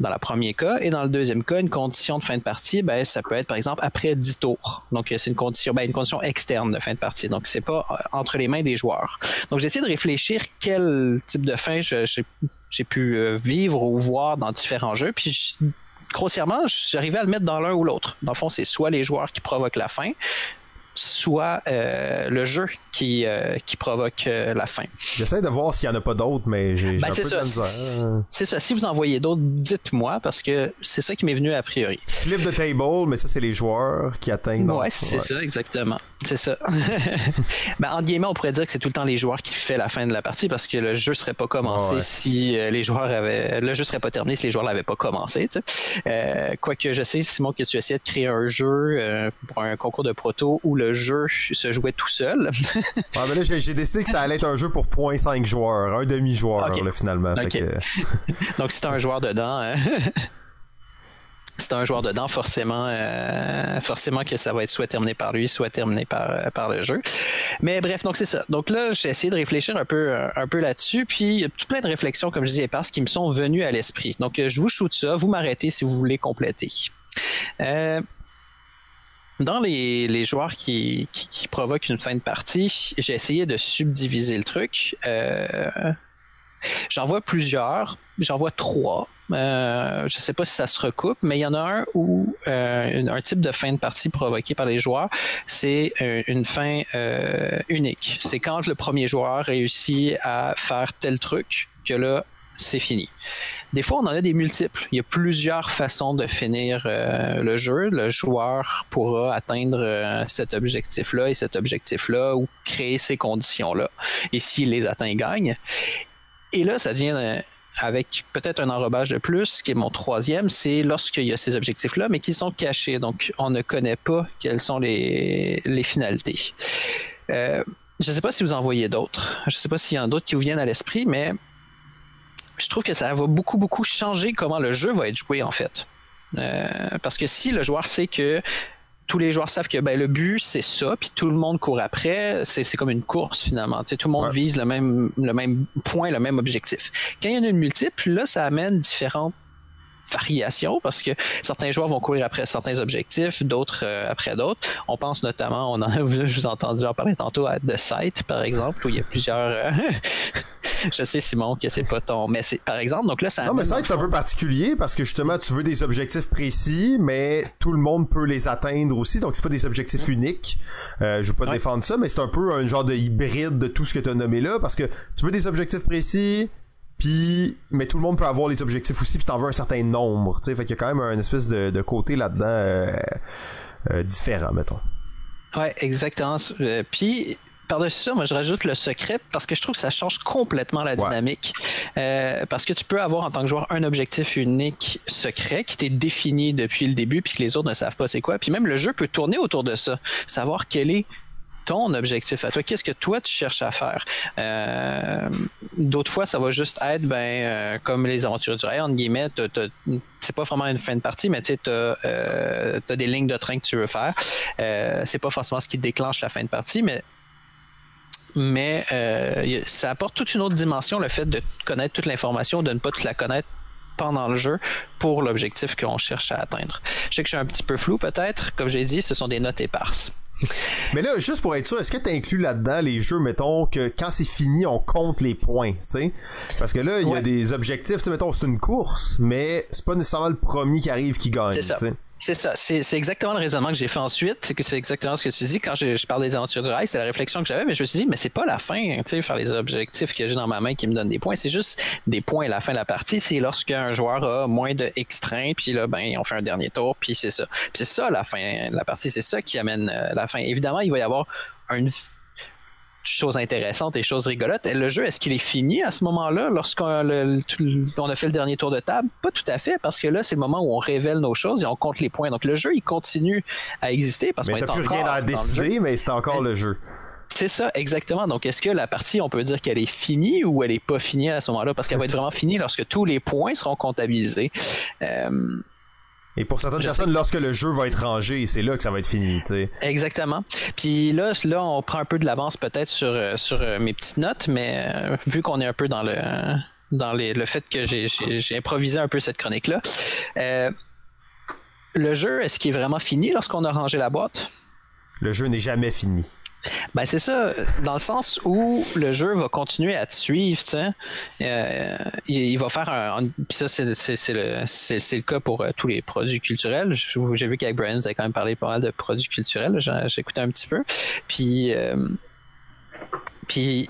Dans le premier cas, et dans le deuxième cas, une condition de fin de partie, ben ça peut être par exemple après 10 tours. Donc, c'est une condition, ben, une condition externe de fin de partie. Donc, c'est pas euh, entre les mains des joueurs. Donc, j'essaie de réfléchir quel type de fin j'ai pu vivre ou voir dans différents jeux, puis grossièrement, j'arrivais à le mettre dans l'un ou l'autre. Dans le fond, c'est soit les joueurs qui provoquent la fin, soit euh, le jeu qui, euh, qui provoque euh, la fin.
J'essaie de voir s'il n'y en a pas d'autres, mais j'ai
Ben,
un peu
ça.
de.
C'est ça. Si vous en voyez d'autres, dites-moi parce que c'est ça qui m'est venu a priori.
Flip the table, mais ça, c'est les joueurs qui atteignent.
Ouais, c'est
ouais.
ça, exactement. C'est ça. ben, en guillemets, on pourrait dire que c'est tout le temps les joueurs qui fait la fin de la partie parce que le jeu serait pas commencé
Ouais.
si les joueurs avaient, le jeu serait pas terminé si les joueurs l'avaient pas commencé. quoique je sais, Simon, que tu essayais de créer un jeu pour un concours de proto où le jeu se jouait tout seul.
Mais là, j'ai décidé que ça allait être un jeu pour 0.5 joueurs, un demi-joueur, finalement. Que-
Donc, si t'as un joueur dedans, hein, si t'as un joueur dedans, forcément, euh, forcément que ça va être soit terminé par lui, soit terminé par, euh, par le jeu. Mais bref, donc c'est ça. Donc là, j'ai essayé de réfléchir un peu, euh, un peu là-dessus, puis il y a tout plein de réflexions, comme je disais, parce qui me sont venues à l'esprit. Donc, je vous shoot ça, vous m'arrêtez si vous voulez compléter. Euh, dans les, les joueurs qui, qui, qui provoquent une fin de partie, j'ai essayé de subdiviser le truc. Euh, J'en vois plusieurs. J'en vois trois. Euh, je sais pas si ça se recoupe, mais il y en a un où euh, une- un type de fin de partie provoquée par les joueurs, c'est euh, une fin euh, unique. C'est quand le premier joueur réussit à faire tel truc que là, c'est fini. Des fois, on en a des multiples. Il y a plusieurs façons de finir euh, le jeu. Le joueur pourra atteindre euh, cet objectif-là et cet objectif-là ou créer ces conditions-là. Et s'il les atteint, il gagne. Et là, ça devient euh, avec peut-être un enrobage de plus, qui est mon troisième, c'est lorsqu'il y a ces objectifs-là, mais qui sont cachés. Donc, on ne connaît pas quelles sont les, finalités. Euh, je ne sais pas si vous en voyez d'autres. Je ne sais pas s'il y en a d'autres qui vous viennent à l'esprit, mais je trouve que ça va beaucoup, beaucoup changer comment le jeu va être joué, en fait. Euh, parce que si le joueur sait que tous les joueurs savent que ben, le but c'est ça, puis tout le monde court après, c'est comme une course finalement. Tout le monde
Ouais.
vise le même, le même point, le même objectif. Quand il y en a une multiple, là, ça amène différentes variations parce que certains joueurs vont courir après certains objectifs, d'autres euh, après d'autres. On pense notamment, on en a, je vous ai entendu en parler tantôt à The Site, par exemple, où il y a plusieurs. euh, je sais, Simon, que c'est pas ton. Mais c'est par exemple, donc là, ça
Non, mais
le
c'est un peu particulier parce que justement, tu veux des objectifs précis, mais tout le monde peut les atteindre aussi. Donc, c'est pas des objectifs uniques. Euh, je veux pas
Ouais.
défendre ça, mais c'est un peu un genre de hybride de tout ce que tu as nommé là parce que tu veux des objectifs précis, puis mais tout le monde peut avoir les objectifs aussi, puis t'en veux un certain nombre. Tu sais, fait qu'il y a quand même un espèce de, de côté là-dedans euh, euh, différent, mettons.
Ouais, exactement. Euh, puis par-dessus ça, moi je rajoute le secret parce que je trouve que ça change complètement la
Ouais.
dynamique. Euh, parce que tu peux avoir en tant que joueur un objectif unique secret qui t'est défini depuis le début puis que les autres ne savent pas c'est quoi. Puis même le jeu peut tourner autour de ça, savoir quel est ton objectif à toi? Qu'est-ce que toi tu cherches à faire? Euh, D'autres fois, ça va juste être ben euh, comme les aventures du rail entre guillemets. C'est pas vraiment une fin de partie, mais tu sais, euh, t'as des lignes de train que tu veux faire. Euh, c'est pas forcément ce qui déclenche la fin de partie, mais ça apporte toute une autre dimension le fait de connaître toute l'information, de ne pas toute la connaître pendant le jeu pour l'objectif qu'on cherche à atteindre. Je sais que je suis un petit peu flou peut-être, comme j'ai dit, ce sont des notes éparses.
Mais là, juste pour être sûr, est-ce que tu inclus là-dedans les jeux, mettons, que quand c'est fini, on compte les points, tu sais? Parce que là, il y a des objectifs, tu sais, mettons, c'est une course, mais c'est pas nécessairement le premier qui arrive qui gagne,
C'est ça.
tu sais?
C'est ça. C'est c'est exactement le raisonnement que j'ai fait ensuite. C'est que c'est exactement ce que tu dis. Quand je, je parle des aventures du rail, c'était la réflexion que j'avais, mais je me suis dit, mais c'est pas la fin, tu sais, faire les objectifs que j'ai dans ma main qui me donnent des points. C'est juste des points à la fin de la partie. C'est lorsque un joueur a moins de X trains, puis là, ben, on fait un dernier tour, puis c'est ça. Puis c'est ça la fin de la partie. C'est ça qui amène euh, la fin. Évidemment, il va y avoir une chose intéressante et chose rigolote. Le jeu, est-ce qu'il est fini à ce moment-là, lorsqu'on on a fait le dernier tour de table? Pas tout à fait, parce que là, c'est le moment où on révèle nos choses et on compte les points. Donc le jeu, il continue à exister parce qu'on est
t'as plus
encore
rien à décider, mais c'est encore
Mais-
le jeu.
C'est ça, exactement. Donc, est-ce que la partie, on peut dire qu'elle est finie ou elle est pas finie à ce moment-là? Parce qu'elle va être vraiment finie lorsque tous les points seront comptabilisés. Euh,
Et pour certaines
Je
personnes, lorsque le jeu va être rangé, c'est là que ça va être fini.
Exactement. Puis là, là, on prend un peu de l'avance peut-être sur, euh, sur euh, mes petites notes, mais euh, vu qu'on est un peu dans le dans les, le fait que j'ai- improvisé un peu cette chronique-là, euh, le jeu, est-ce qu'il est vraiment fini lorsqu'on a rangé la boîte?
Le jeu n'est jamais fini.
Ben c'est ça, dans le sens où le jeu va continuer à te suivre. Euh, il, il va faire un, puis ça c'est le le cas pour euh, tous les produits culturels. J'ai vu qu'avec Brian vous avez quand même parlé pas mal de produits culturels. Écouté un petit peu, puis euh, puis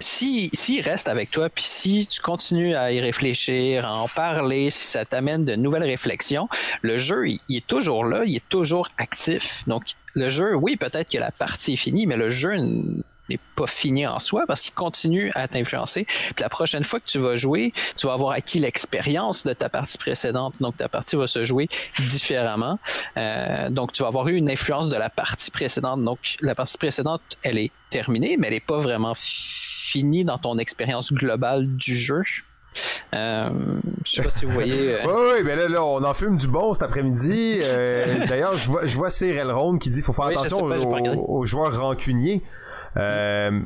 si s'il reste avec toi, puis si tu continues à y réfléchir, à en parler, si ça t'amène de nouvelles réflexions, le jeu, il, est toujours là, il est toujours actif. Donc, le jeu, oui, peut-être que la partie est finie, mais le jeu n'est pas fini en soi parce qu'il continue à t'influencer. Puis la prochaine fois que tu vas jouer, tu vas avoir acquis l'expérience de ta partie précédente. Donc, ta partie va se jouer différemment. Euh, donc, tu vas avoir eu une influence de la partie précédente. Donc, la partie précédente, elle est terminée, mais elle n'est pas vraiment finie dans ton expérience globale du jeu. Euh, je sais pas si vous voyez. euh,
Ouais, ouais, ben là, là, on en fume du bon cet après-midi. Euh, D'ailleurs, je vois, je vois Cyril Ronde qui dit faut faire
Oui,
attention
pas,
aux, joueurs rancuniers. Euh,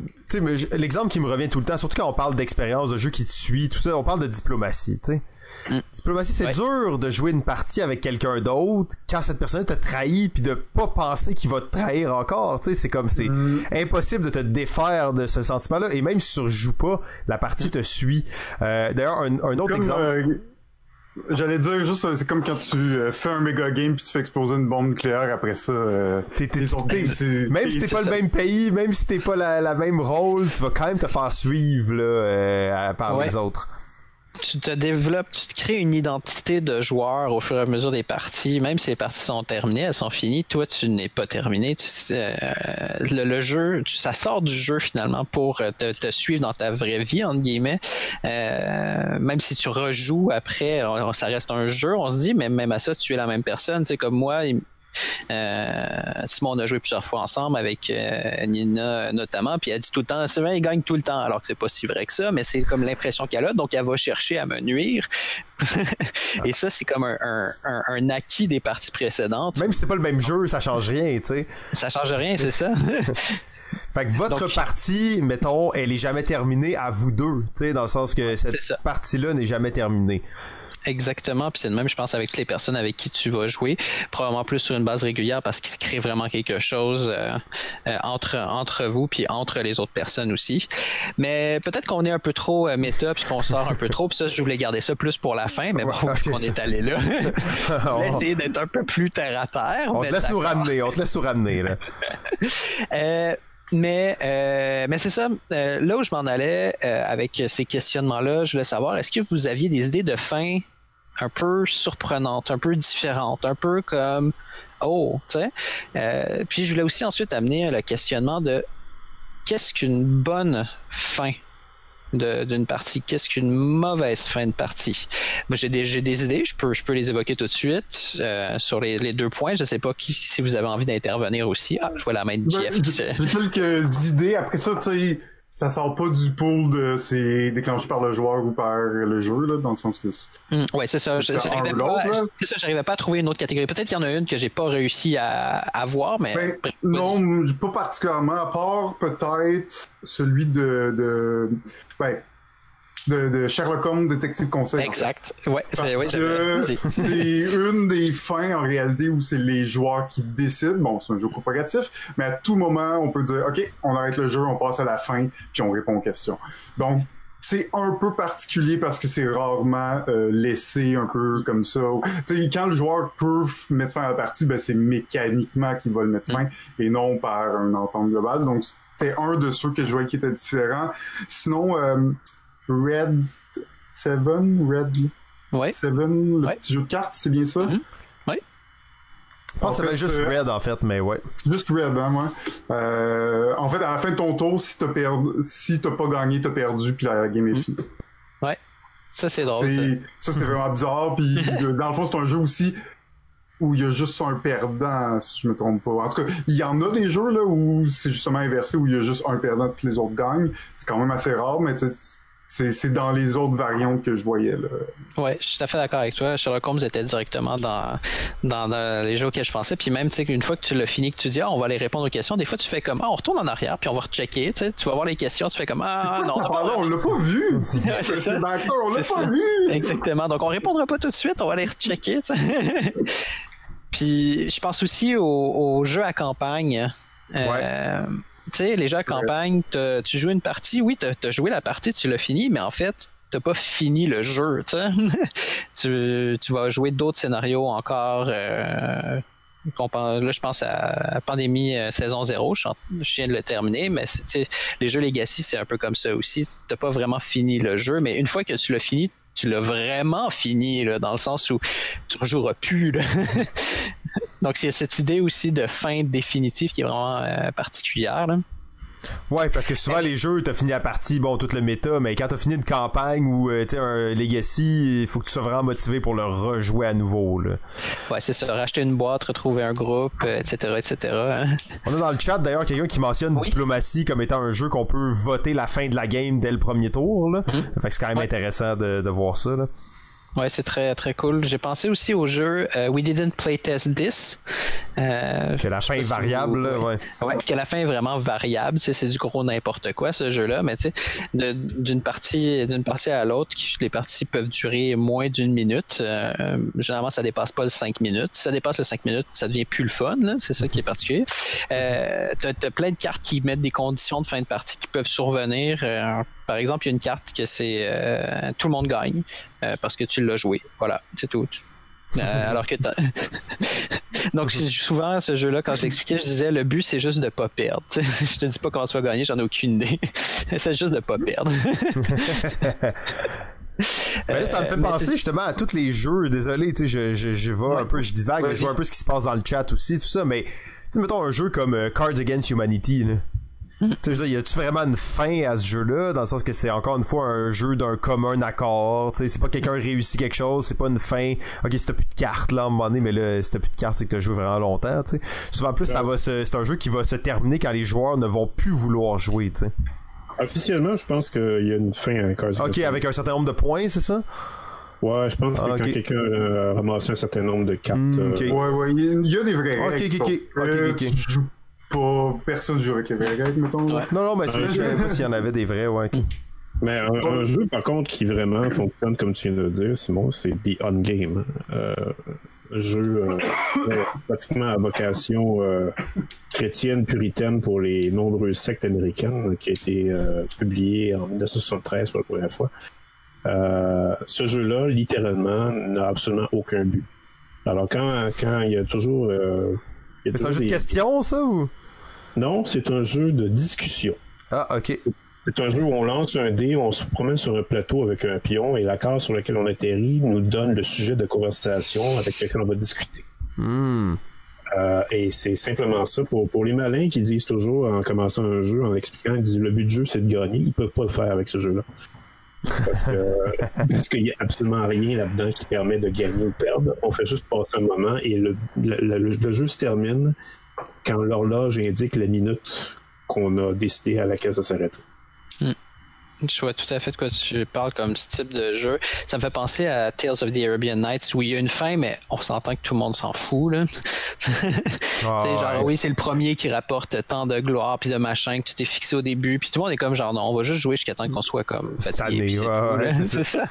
l'exemple qui me revient tout le temps, surtout quand on parle d'expérience, de jeu qui te suit, tout ça, on parle de diplomatie, tu sais.
Mm.
Diplomatie, c'est
Ouais.
dur de jouer une partie avec quelqu'un d'autre quand cette personne t'a trahi puis de pas penser qu'il va te trahir encore, tu sais, c'est comme c'est
Mm.
impossible de te défaire de ce sentiment-là et même si tu rejoues pas, la partie te suit. Euh, D'ailleurs, un, un autre
Comme,
exemple.
euh, J'allais dire juste, euh, c'est comme quand tu fais un méga game puis tu fais exploser une bombe nucléaire après ça. euh, c'est-
Même si t'es pas le même pays, même si t'es pas la, la même rôle, tu vas quand même te faire suivre là, euh, à- par
Ouais.
les autres.
Tu te développes, tu te crées une identité de joueur au fur et à mesure des parties. Même si les parties sont terminées, elles sont finies, toi tu n'es pas terminé. Euh, le, jeu, tu- ça sort du jeu finalement pour euh, te, suivre dans ta vraie vie entre guillemets. Euh, même si tu rejoues après, ça reste un jeu. On se dit, mais même à ça, tu es la même personne. Tu sais comme moi. Euh, Simon on a joué plusieurs fois ensemble avec euh, Nina notamment, puis elle dit tout le temps, c'est vrai, il gagne tout le temps, alors que c'est pas si vrai que ça, mais c'est comme l'impression qu'elle a, donc elle va chercher à me nuire. Et ça, c'est comme un, un, un, un acquis des parties précédentes.
Même si c'est pas le même jeu, ça change rien, tu sais.
Ça change rien, c'est ça.
Fait que votre
Donc-
partie, mettons, elle est jamais terminée à vous deux, tu sais, dans le sens que cette partie-là n'est jamais terminée.
Exactement, puis c'est le même, je pense, avec toutes les personnes avec qui tu vas jouer, probablement plus sur une base régulière parce qu'il se crée vraiment quelque chose euh, euh, entre entre vous puis entre les autres personnes aussi. Mais peut-être qu'on est un peu trop euh, méta puis qu'on sort un peu trop, puis ça, je voulais garder ça plus pour la fin, mais bon,
Ouais, ça-
est allé là,
on
essayer d'être un peu plus terre à terre.
on te laisse nous ramener, on te laisse nous ramener, là.
Euh, mais euh, mais c'est ça. euh, là où je m'en allais euh, avec ces questionnements-là, je voulais savoir est-ce que vous aviez des idées de fin un peu surprenantes, un peu différentes, un peu comme oh, tu sais. Euh, puis je voulais aussi ensuite amener le questionnement de qu'est-ce qu'une bonne fin d'une partie, qu'est-ce qu'une mauvaise fin de partie? Moi, j'ai des, j'ai des idées, je peux, je peux les évoquer tout de suite euh, sur les, les deux points. Je sais pas qui, si vous avez envie d'intervenir aussi. Ah, je vois la main de
Ben,
Jeff qui se...
J'ai quelques idées. Après ça, tu sais, ça sort pas du pool de c'est déclenché par le joueur ou par le jeu, là, dans le sens que c'est-
Hmm, ouais, c'est ça. J'arrivais pas, ça, j'arrivais pas à trouver une autre catégorie. Peut-être qu'il y en a une que j'ai pas réussi à, à voir, mais
Ben, non, pas particulièrement, à part peut-être celui de, de, ben, de, de Sherlock Holmes, détective conseil.
Exact. Ouais, c'est, ouais,
une des fins en réalité où c'est les joueurs qui décident. Bon, c'est un jeu coopératif, mais à tout moment, on peut dire OK, on arrête le jeu, on passe à la fin, puis on répond aux questions. Donc c'est un peu particulier parce que c'est rarement euh, laissé un peu comme ça. Tu sais, quand le joueur peut mettre fin à la partie, ben c'est mécaniquement qu'il va le mettre fin et non par un entente globale. Donc c'était un de ceux que je voyais qui était différent. Sinon, euh, Red Seven, Red
Ouais.
Seven, le
Ouais.
petit jeu de cartes, c'est bien ça?
Mhm.
Je pense que ça
En
s'appelle
fait,
juste
euh,
Red, en fait, mais ouais.
C'est juste Red, hein, moi. Euh, en fait, à la fin de ton tour, si t'as perdu, si t'as pas gagné, t'as perdu, puis la game est
Mhm.
finie.
Ça, c'est drôle. ça.
C'est- ça, c'est vraiment bizarre. Puis dans le fond, c'est un jeu aussi où il y a juste un perdant, si je me trompe pas. En tout cas, il y en a des jeux là où c'est justement inversé, où il y a juste un perdant puis les autres gagnent. C'est quand même assez rare, mais tu sais, c'est dans les autres variantes que je voyais là.
Ouais, je suis tout à fait d'accord avec toi. Sherlock Holmes était directement dans, dans, dans les jeux auxquels je pensais. Puis même, tu sais, qu'une fois que tu l'as fini, que tu dis, ah, on va aller répondre aux questions, des fois, tu fais comme, ah, on retourne en arrière, puis on va rechecker. Tu sais, tu vas voir les questions, tu fais comme, ah, non, on a pas-
Ah, on l'a pas vu.
Ouais, c'est ça.
D'accord, on l'a pas vu.
Exactement. Donc, on répondra pas tout de suite, on va aller rechecker. Puis, je pense aussi aux, aux jeux à campagne. Euh, Tu sais, les jeux à campagne, tu joues une partie, oui, t'as as joué la partie, tu l'as fini, mais en fait, t'as pas fini le jeu, tu tu, tu vas jouer d'autres scénarios encore. euh, là, je pense à Pandémie euh, saison 0, je, viens de le terminer, mais tu les jeux Legacy, c'est un peu comme ça aussi. T'as pas vraiment fini le jeu, mais une fois que tu l'as fini, tu l'as vraiment fini, là, dans le sens où tu ne joueras plus. Donc, il y a cette idée aussi de fin définitive qui est vraiment euh, particulière. Là.
Ouais, parce que souvent les jeux, t'as fini la partie, bon, tout le méta, mais quand t'as fini une campagne ou euh, tu sais un Legacy, il faut que tu sois vraiment motivé pour le rejouer à nouveau. Là.
Ouais, c'est ça. Racheter une boîte, retrouver un groupe, euh, etc., etc. hein.
On a dans le chat d'ailleurs quelqu'un qui mentionne
Oui.
Diplomatie comme étant un jeu qu'on peut voter la fin de la game dès le premier tour. Là. Fait que c'est quand même
Ouais.
intéressant de, de voir ça. Là.
Ouais, c'est très très cool. J'ai pensé aussi au jeu euh, We Didn't Playtest This. Euh,
Que la fin est variable.
vous-
ouais.
Ouais, que la fin est vraiment variable, tu sais, c'est du gros n'importe quoi ce jeu-là, mais tu sais, d'une partie d'une partie à l'autre, les parties peuvent durer moins d'une minute. Euh, euh, généralement, ça dépasse pas le 5 minutes. Si ça dépasse le 5 minutes, ça devient plus le fun, là, c'est ça qui est particulier. Euh, t'as, t'as plein de cartes qui mettent des conditions de fin de partie qui peuvent survenir. Par exemple, il y a une carte que c'est euh, tout le monde gagne euh, parce que tu l'as joué. Voilà, c'est tout. Euh, alors que donc souvent ce jeu-là quand je l'expliquais je disais le but c'est juste de pas perdre je te dis pas comment tu vas gagner j'en ai aucune idée c'est juste de pas perdre
là, ça me fait
Euh, mais
penser justement à tous les jeux. Désolé, tu sais, je, je, je vais un peu, je divague, mais je vois un peu ce qui se passe dans le chat aussi, tout ça. Mais, tu mettons un jeu comme euh, Cards Against Humanity, là. Tu sais, y a-tu vraiment une fin à ce jeu-là, dans le sens que c'est encore une fois un jeu d'un commun accord, tu sais, c'est pas quelqu'un réussit quelque chose, c'est pas une fin, ok, si t'as plus de cartes, là, à un moment donné, mais là, si t'as plus de cartes, c'est que t'as joué vraiment longtemps, tu sais. Souvent, en plus, ça va se, c'est un jeu qui va se terminer quand les joueurs ne vont plus vouloir jouer, tu sais.
Officiellement, je pense qu'il y a une fin à Cars
Ok, avec un certain nombre de points, c'est ça?
Ouais, je pense que c'est
Ah,
quand quelqu'un a ramassé un certain nombre de cartes.
Hmm,
euh.
Ouais, ouais, il y a- des vraies
Ok, ok, ok.
euh. Tu joues pas, personne joue avec les règles, mettons.
Ouais.
Non, non, mais c'est- je savais pas s'il y en avait des vrais, ouais. ok.
Mais un, un jeu, par contre, qui vraiment fonctionne comme tu viens de le dire, Simon, c'est The On-Game. Euh, un jeu euh, euh, pratiquement à vocation euh, chrétienne, puritaine pour les nombreuses sectes américaines, euh, qui a été euh, publié en 1973 pour la première fois. Euh, ce jeu-là, littéralement, n'a absolument aucun but. Alors, quand, quand il y a toujours... euh,
c'est un jeu de
des-
questions, ça, ou?
Non, c'est un jeu de discussion.
Ah, ok.
C'est un jeu où on lance un dé, on se promène sur un plateau avec un pion et la case sur laquelle on atterrit nous donne le sujet de conversation avec lequel on va discuter.
Hmm.
Euh, et c'est simplement ça. Pour, pour les malins qui disent toujours en commençant un jeu, en expliquant, ils disent le but du jeu c'est de gagner, ils peuvent pas le faire avec ce jeu-là. Parce que parce qu'il y a absolument rien là-dedans qui permet de gagner ou perdre. On fait juste passer un moment et le, le, le- le jeu se termine quand l'horloge indique la minute qu'on a décidé à laquelle ça s'arrête.
Je vois tout à fait de quoi tu parles comme ce type de jeu. Ça me fait penser à Tales of the Arabian Nights où il y a une fin, mais on s'entend que tout le monde s'en fout. Là.
Ah,
genre,
ouais.
oui, c'est le premier qui rapporte tant de gloire puis de machin que tu t'es fixé au début. Puis tout le monde est comme genre, non, on va juste jouer jusqu'à temps qu'on soit comme fatigué. C'est
ouais,
ça.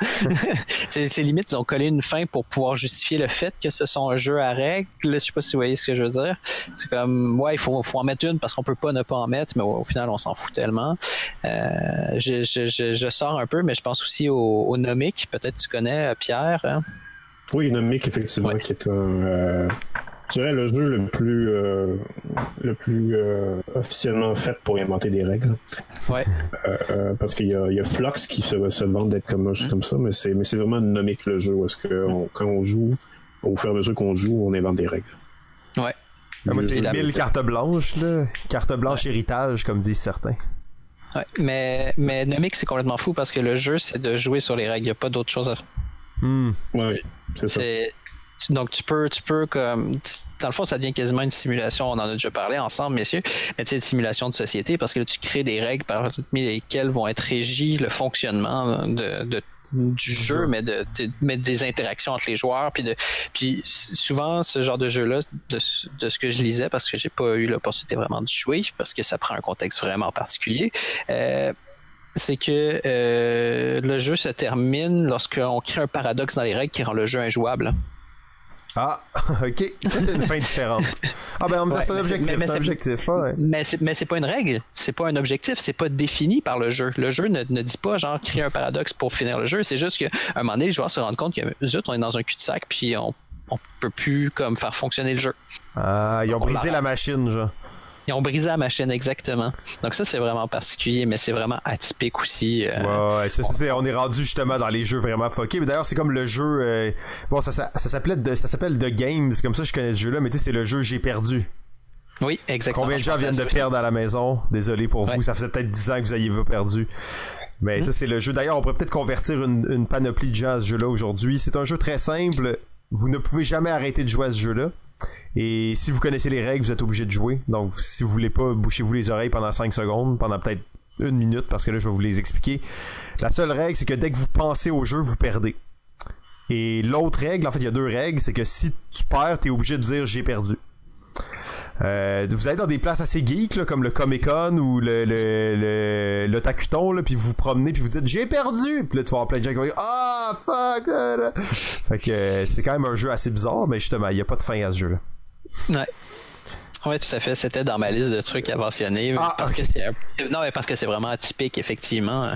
c'est limite, ils ont collé une fin pour pouvoir justifier le fait que ce sont un jeu à règles. Je sais pas si vous voyez ce que je veux dire. C'est comme, ouais, il faut, faut en mettre une parce qu'on peut pas ne pas en mettre, mais ouais, au final, on s'en fout tellement. Euh, je, je, je, je sors un peu, mais je pense aussi au, au Nomic. Peut-être tu connais, euh, Pierre. hein?
Oui, Nomic, effectivement,
Ouais.
qui est un, euh, je dirais le jeu le plus, euh, le plus euh, officiellement fait pour inventer des règles.
Ouais.
Euh, euh, parce qu'il y a, il y a Flux qui se, se vante d'être comme un jeu comme ça, mais c'est, mais c'est vraiment Nomic le jeu, est-ce que on- quand on joue, au fur et à mesure qu'on joue, on invente des règles.
Ouais.
Ah, moi, c'est
la-
mille cartes blanches, là. Carte blanche héritage, comme disent certains.
Ouais, mais, mais Nomic, c'est complètement fou parce que le jeu, c'est de jouer sur les règles. Il n'y a pas d'autre chose à
Hmm.
Oui, c'est ça.
C'est- Donc tu peux, tu peux comme, dans le fond, ça devient quasiment une simulation. On en a déjà parlé ensemble, messieurs. Mais tu sais, une simulation de société parce que là, tu crées des règles parmi lesquelles vont être régis le fonctionnement de, de- du jeu, mais de, mais des interactions entre les joueurs, puis de, puis souvent ce genre de jeu-là, de, ce- de ce que je lisais, parce que j'ai pas eu l'opportunité vraiment de jouer, parce que ça prend un contexte vraiment particulier. euh, c'est que euh, le jeu se termine lorsqu'on crée un paradoxe dans les règles qui rend le jeu injouable.
Ah, ok. Ça, c'est une fin différente. Ah, ben,
Ouais,
c'est un objectif.
c'est- mais
C'est un objectif, ouais.
Mais c'est, mais c'est pas une règle, c'est pas un objectif, c'est pas défini par le jeu. Le jeu ne, ne dit pas genre créer un paradoxe pour finir le jeu, c'est juste qu'à un moment donné, les joueurs se rendent compte que zut, on est dans un cul-de-sac puis on, on peut plus comme faire fonctionner le jeu.
Ah, ils ont
On
brisé la machine, genre.
Ils ont brisé la machine exactement. Donc ça c'est vraiment particulier, mais c'est vraiment atypique aussi. euh,
Ouais, ouais, ça, c'est- on est rendu justement dans les jeux vraiment fuckés. Mais d'ailleurs, c'est comme le jeu. euh, bon, ça, ça, ça s'appelle The Games. Comme ça, je connais ce jeu-là. Mais tu sais, c'est le jeu J'ai perdu.
Oui, exactement.
Combien de gens viennent de perdre à la maison? Désolé pour
Ouais.
vous. Ça faisait peut-être 10 ans que vous aviez pas perdu. Mais ça, c'est le jeu. D'ailleurs, on pourrait peut-être convertir une, une panoplie de gens à ce jeu-là aujourd'hui. C'est un jeu très simple. Vous ne pouvez jamais arrêter de jouer à ce jeu-là. Et si vous connaissez les règles, vous êtes obligé de jouer. Donc, si vous voulez pas, bouchez-vous les oreilles pendant 5 secondes, pendant peut-être une minute, parce que là, je vais vous les expliquer. La seule règle, c'est que dès que vous pensez au jeu, vous perdez. Et l'autre règle, en fait, il y a deux règles, c'est que si tu perds, t'es obligé de dire j'ai perdu. Euh, vous allez dans des places assez geeks là, comme le Comic Con ou le le le, le Tacuton, là, puis vous vous promenez puis vous dites j'ai perdu! Puis là tu vas avoir plein de gens qui vont dire ah fuck fait que euh, c'est quand même un jeu assez bizarre mais justement il y a pas de fin à ce jeu là
Ouais. Ouais, tout à fait. C'était dans ma liste de trucs à mentionner.
Ah,
parce que c'est, non, mais parce que c'est vraiment atypique, effectivement.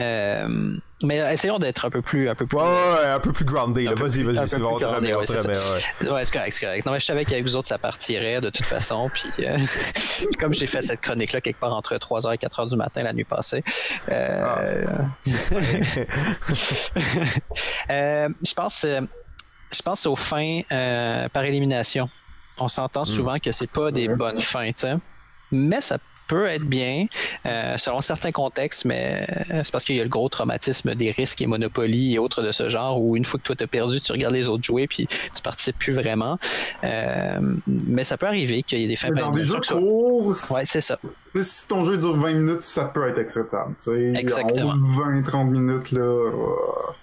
Euh, mais essayons d'être un peu plus, un peu plus.
ouais, ouais, un peu plus groundé vas-y vas-y c'est bon
groundé, ouais, c'est
ouais.
Ouais, correct, c'est correct. Non, mais je savais qu'avec vous autres, ça partirait de toute façon. Puis, euh, comme j'ai fait cette chronique-là quelque part entre 3h et 4h du matin la nuit passée, euh, euh, je pense, euh, je pense aux fins euh, par élimination. On s'entend souvent que c'est pas des bonnes fins, tu sais. Mais ça peut être bien euh, selon certains contextes, mais euh, c'est parce qu'il y a le gros traumatisme des risques et Monopoly et autres de ce genre où une fois que toi t'as perdu, tu regardes les autres jouer puis tu participes plus vraiment. Euh, mais ça peut arriver qu'il y ait des fins
dans des jeux
Ouais, c'est ça.
si ton jeu dure 20 minutes, ça peut être acceptable. Tu sais,
Exactement.
En haut de 20-30 minutes, là. euh,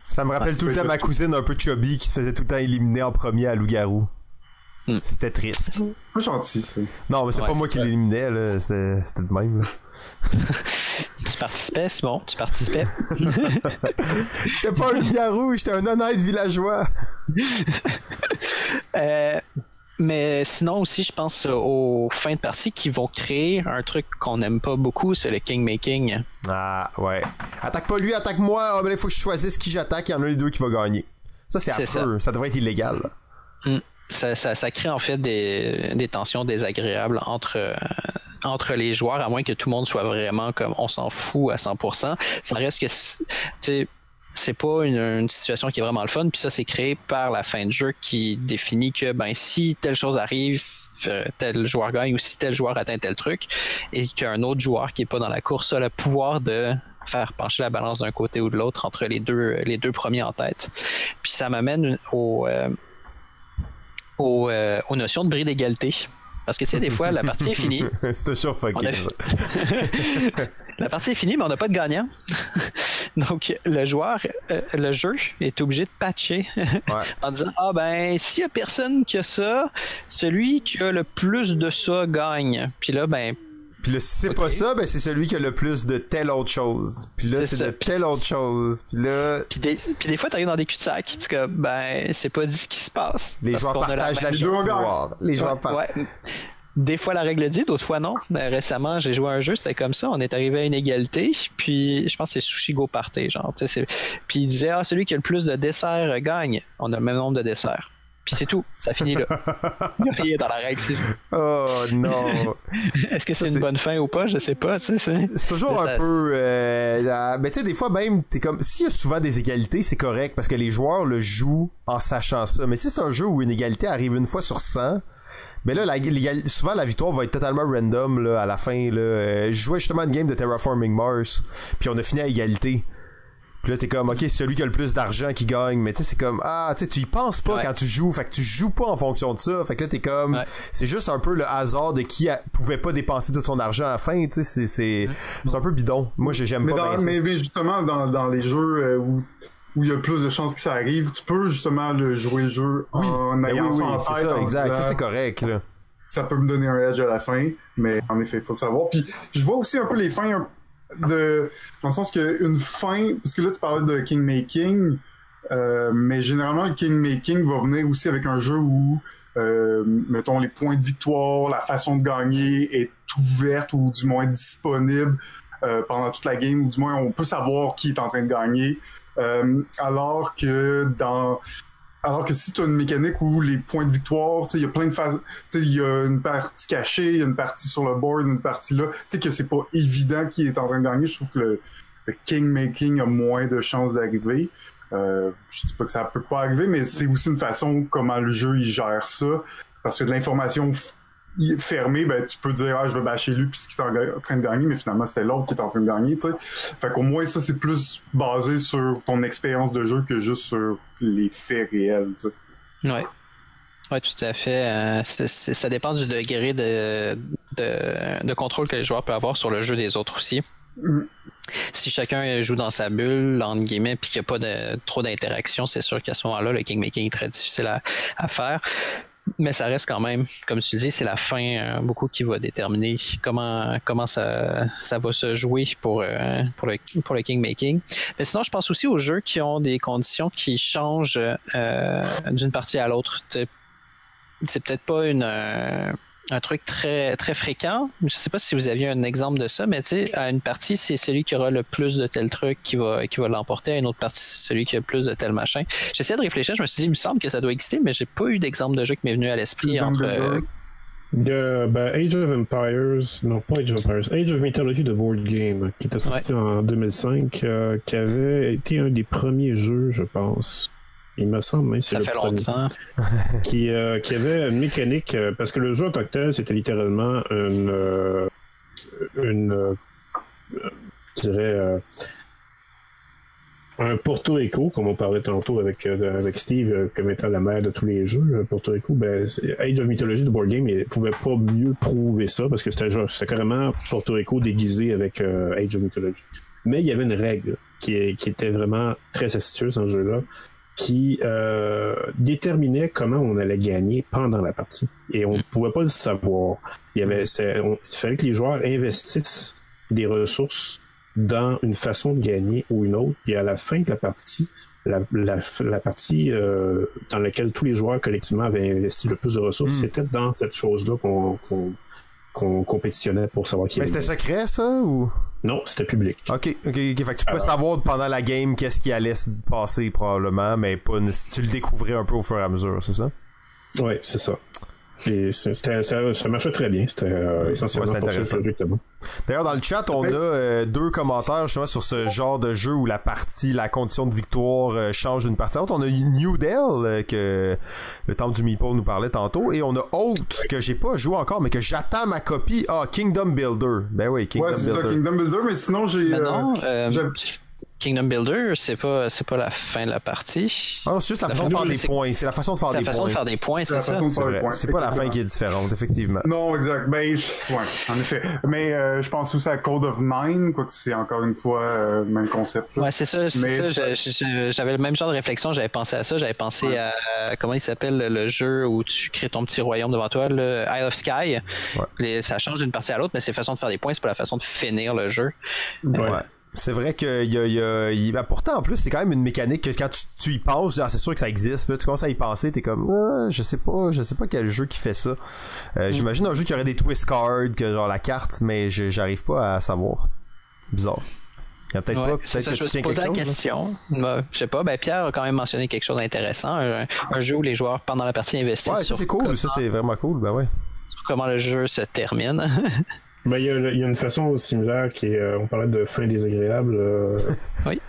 ça me rappelle
Ouais,
tout le temps ma cousine un peu chubby qui se faisait tout le temps éliminer en premier à Loup-Garou
Hmm.
c'était triste
pas gentil, ça.
non mais c'est
Ouais,
pas moi qui l'éliminais là c'était c'était le même là.
Tu participais, c'est bon, tu participais.
j'étais pas un loup-garou j'étais un honnête villageois
Euh, mais sinon aussi, je pense aux fins de partie qui vont créer un truc qu'on n'aime pas beaucoup, c'est le king making.
Ah, ouais. Attaque pas lui, attaque moi. Ah, ben il faut que je choisisse qui j'attaque. Il y en a un des deux qui va gagner. Ça, c'est affreux. Ça. devrait être illégal. là.
Ça, ça, ça crée en fait des, des tensions désagréables entre euh, entre les joueurs, à moins que tout le monde soit vraiment comme on s'en fout à 100%. Ça reste que c'est- c'est pas une, une situation qui est vraiment le fun. Puis ça, c'est créé par la fin de jeu qui définit que ben si telle chose arrive, euh, tel joueur gagne ou si tel joueur atteint tel truc, et qu'un autre joueur qui est pas dans la course a le pouvoir de faire pencher la balance d'un côté ou de l'autre entre les deux les deux premiers en tête. Puis ça m'amène au euh, aux, euh, aux notions de bris d'égalité. Parce que tu sais, des fois, la partie est finie.
c'est toujours
a-
ça.
la partie est finie, mais on n'a pas de gagnant. Donc, le joueur, euh, le jeu est obligé de patcher
Ouais.
en disant Ah ben, s'il y a personne qui a ça, celui qui a le plus de ça gagne. Puis là, ben,
Puis là, si c'est pas ça, ben c'est celui qui a le plus de telle autre chose. Puis là,
C'est
de telle autre chose. Puis là,
puis des, puis des fois, t'arrives dans des cul-de-sac. Parce que, ben, c'est pas dit ce qui se passe.
les joueurs partagent la
Les joueurs
victoire. Les joueurs
Ouais,
partagent.
ouais. Des fois la règle dit, d'autres fois non. Ben, récemment, j'ai joué à un jeu, c'était comme ça. On est arrivé à une égalité, puis je pense que c'est Sushi Go Party, genre. Puis il disait, ah, celui qui a le plus de desserts gagne. On a le même nombre de desserts. Puis c'est tout, ça finit là. Il n'y a dans la règle. c'est-
Oh non.
Est-ce que c'est une bonne fin ou pas? Je sais pas. tu sais, c'est-
toujours
Ça-
un peu. Euh, la- mais tu sais, des fois même, t'es comme. S'il y a souvent des égalités, c'est correct parce que les joueurs le jouent en sachant ça. Mais si c'est un jeu où une égalité arrive une fois sur 100, ben là, la- souvent la victoire va être totalement random là, à la fin. Là. Euh, je jouais justement une game de Terraforming Mars, puis on a fini à égalité. Puis là, t'es comme, ok, c'est celui qui a le plus d'argent qui gagne. Mais tu sais, c'est comme, ah, tu sais, tu y penses pas
Ouais.
quand tu joues. Fait que tu joues pas en fonction de ça. Fait que là, t'es comme,
Ouais.
c'est juste un peu le hasard de qui a- pouvait pas dépenser tout son argent à la fin. Tu sais, c'est, c'est, c'est un peu bidon. Moi, j'ai- j'aime
Mais,
pas
dans- mais, mais justement, dans, dans les jeux euh, où où il y a plus de chances que ça arrive, tu peux justement le jouer le jeu en
Ben
ayant
oui, oui,
en tête.
ça, exact. Ça, c'est correct, là.
ça peut me donner un edge à la fin, mais en effet, il faut le savoir. Puis je vois aussi un peu les fins un- de dans le sens que une fin, parce que là tu parlais de king making, Euh, mais généralement, le Kingmaking va venir aussi avec un jeu où, euh, mettons, les points de victoire, la façon de gagner est ouverte ou du moins disponible euh, pendant toute la game, ou du moins on peut savoir qui est en train de gagner. Euh, alors que dans alors que si tu as une mécanique où les points de victoire, il y a plein de phases, il y a une partie cachée, il y a une partie sur le board, une partie là, tu sais que c'est pas évident qui est en train de gagner, je trouve que le, le kingmaking a moins de chances d'arriver. Euh, je dis pas que ça peut pas arriver, mais c'est aussi une façon comment le jeu il gère ça, parce que de l'information fermé, ben, tu peux dire, ah, je vais bâcher lui puisqu'il est en train de gagner, mais finalement, c'était l'autre qui est en train de gagner, tu sais. Fait qu'au moins, ça, c'est plus basé sur ton expérience de jeu que juste sur les faits réels, tu sais.
Ouais. Ouais, tout à fait. Euh, ça dépend du degré de, de, de, contrôle que les joueurs peuvent avoir sur le jeu des autres aussi. Mm. Si chacun joue dans sa bulle, entre guillemets, puis qu'il n'y a pas de, trop d'interaction, c'est sûr qu'à ce moment-là, le kingmaking est très difficile à, à faire mais ça reste quand même, comme tu dis, c'est la fin euh, beaucoup qui va déterminer comment comment ça, ça va se jouer pour euh, pour le pour le kingmaking. Mais sinon, je pense aussi aux jeux qui ont des conditions qui changent euh, d'une partie à l'autre. C'est peut-être pas une un truc très très fréquent. Je sais pas si vous aviez un exemple de ça, mais tu sais, à une partie, c'est celui qui aura le plus de tel truc qui va qui va l'emporter, à une autre partie, c'est celui qui a le plus de tel machin. J'essaie de réfléchir, je me suis dit, il me semble que ça doit exister, mais j'ai pas eu d'exemple de jeu qui m'est venu à l'esprit entre. Euh,
de, ben, Age of Empires, non pas Age of Empires, Age of Mythology de Board Game, qui était sorti en 2005, euh, qui avait été un des premiers jeux, je pense, il me semble. Hein,
ça fait longtemps.
qui, euh, qui avait une mécanique, euh, parce que le jeu en c'était littéralement une, euh, une je dirais, un Porto Rico, comme on parlait tantôt avec, avec Steve, comme étant la mère de tous les jeux. Porto Rico, ben, Age of Mythology de Board Game, il pouvait pas mieux prouver ça, parce que c'était carrément Porto Rico déguisé avec Age of Mythology. Mais il y avait une règle qui, qui était vraiment très astucieuse dans ce jeu-là qui euh, déterminait comment on allait gagner pendant la partie. Et on ne pouvait pas le savoir. Il, y avait, il fallait que les joueurs investissent des ressources dans une façon de gagner ou une autre. Et à la fin de la partie, la, la, partie euh, dans laquelle tous les joueurs collectivement avaient investi le plus de ressources, hmm. c'était dans cette chose-là qu'on qu'on compétitionnait pour savoir qui
Mais c'était secret, ça, ou?
Non, c'était public.
Ok, ok, ok. Fait que tu peux savoir pendant la game qu'est-ce qui allait se passer, probablement, mais pas, tu le découvrais un peu au fur et à mesure, c'est ça?
Oui, c'est ça. Et ça, ça, marchait très bien. C'était euh, essentiellement pour ça
D'ailleurs, dans le chat, on a euh, deux commentaires justement sur ce genre de jeu où la partie, la condition de victoire euh, change d'une partie à l'autre. On a New Dell que le temple du Meeple nous parlait tantôt, et on a autre que j'ai pas joué encore, mais que j'attends ma copie. Ah, Kingdom Builder. Ben oui, Kingdom
ouais,
Builder.
Ça, Kingdom Builder, mais sinon j'ai.
Ben non, Kingdom Builder, c'est pas c'est pas la fin de la partie.
Ah non, c'est juste la, façon de faire des points. C'est la façon de faire des points.
C'est la façon de faire des points, c'est ça.
C'est pas la fin qui est différente, effectivement.
Non, exact. Ben, ouais, en effet. Mais euh, je pense aussi à Code of Nine, quoi que c'est encore une fois euh, le même concept.
Ouais, c'est ça. J'avais le même genre de réflexion. J'avais pensé à ça. J'avais pensé à comment il s'appelle le jeu où tu crées ton petit royaume devant toi, le Isle of Sky. Ouais. ça change d'une partie à l'autre, mais c'est façon de faire des points. C'est pas la façon de finir le jeu.
Ouais. C'est vrai que y a, y a y... Ben, pourtant en plus c'est quand même une mécanique que quand tu, tu y penses, c'est sûr que ça existe. Puis tu commences à y penser, t'es comme ah, je sais pas, je sais pas quel jeu qui fait ça. Euh, mm. J'imagine un jeu qui aurait des twist cards, que genre la carte, mais j'arrive pas à savoir. Bizarre. Il y a peut-être pas, peut-être que
je
tu tiens quelque
la
chose.
question. je sais pas, ben Pierre a quand même mentionné quelque chose d'intéressant, un, jeu où les joueurs pendant la partie investissent.
Ouais, ça c'est cool, ça c'est vraiment cool, ben ouais.
Sur comment le jeu se termine.
Ben, il y, a, y, a une façon similaire qui est, euh, on parlait de fin désagréable. Euh,
oui.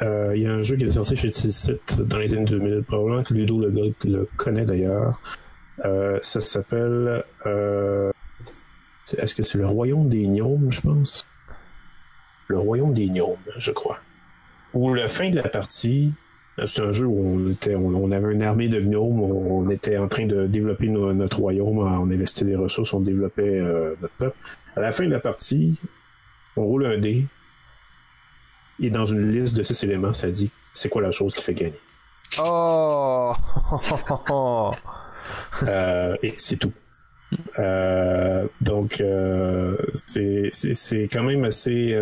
Euh, il y a un jeu qui est sorti chez Tilsit dans les années 2000, probablement que Ludo le, le connaît d'ailleurs. ça s'appelle. Est-ce que c'est le Royaume des Gnomes, je pense? Le Royaume des Gnomes, je crois. Où la fin de la partie, c'est un jeu où on, était, on, avait une armée de gnomes, on, était en train de développer notre royaume, on investit des ressources, on développait euh, notre peuple. À la fin de la partie, on roule un dé, et dans une liste de six éléments, ça dit c'est quoi la chose qui fait gagner.
Oh!
euh, et c'est tout. Euh, donc, euh, c'est quand même assez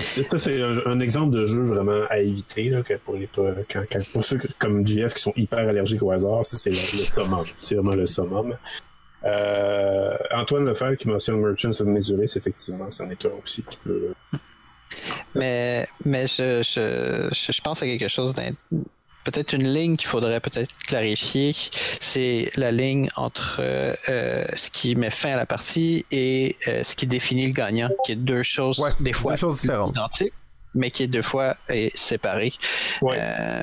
Ça, c'est un, exemple de jeu vraiment à éviter, là, pour, ceux comme GF qui sont hyper allergiques au hasard, ça, c'est le, summum. C'est vraiment le summum. Euh, Antoine Lefebvre qui mentionne Merchants of Mesuris, effectivement, c'en est un aussi qui peut.
Mais, mais je, je, je, pense à quelque chose Peut-être une ligne qu'il faudrait peut-être clarifier, c'est la ligne entre euh, euh, ce qui met fin à la partie et euh, ce qui définit le gagnant, qui est deux choses
Ouais,
des fois
deux choses différentes.
identiques, mais qui est deux fois est séparées.
Ouais.
Euh,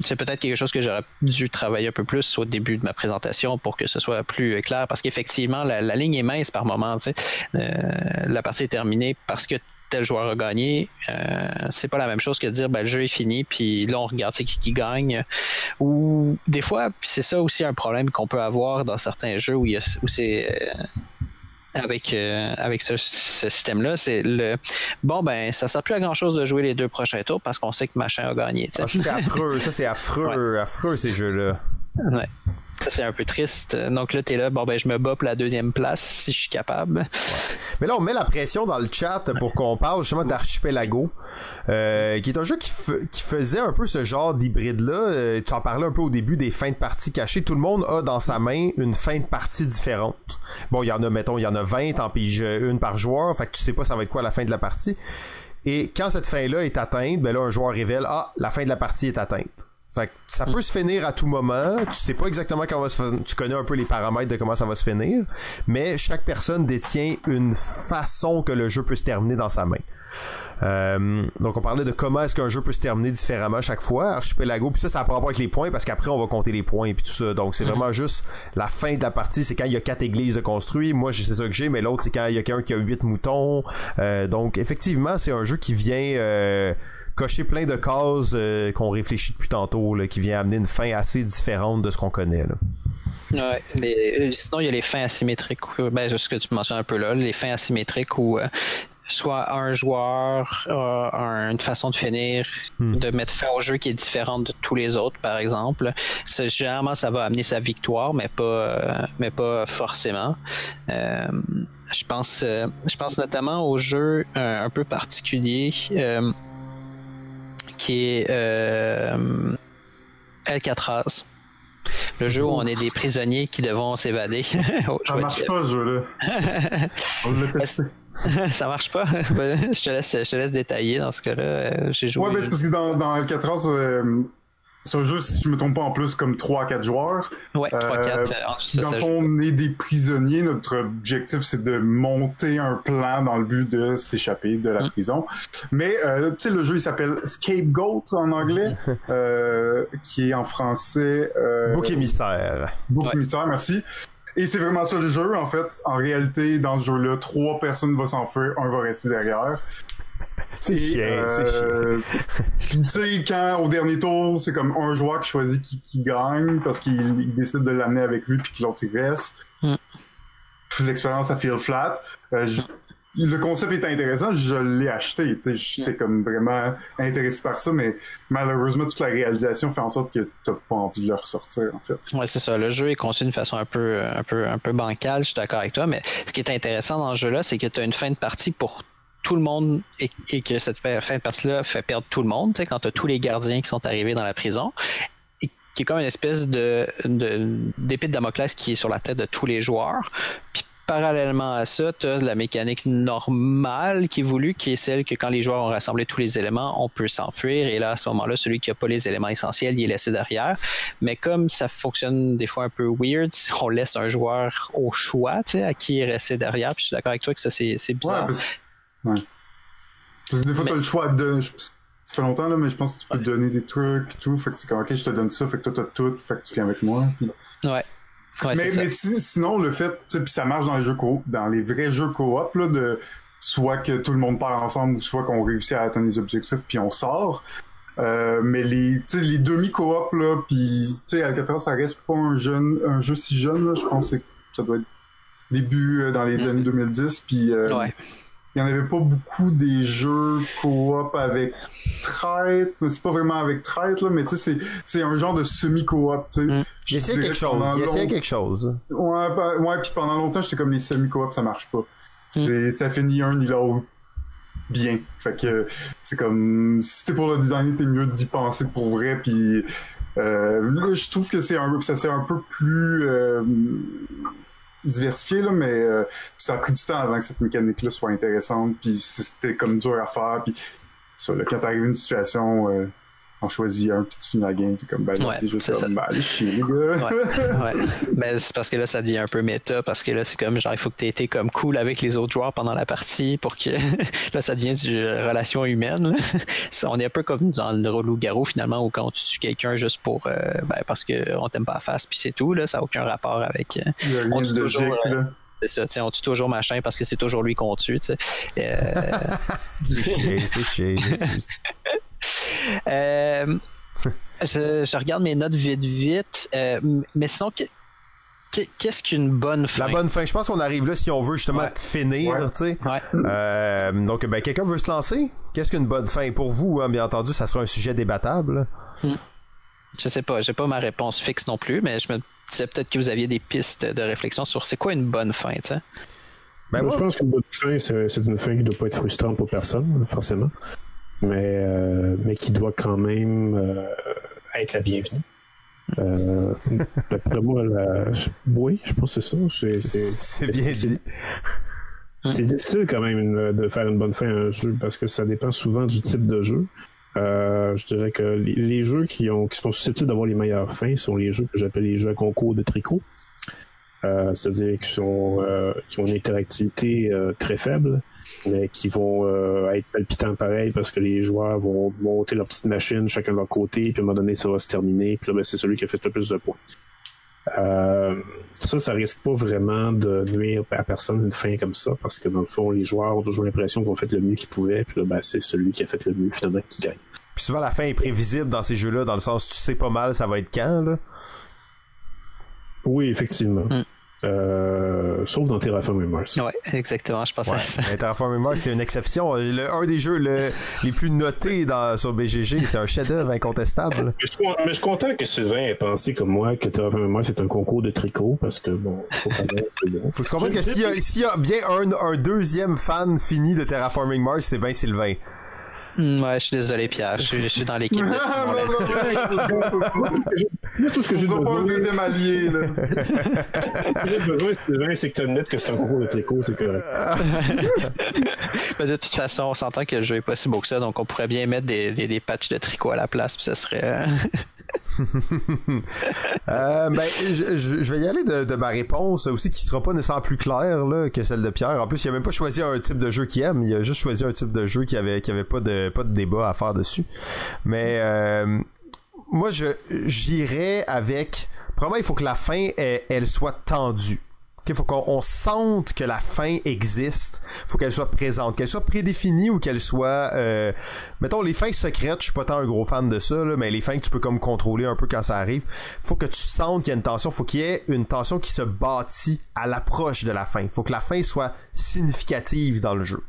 c'est peut-être quelque chose que j'aurais dû travailler un peu plus au début de ma présentation pour que ce soit plus clair, parce qu'effectivement, la, la ligne est mince par moment. tu sais. Euh, la partie est terminée parce que tel joueur a gagné. Euh, c'est pas la même chose que de dire ben, le jeu est fini, puis là on regarde c'est qui qui gagne. Ou des fois, puis c'est ça aussi un problème qu'on peut avoir dans certains jeux où, il y a, où c'est euh, avec euh, avec ce, ce système-là, c'est le bon ben ça sert plus à grand chose de jouer les deux prochains tours parce qu'on sait que machin a gagné.
Ah, c'est affreux, ça c'est affreux, affreux ces jeux-là.
Ouais. Ça, c'est un peu triste. Donc là, t'es là, bon, ben, je me bats pour la deuxième place si je suis capable.
Mais là, on met la pression dans le chat pour qu'on parle justement d'Archipelago, euh, qui est un jeu qui, qui faisait un peu ce genre d'hybride-là. Euh, tu en parlais un peu au début des fins de partie cachées. Tout le monde a dans sa main une fin de partie différente. Bon, il y en a, mettons, il y en a 20, t'en piges une par joueur, fait que tu sais pas ça va être quoi la fin de la partie. Et quand cette fin-là est atteinte, ben là, un joueur révèle, ah, la fin de la partie est atteinte. Ça peut se finir à tout moment. Tu sais pas exactement comment va se faire- Tu connais un peu les paramètres de comment ça va se finir. Mais chaque personne détient une façon que le jeu peut se terminer dans sa main. Euh, donc on parlait de comment est-ce qu'un jeu peut se terminer différemment chaque fois. Archipelago, puis ça, ça a pas avec les points parce qu'après on va compter les points puis tout ça. Donc c'est vraiment juste la fin de la partie, c'est quand il y a quatre églises de construit. Moi c'est ça que j'ai, mais l'autre c'est quand il y a quelqu'un qui a huit moutons. Euh, donc effectivement c'est un jeu qui vient euh, cocher plein de cases euh, qu'on réfléchit depuis tantôt, là, qui vient amener une fin assez différente de ce qu'on connaît. Là.
Ouais. Les- euh, sinon, il y a les fins asymétriques. Ben, ce que tu mentionnes un peu là, les fins asymétriques où euh, soit un joueur a un- une façon de finir, de mettre fin au jeu qui est différente de tous les autres, par exemple. C'est- Généralement, ça va amener sa victoire, mais pas, euh, mais pas forcément. Euh, je pense, euh, je pense notamment au jeu euh, un peu particulier euh, qui est euh, Alcatraz. Le jeu où on est des prisonniers qui devront s'évader. Oh,
Ça marche pas, ce jeu-là. On l'a testé.
ça marche pas. je te laisse, je te laisse détailler dans ce cas-là. Euh, J'ai joué.
Ouais, ben c'est parce que dans, dans Alcatraz, euh, c'est un jeu, si je me trompe pas, en plus, comme 3-4 joueurs.
Ouais, 3-4.
Euh, Dans le fond, on est des prisonniers. Notre objectif, c'est de monter un plan dans le but de s'échapper de la
Mm.
prison. Mais, euh, tu sais, le jeu, il s'appelle Scapegoat en anglais, euh, qui est en français... Euh,
Bouc émissaire.
Bouc
Ouais.
émissaire, merci. Et c'est vraiment ça le jeu, en fait. En réalité, dans ce jeu-là, trois personnes vont s'enfuir, un va rester derrière.
C'est chiant, c'est chiant.
euh, Tu sais, quand au dernier tour, c'est comme un joueur qui choisit qui, qui gagne parce qu'il il décide de l'amener avec lui puis que l'autre il reste.
Mm.
L'expérience, ça feel flat. Euh, le concept est intéressant, je l'ai acheté. J'étais comme vraiment intéressé par ça, mais malheureusement, toute la réalisation fait en sorte que t'as pas envie de le ressortir, en fait.
Ouais, c'est ça. Le jeu est conçu d'une façon un peu, un peu, un peu bancale. Je suis d'accord avec toi. Mais ce qui est intéressant dans ce jeu-là, c'est que tu as une fin de partie pour tout le monde et, et que cette fin de partie-là fait perdre tout le monde. Tu sais, quand tu as tous les gardiens qui sont arrivés dans la prison. Qui est comme une espèce de, de d'épée de Damoclès qui est sur la tête de tous les joueurs. Puis parallèlement à ça, tu as la mécanique normale qui est voulue, qui est celle que quand les joueurs ont rassemblé tous les éléments, on peut s'enfuir. Et là, à ce moment-là, celui qui n'a pas les éléments essentiels, il est laissé derrière. Mais comme ça fonctionne des fois un peu weird, on laisse un joueur au choix, tu sais, à qui est resté derrière, puis je suis d'accord avec toi que ça, c'est,
Ouais,
bizarre.
parce, ouais. Parce que des fois,
Mais-
t'as le choix de. Ça fait longtemps, là, mais je pense que tu peux te donner des trucs et tout. Fait que c'est comme, ok, je te donne ça, fait que toi, t'as tout, fait que tu viens avec moi.
Ouais. Ouais,
mais si- sinon, le fait, tu sais, puis ça marche dans les jeux coop, dans les vrais jeux coop, là, de soit que tout le monde part ensemble ou soit qu'on réussit à atteindre les objectifs puis on sort. Euh, mais les, les demi-coop, là, puis, tu sais, Alcatraz, ça reste pas un jeune, un jeu si jeune, là. Je pense que ça doit être début euh, dans les années 2010, puis euh,
Ouais.
Il y en avait pas beaucoup des jeux coop avec traite, mais c'est pas vraiment avec traite, là, mais tu sais, c'est, un genre de semi-coop, tu sais.
Mm.
Dirais
quelque
que
chose. essayait
long-
quelque chose.
Ouais, bah, ouais, puis pendant longtemps, j'étais comme les semi-coop, ça marche pas. C'est, ça fait ni un ni l'autre. bien. Fait que c'est comme si c'était pour le designer, t'es mieux d'y penser pour vrai. Puis euh, là, je trouve que c'est un, ça c'est un peu plus euh, diversifié là, mais euh, ça a pris du temps avant que cette mécanique-là soit intéressante. Puis c'était comme dur à faire. Puis ça, là, quand t'arrives une situation euh, on choisit un puis tu finis la game puis comme ben
Ouais,
juste
c'est
comme ben, allez chier les gars
Ouais, ouais. Ben, c'est parce que là, ça devient un peu méta, parce que là, c'est comme, genre, il faut que tu aies été comme cool avec les autres joueurs pendant la partie pour que, là, ça devient du relation humaine. là. On est un peu comme dans le loup-garou, finalement, où quand tu tues quelqu'un juste pour, euh, ben, parce que on t'aime pas la face, puis c'est tout, là, ça n'a aucun rapport avec, euh,
il y a rien
On
de
toujours,
logique
euh,
là
c'est ça, tu sais, on tue toujours machin parce que c'est toujours lui qu'on tue, tu sais. Euh,
C'est chier, c'est chier.
Euh, je, je regarde mes notes vite vite, euh, mais sinon, que- que- qu'est-ce qu'une bonne fin?
La bonne fin, je pense qu'on arrive là si on veut justement
Ouais.
finir,
Ouais.
tu sais.
Ouais.
Euh, donc, ben, quelqu'un veut se lancer? Qu'est-ce qu'une bonne fin pour vous? Hein, bien entendu, ça sera un sujet débattable.
Je sais pas, j'ai pas ma réponse fixe non plus, mais je me disais peut-être que vous aviez des pistes de réflexion sur c'est quoi une bonne fin, tu sais.
Ben,
Moi,
moi,
je pense qu'une bonne fin, c'est c'est une fin qui ne doit pas être frustrante pour personne, forcément, mais, euh, mais qui doit quand même euh, être la bienvenue. Euh, D'après moi, la... je- oui, je pense que c'est ça. C'est- c'est-
c'est bien dit.
C'est difficile quand même une- de faire une bonne fin à un jeu parce que ça dépend souvent du type de jeu. Euh, je dirais que les, les jeux qui, ont, qui sont susceptibles d'avoir les meilleures fins sont les jeux que j'appelle les jeux à concours de tricot. Euh, C'est-à-dire qui, sont, euh, qui ont une interactivité euh, très faible, mais qui vont euh, être palpitants pareil parce que les joueurs vont monter leur petite machine chacun de leur côté, puis à un moment donné, ça va se terminer, puis là, ben, c'est celui qui a fait le plus de points. Euh, ça, ça risque pas vraiment de nuire à personne une fin comme ça, parce que dans le fond, les joueurs ont toujours l'impression qu'ils ont fait le mieux qu'ils pouvaient, puis là, ben, c'est celui qui a fait le mieux finalement qui gagne.
Puis souvent, la fin est prévisible dans ces jeux-là, dans le sens, tu sais pas mal ça va être quand, là?
Oui, effectivement.
Mm.
Euh, sauf dans Terraforming Mars.
Ouais, exactement, je pensais
Ouais.
à ça.
Mais Terraforming Mars, c'est une exception. Le, un des jeux le- les plus notés dans, sur BGG, c'est un chef-d'œuvre incontestable.
Mais je, suis con- mais je suis content que Sylvain ait pensé comme moi que Terraforming Mars c'est un concours de tricot parce que bon, faut quand même c'est bon.
Faut que tu comprennes que s'il y, y a bien un, un deuxième fan fini de Terraforming Mars, c'est bien Sylvain.
Hmm, ouais, je suis désolé, Pierre, je suis, je suis dans l'équipe de Simon.
Là, tout ce que j'ai besoin,
deuxième allié là
j'ai besoin, Sylvain, c'est que tu admettes que c'est un concours de tricot, c'est correct.
Mais de toute façon, on s'entend que le jeu est pas si beau que ça, donc on pourrait bien mettre des, des, des patchs de tricot à la place, puis ça serait. euh,
ben, je, vais y aller de, ma réponse aussi, qui sera pas nécessairement plus claire que celle de Pierre. En plus, il a même pas choisi un type de jeu qu'il aime, il a juste choisi un type de jeu qui avait, qui pas de, pas de débat à faire dessus. Mais euh, moi, je j'irais avec. Probablement, il faut que la fin elle soit tendue. Il faut qu'on on sente que la fin existe. faut qu'elle soit présente, qu'elle soit prédéfinie ou qu'elle soit... Euh, mettons, les fins secrètes, je suis pas tant un gros fan de ça, mais les fins que tu peux comme contrôler un peu quand ça arrive, faut que tu sentes qu'il y a une tension, faut qu'il y ait une tension qui se bâtit à l'approche de la fin. faut que la fin soit significative dans le jeu.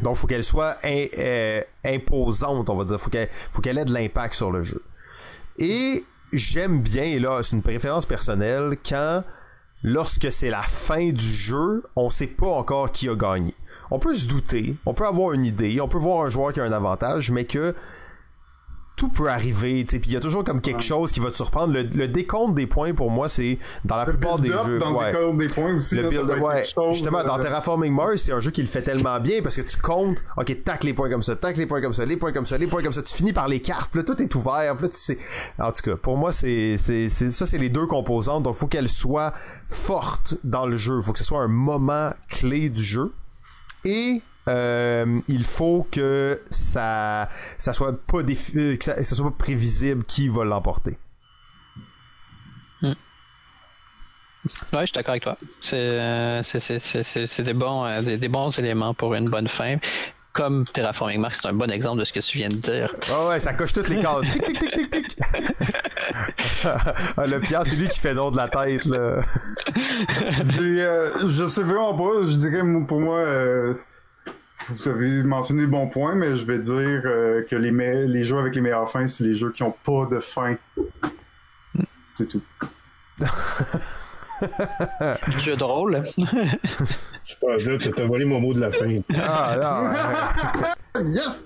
Donc, faut qu'elle soit euh, imposante, on va dire. Faut qu'elle, faut qu'elle ait de l'impact sur le jeu. Et j'aime bien, et là, c'est une préférence personnelle, quand, lorsque c'est la fin du jeu, on sait pas encore qui a gagné. On peut se douter, on peut avoir une idée, on peut voir un joueur qui a un avantage, mais que tout peut arriver, tu sais, puis il y a toujours comme quelque chose qui va te surprendre. Le, le décompte des points, pour moi, c'est dans la plupart des jeux.
dans
ouais.
le décor des points aussi
Le
là,
build ouais.
chose,
Justement, dans Terraforming Mars, c'est un jeu qui le fait tellement bien parce que tu comptes, ok, tac les points comme ça, tac les points comme ça, les points comme ça, les points comme ça, tu finis par les cartes, puis là tout est ouvert, puis là tu sais. En tout cas, pour moi, c'est, c'est, c'est, ça c'est les deux composantes, donc faut qu'elles soient fortes dans le jeu, faut que ce soit un moment clé du jeu. Et euh, il faut que ça, ça soit pas défi- euh, que ça, que ça soit pas prévisible qui va l'emporter.
Ouais, je suis d'accord avec toi. C'est euh, c'est- c'est- c'est- c'est- c'est des, bons, euh, des, des bons éléments pour une bonne fin. Comme Terraforming Mars, c'est un bon exemple de ce que tu viens de dire.
Ah ouais, ça coche toutes les cases. Tic, tic, tic, tic, tic. ah, le Pierre, c'est lui qui fait don de la tête, là.
Et, euh, je sais vraiment pas. Je dirais, pour moi, euh, vous avez mentionné le bon point, mais je vais dire euh, que les, me- les jeux avec les meilleures fins, c'est les jeux qui ont pas de fin. C'est tout.
Jeu de rôle.
Je sais pas, là, tu t'as volé mon mot de la fin.
Ah, non,
Yes!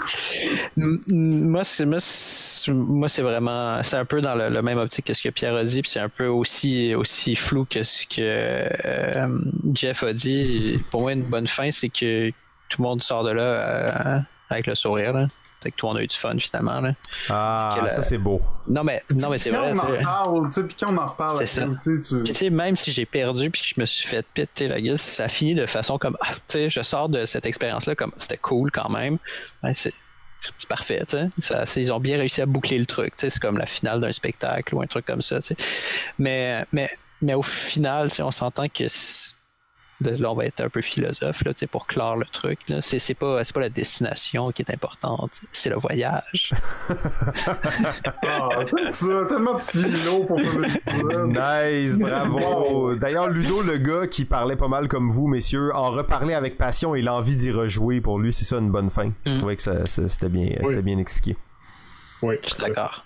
M- Moi, c'est moi, c'est- moi, c'est vraiment, c'est un peu dans le, le même optique que ce que Pierre a dit, puis c'est un peu aussi aussi flou que ce que euh, Jeff a dit. Pour moi, une bonne fin, c'est que tout le monde sort de là euh, avec le sourire. Là. Fait que tout le monde a eu du fun finalement. Là.
ah
Que
ça c'est beau.
Non mais non mais c'est
quand
vrai.
on en
tu sais.
reparle, tu sais, puis quand on en reparle,
C'est ça.
tu
Puis tu sais, même si j'ai perdu puis que je me suis fait péter la gueule, ça finit de façon comme, ah, tu sais, je sors de cette expérience-là comme, c'était cool quand même. Ben, c'est c'est parfait, tu sais. Ça, c'est- Ils ont bien réussi à boucler le truc, tu sais. C'est comme la finale d'un spectacle ou un truc comme ça, tu sais. Mais, mais, mais au final, tu sais, on s'entend que c'est- de- là, on va être un peu philosophe, là, tu sais, pour clore le truc, là. C'est, c'est pas, c'est pas la destination qui est importante, c'est le voyage.
Ah, tu as tellement de philo pour.
Nice, bravo. D'ailleurs, Ludo, le gars qui parlait pas mal comme vous, messieurs, en reparlait avec passion et l'envie d'y rejouer. Pour lui, c'est ça une bonne fin. Je
Mm.
trouvais que ça, ça- c'était bien,
Oui.
c'était bien expliqué.
Oui.
Je suis d'accord.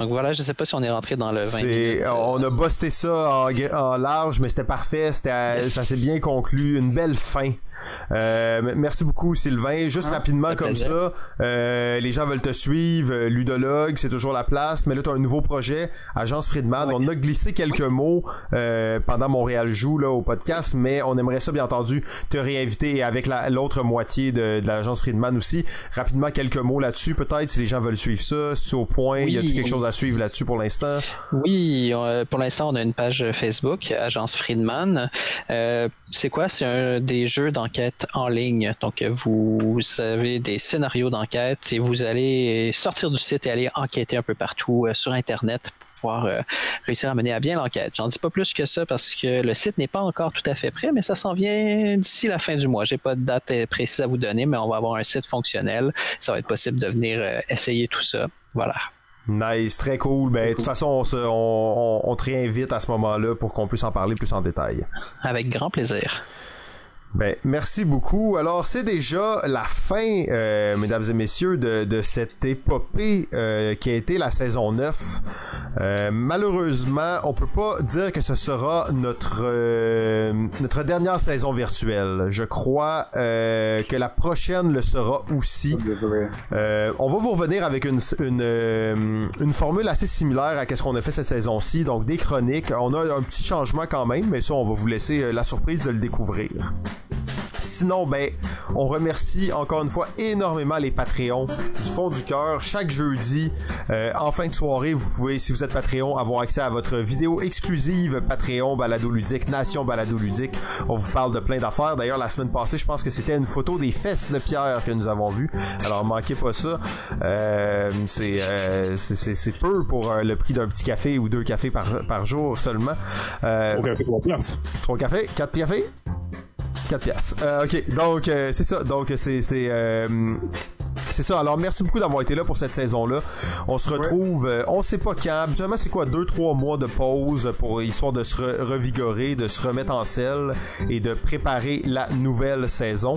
Donc voilà, je sais pas si on est rentré dans le 20
C'est,
minutes. euh,
on a busté ça en, large, mais c'était parfait. C'était, ça s'est bien conclu. Une belle fin. Euh, merci beaucoup, Sylvain. Juste
Ah,
rapidement comme
plaisir.
ça, euh, les gens veulent te suivre. euh, Ludologue, c'est toujours la place. Mais là, tu as un nouveau projet, Agence Friedman.
Oui.
On a glissé quelques mots euh, pendant Montréal Joue là, au podcast, mais on aimerait ça, bien entendu, te réinviter avec la- l'autre moitié de, de l'Agence Friedman aussi. Rapidement, quelques mots là-dessus, peut-être, si les gens veulent suivre ça. Si au point,
Oui.
y a-t-il quelque chose à suivre là-dessus pour l'instant?
Oui, euh, pour l'instant, on a une page Facebook, Agence Friedman. Euh, c'est quoi? C'est un des jeux d'enquête en ligne. Donc, vous avez des scénarios d'enquête et vous allez sortir du site et aller enquêter un peu partout euh, sur Internet pour pouvoir réussir à mener à bien l'enquête. J'en dis pas plus que ça parce que le site n'est pas encore tout à fait prêt, mais ça s'en vient d'ici la fin du mois. J'ai pas de date précise à vous donner, mais on va avoir un site fonctionnel. Ça va être possible de venir essayer tout ça. Voilà.
Nice, très cool. Ben, de toute façon, on, se, on, on, on te réinvite à ce moment-là pour qu'on puisse en parler plus en détail.
Avec grand plaisir.
Ben, merci beaucoup. Alors, c'est déjà la fin, euh, mesdames et messieurs, de, de cette épopée euh, qui a été la saison 9. Euh, malheureusement, on peut pas dire que ce sera notre euh, notre dernière saison virtuelle. Je crois euh, que la prochaine le sera aussi. Euh, on va vous revenir avec une, une, une formule assez similaire à ce qu'on a fait cette saison-ci, donc des chroniques. On a un petit changement quand même, mais ça, on va vous laisser la surprise de le découvrir. Sinon, ben, on remercie encore une fois énormément les Patreons du fond du cœur. Chaque jeudi, euh, en fin de soirée, vous pouvez, si vous êtes Patreon, avoir accès à votre vidéo exclusive Patreon Balado Ludique, Nation Balado Ludique. On vous parle de plein d'affaires. D'ailleurs, la semaine passée, je pense que c'était une photo des fesses de Pierre que nous avons vu. Alors, manquez pas ça. Euh, c'est, euh, c'est, peu pour le prix d'un petit café ou deux cafés par, par jour seulement.
Trois places.
Trois cafés? Quatre cafés? 4 piastres. Euh, ok, donc euh, c'est ça. Donc c'est c'est euh, c'est ça. Alors merci beaucoup d'avoir été là pour cette saison-là. On se retrouve, euh, on sait pas quand. Habituellement c'est quoi deux trois mois de pause pour histoire de se re- revigorer, de se remettre en selle et de préparer la nouvelle saison.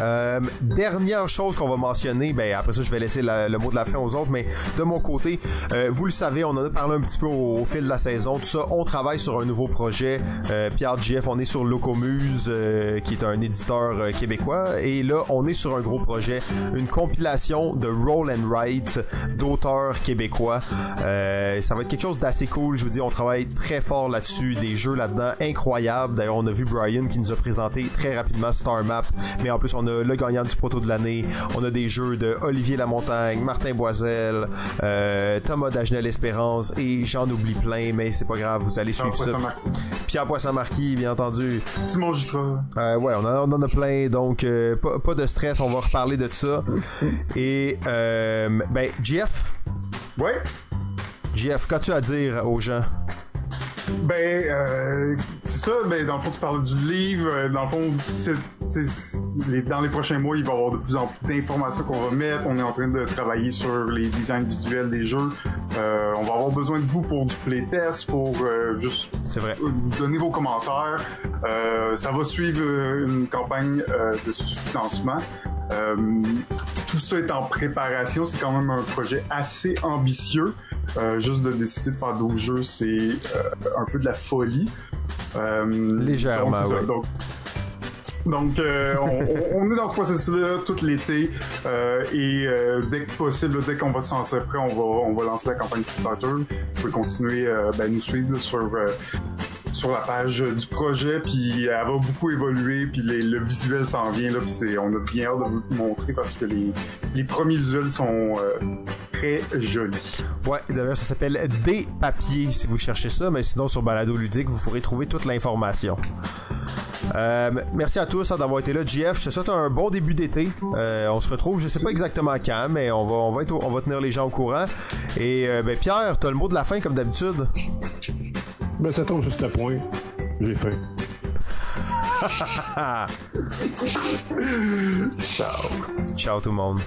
Euh, dernière chose qu'on va mentionner, ben après ça je vais laisser la- le mot de la fin aux autres, mais de mon côté, euh, vous le savez, on en a parlé un petit peu au, au fil de la saison, tout ça, on travaille sur un nouveau projet. Euh, Pierre GF, on est sur Locomuse, euh, qui est un éditeur euh, québécois, et là on est sur un gros projet, une compilation de roll and write d'auteurs québécois. Euh, ça va être quelque chose d'assez cool, je vous dis, on travaille très fort là-dessus, des jeux là-dedans incroyables. D'ailleurs, on a vu Brian qui nous a présenté très rapidement Star Map, mais en plus on a le gagnant du proto de l'année, on a des jeux de Olivier Lamontagne, Martin Boisel, euh, Thomas Dagenel Espérance et j'en oublie plein, mais c'est pas grave, vous allez suivre ça. Pierre Poisson-Marquis, bien entendu.
Simon
Euh, ouais, on en, on en a plein, donc euh, pas, pas de stress, on va reparler de ça. Et euh, ben, Jeff,
Ouais.
Jeff, qu'as-tu à dire aux gens?
Ben, euh, c'est ça, ben, dans le fond, tu parlais du livre. euh, Dans le fond, les- dans les prochains mois, il va y avoir de plus en plus d'informations qu'on va mettre. On est en train de travailler sur les designs visuels des jeux. Euh, on va avoir besoin de vous pour du playtest, pour euh, juste
C'est vrai.
donner vos commentaires. Euh, ça va suivre euh, une campagne de financement. Euh, tout ça est en préparation. C'est quand même un projet assez ambitieux. Euh, juste de décider de faire 12 jeux, c'est euh, un peu de la folie.
Légèrement,
donc,
ouais.
Donc, donc, euh, on, on est dans ce processus-là tout l'été euh, et euh, dès que possible, dès qu'on va se sentir prêt, on va, on va lancer la campagne Kickstarter. Vous pouvez continuer euh, ben, nous suivre sur sur la page du projet, puis elle va beaucoup évoluer, puis les- le visuel s'en vient là, puis on a bien hâte de vous montrer parce que les, premiers visuels sont euh, très jolis.
Ouais, d'ailleurs, ça s'appelle Des papiers si vous cherchez ça, mais sinon sur Balado Ludique, vous pourrez trouver toute l'information. Euh, merci à tous hein, d'avoir été là. JF, je te souhaite un bon début d'été. Euh, on se retrouve, je sais pas exactement quand, mais on va, on va, être on va tenir les gens au courant. Et euh, ben, Pierre, t'as le mot de la fin comme d'habitude.
Ben, ça tombe juste à point. J'ai faim.
Ciao.
Ciao tout le monde.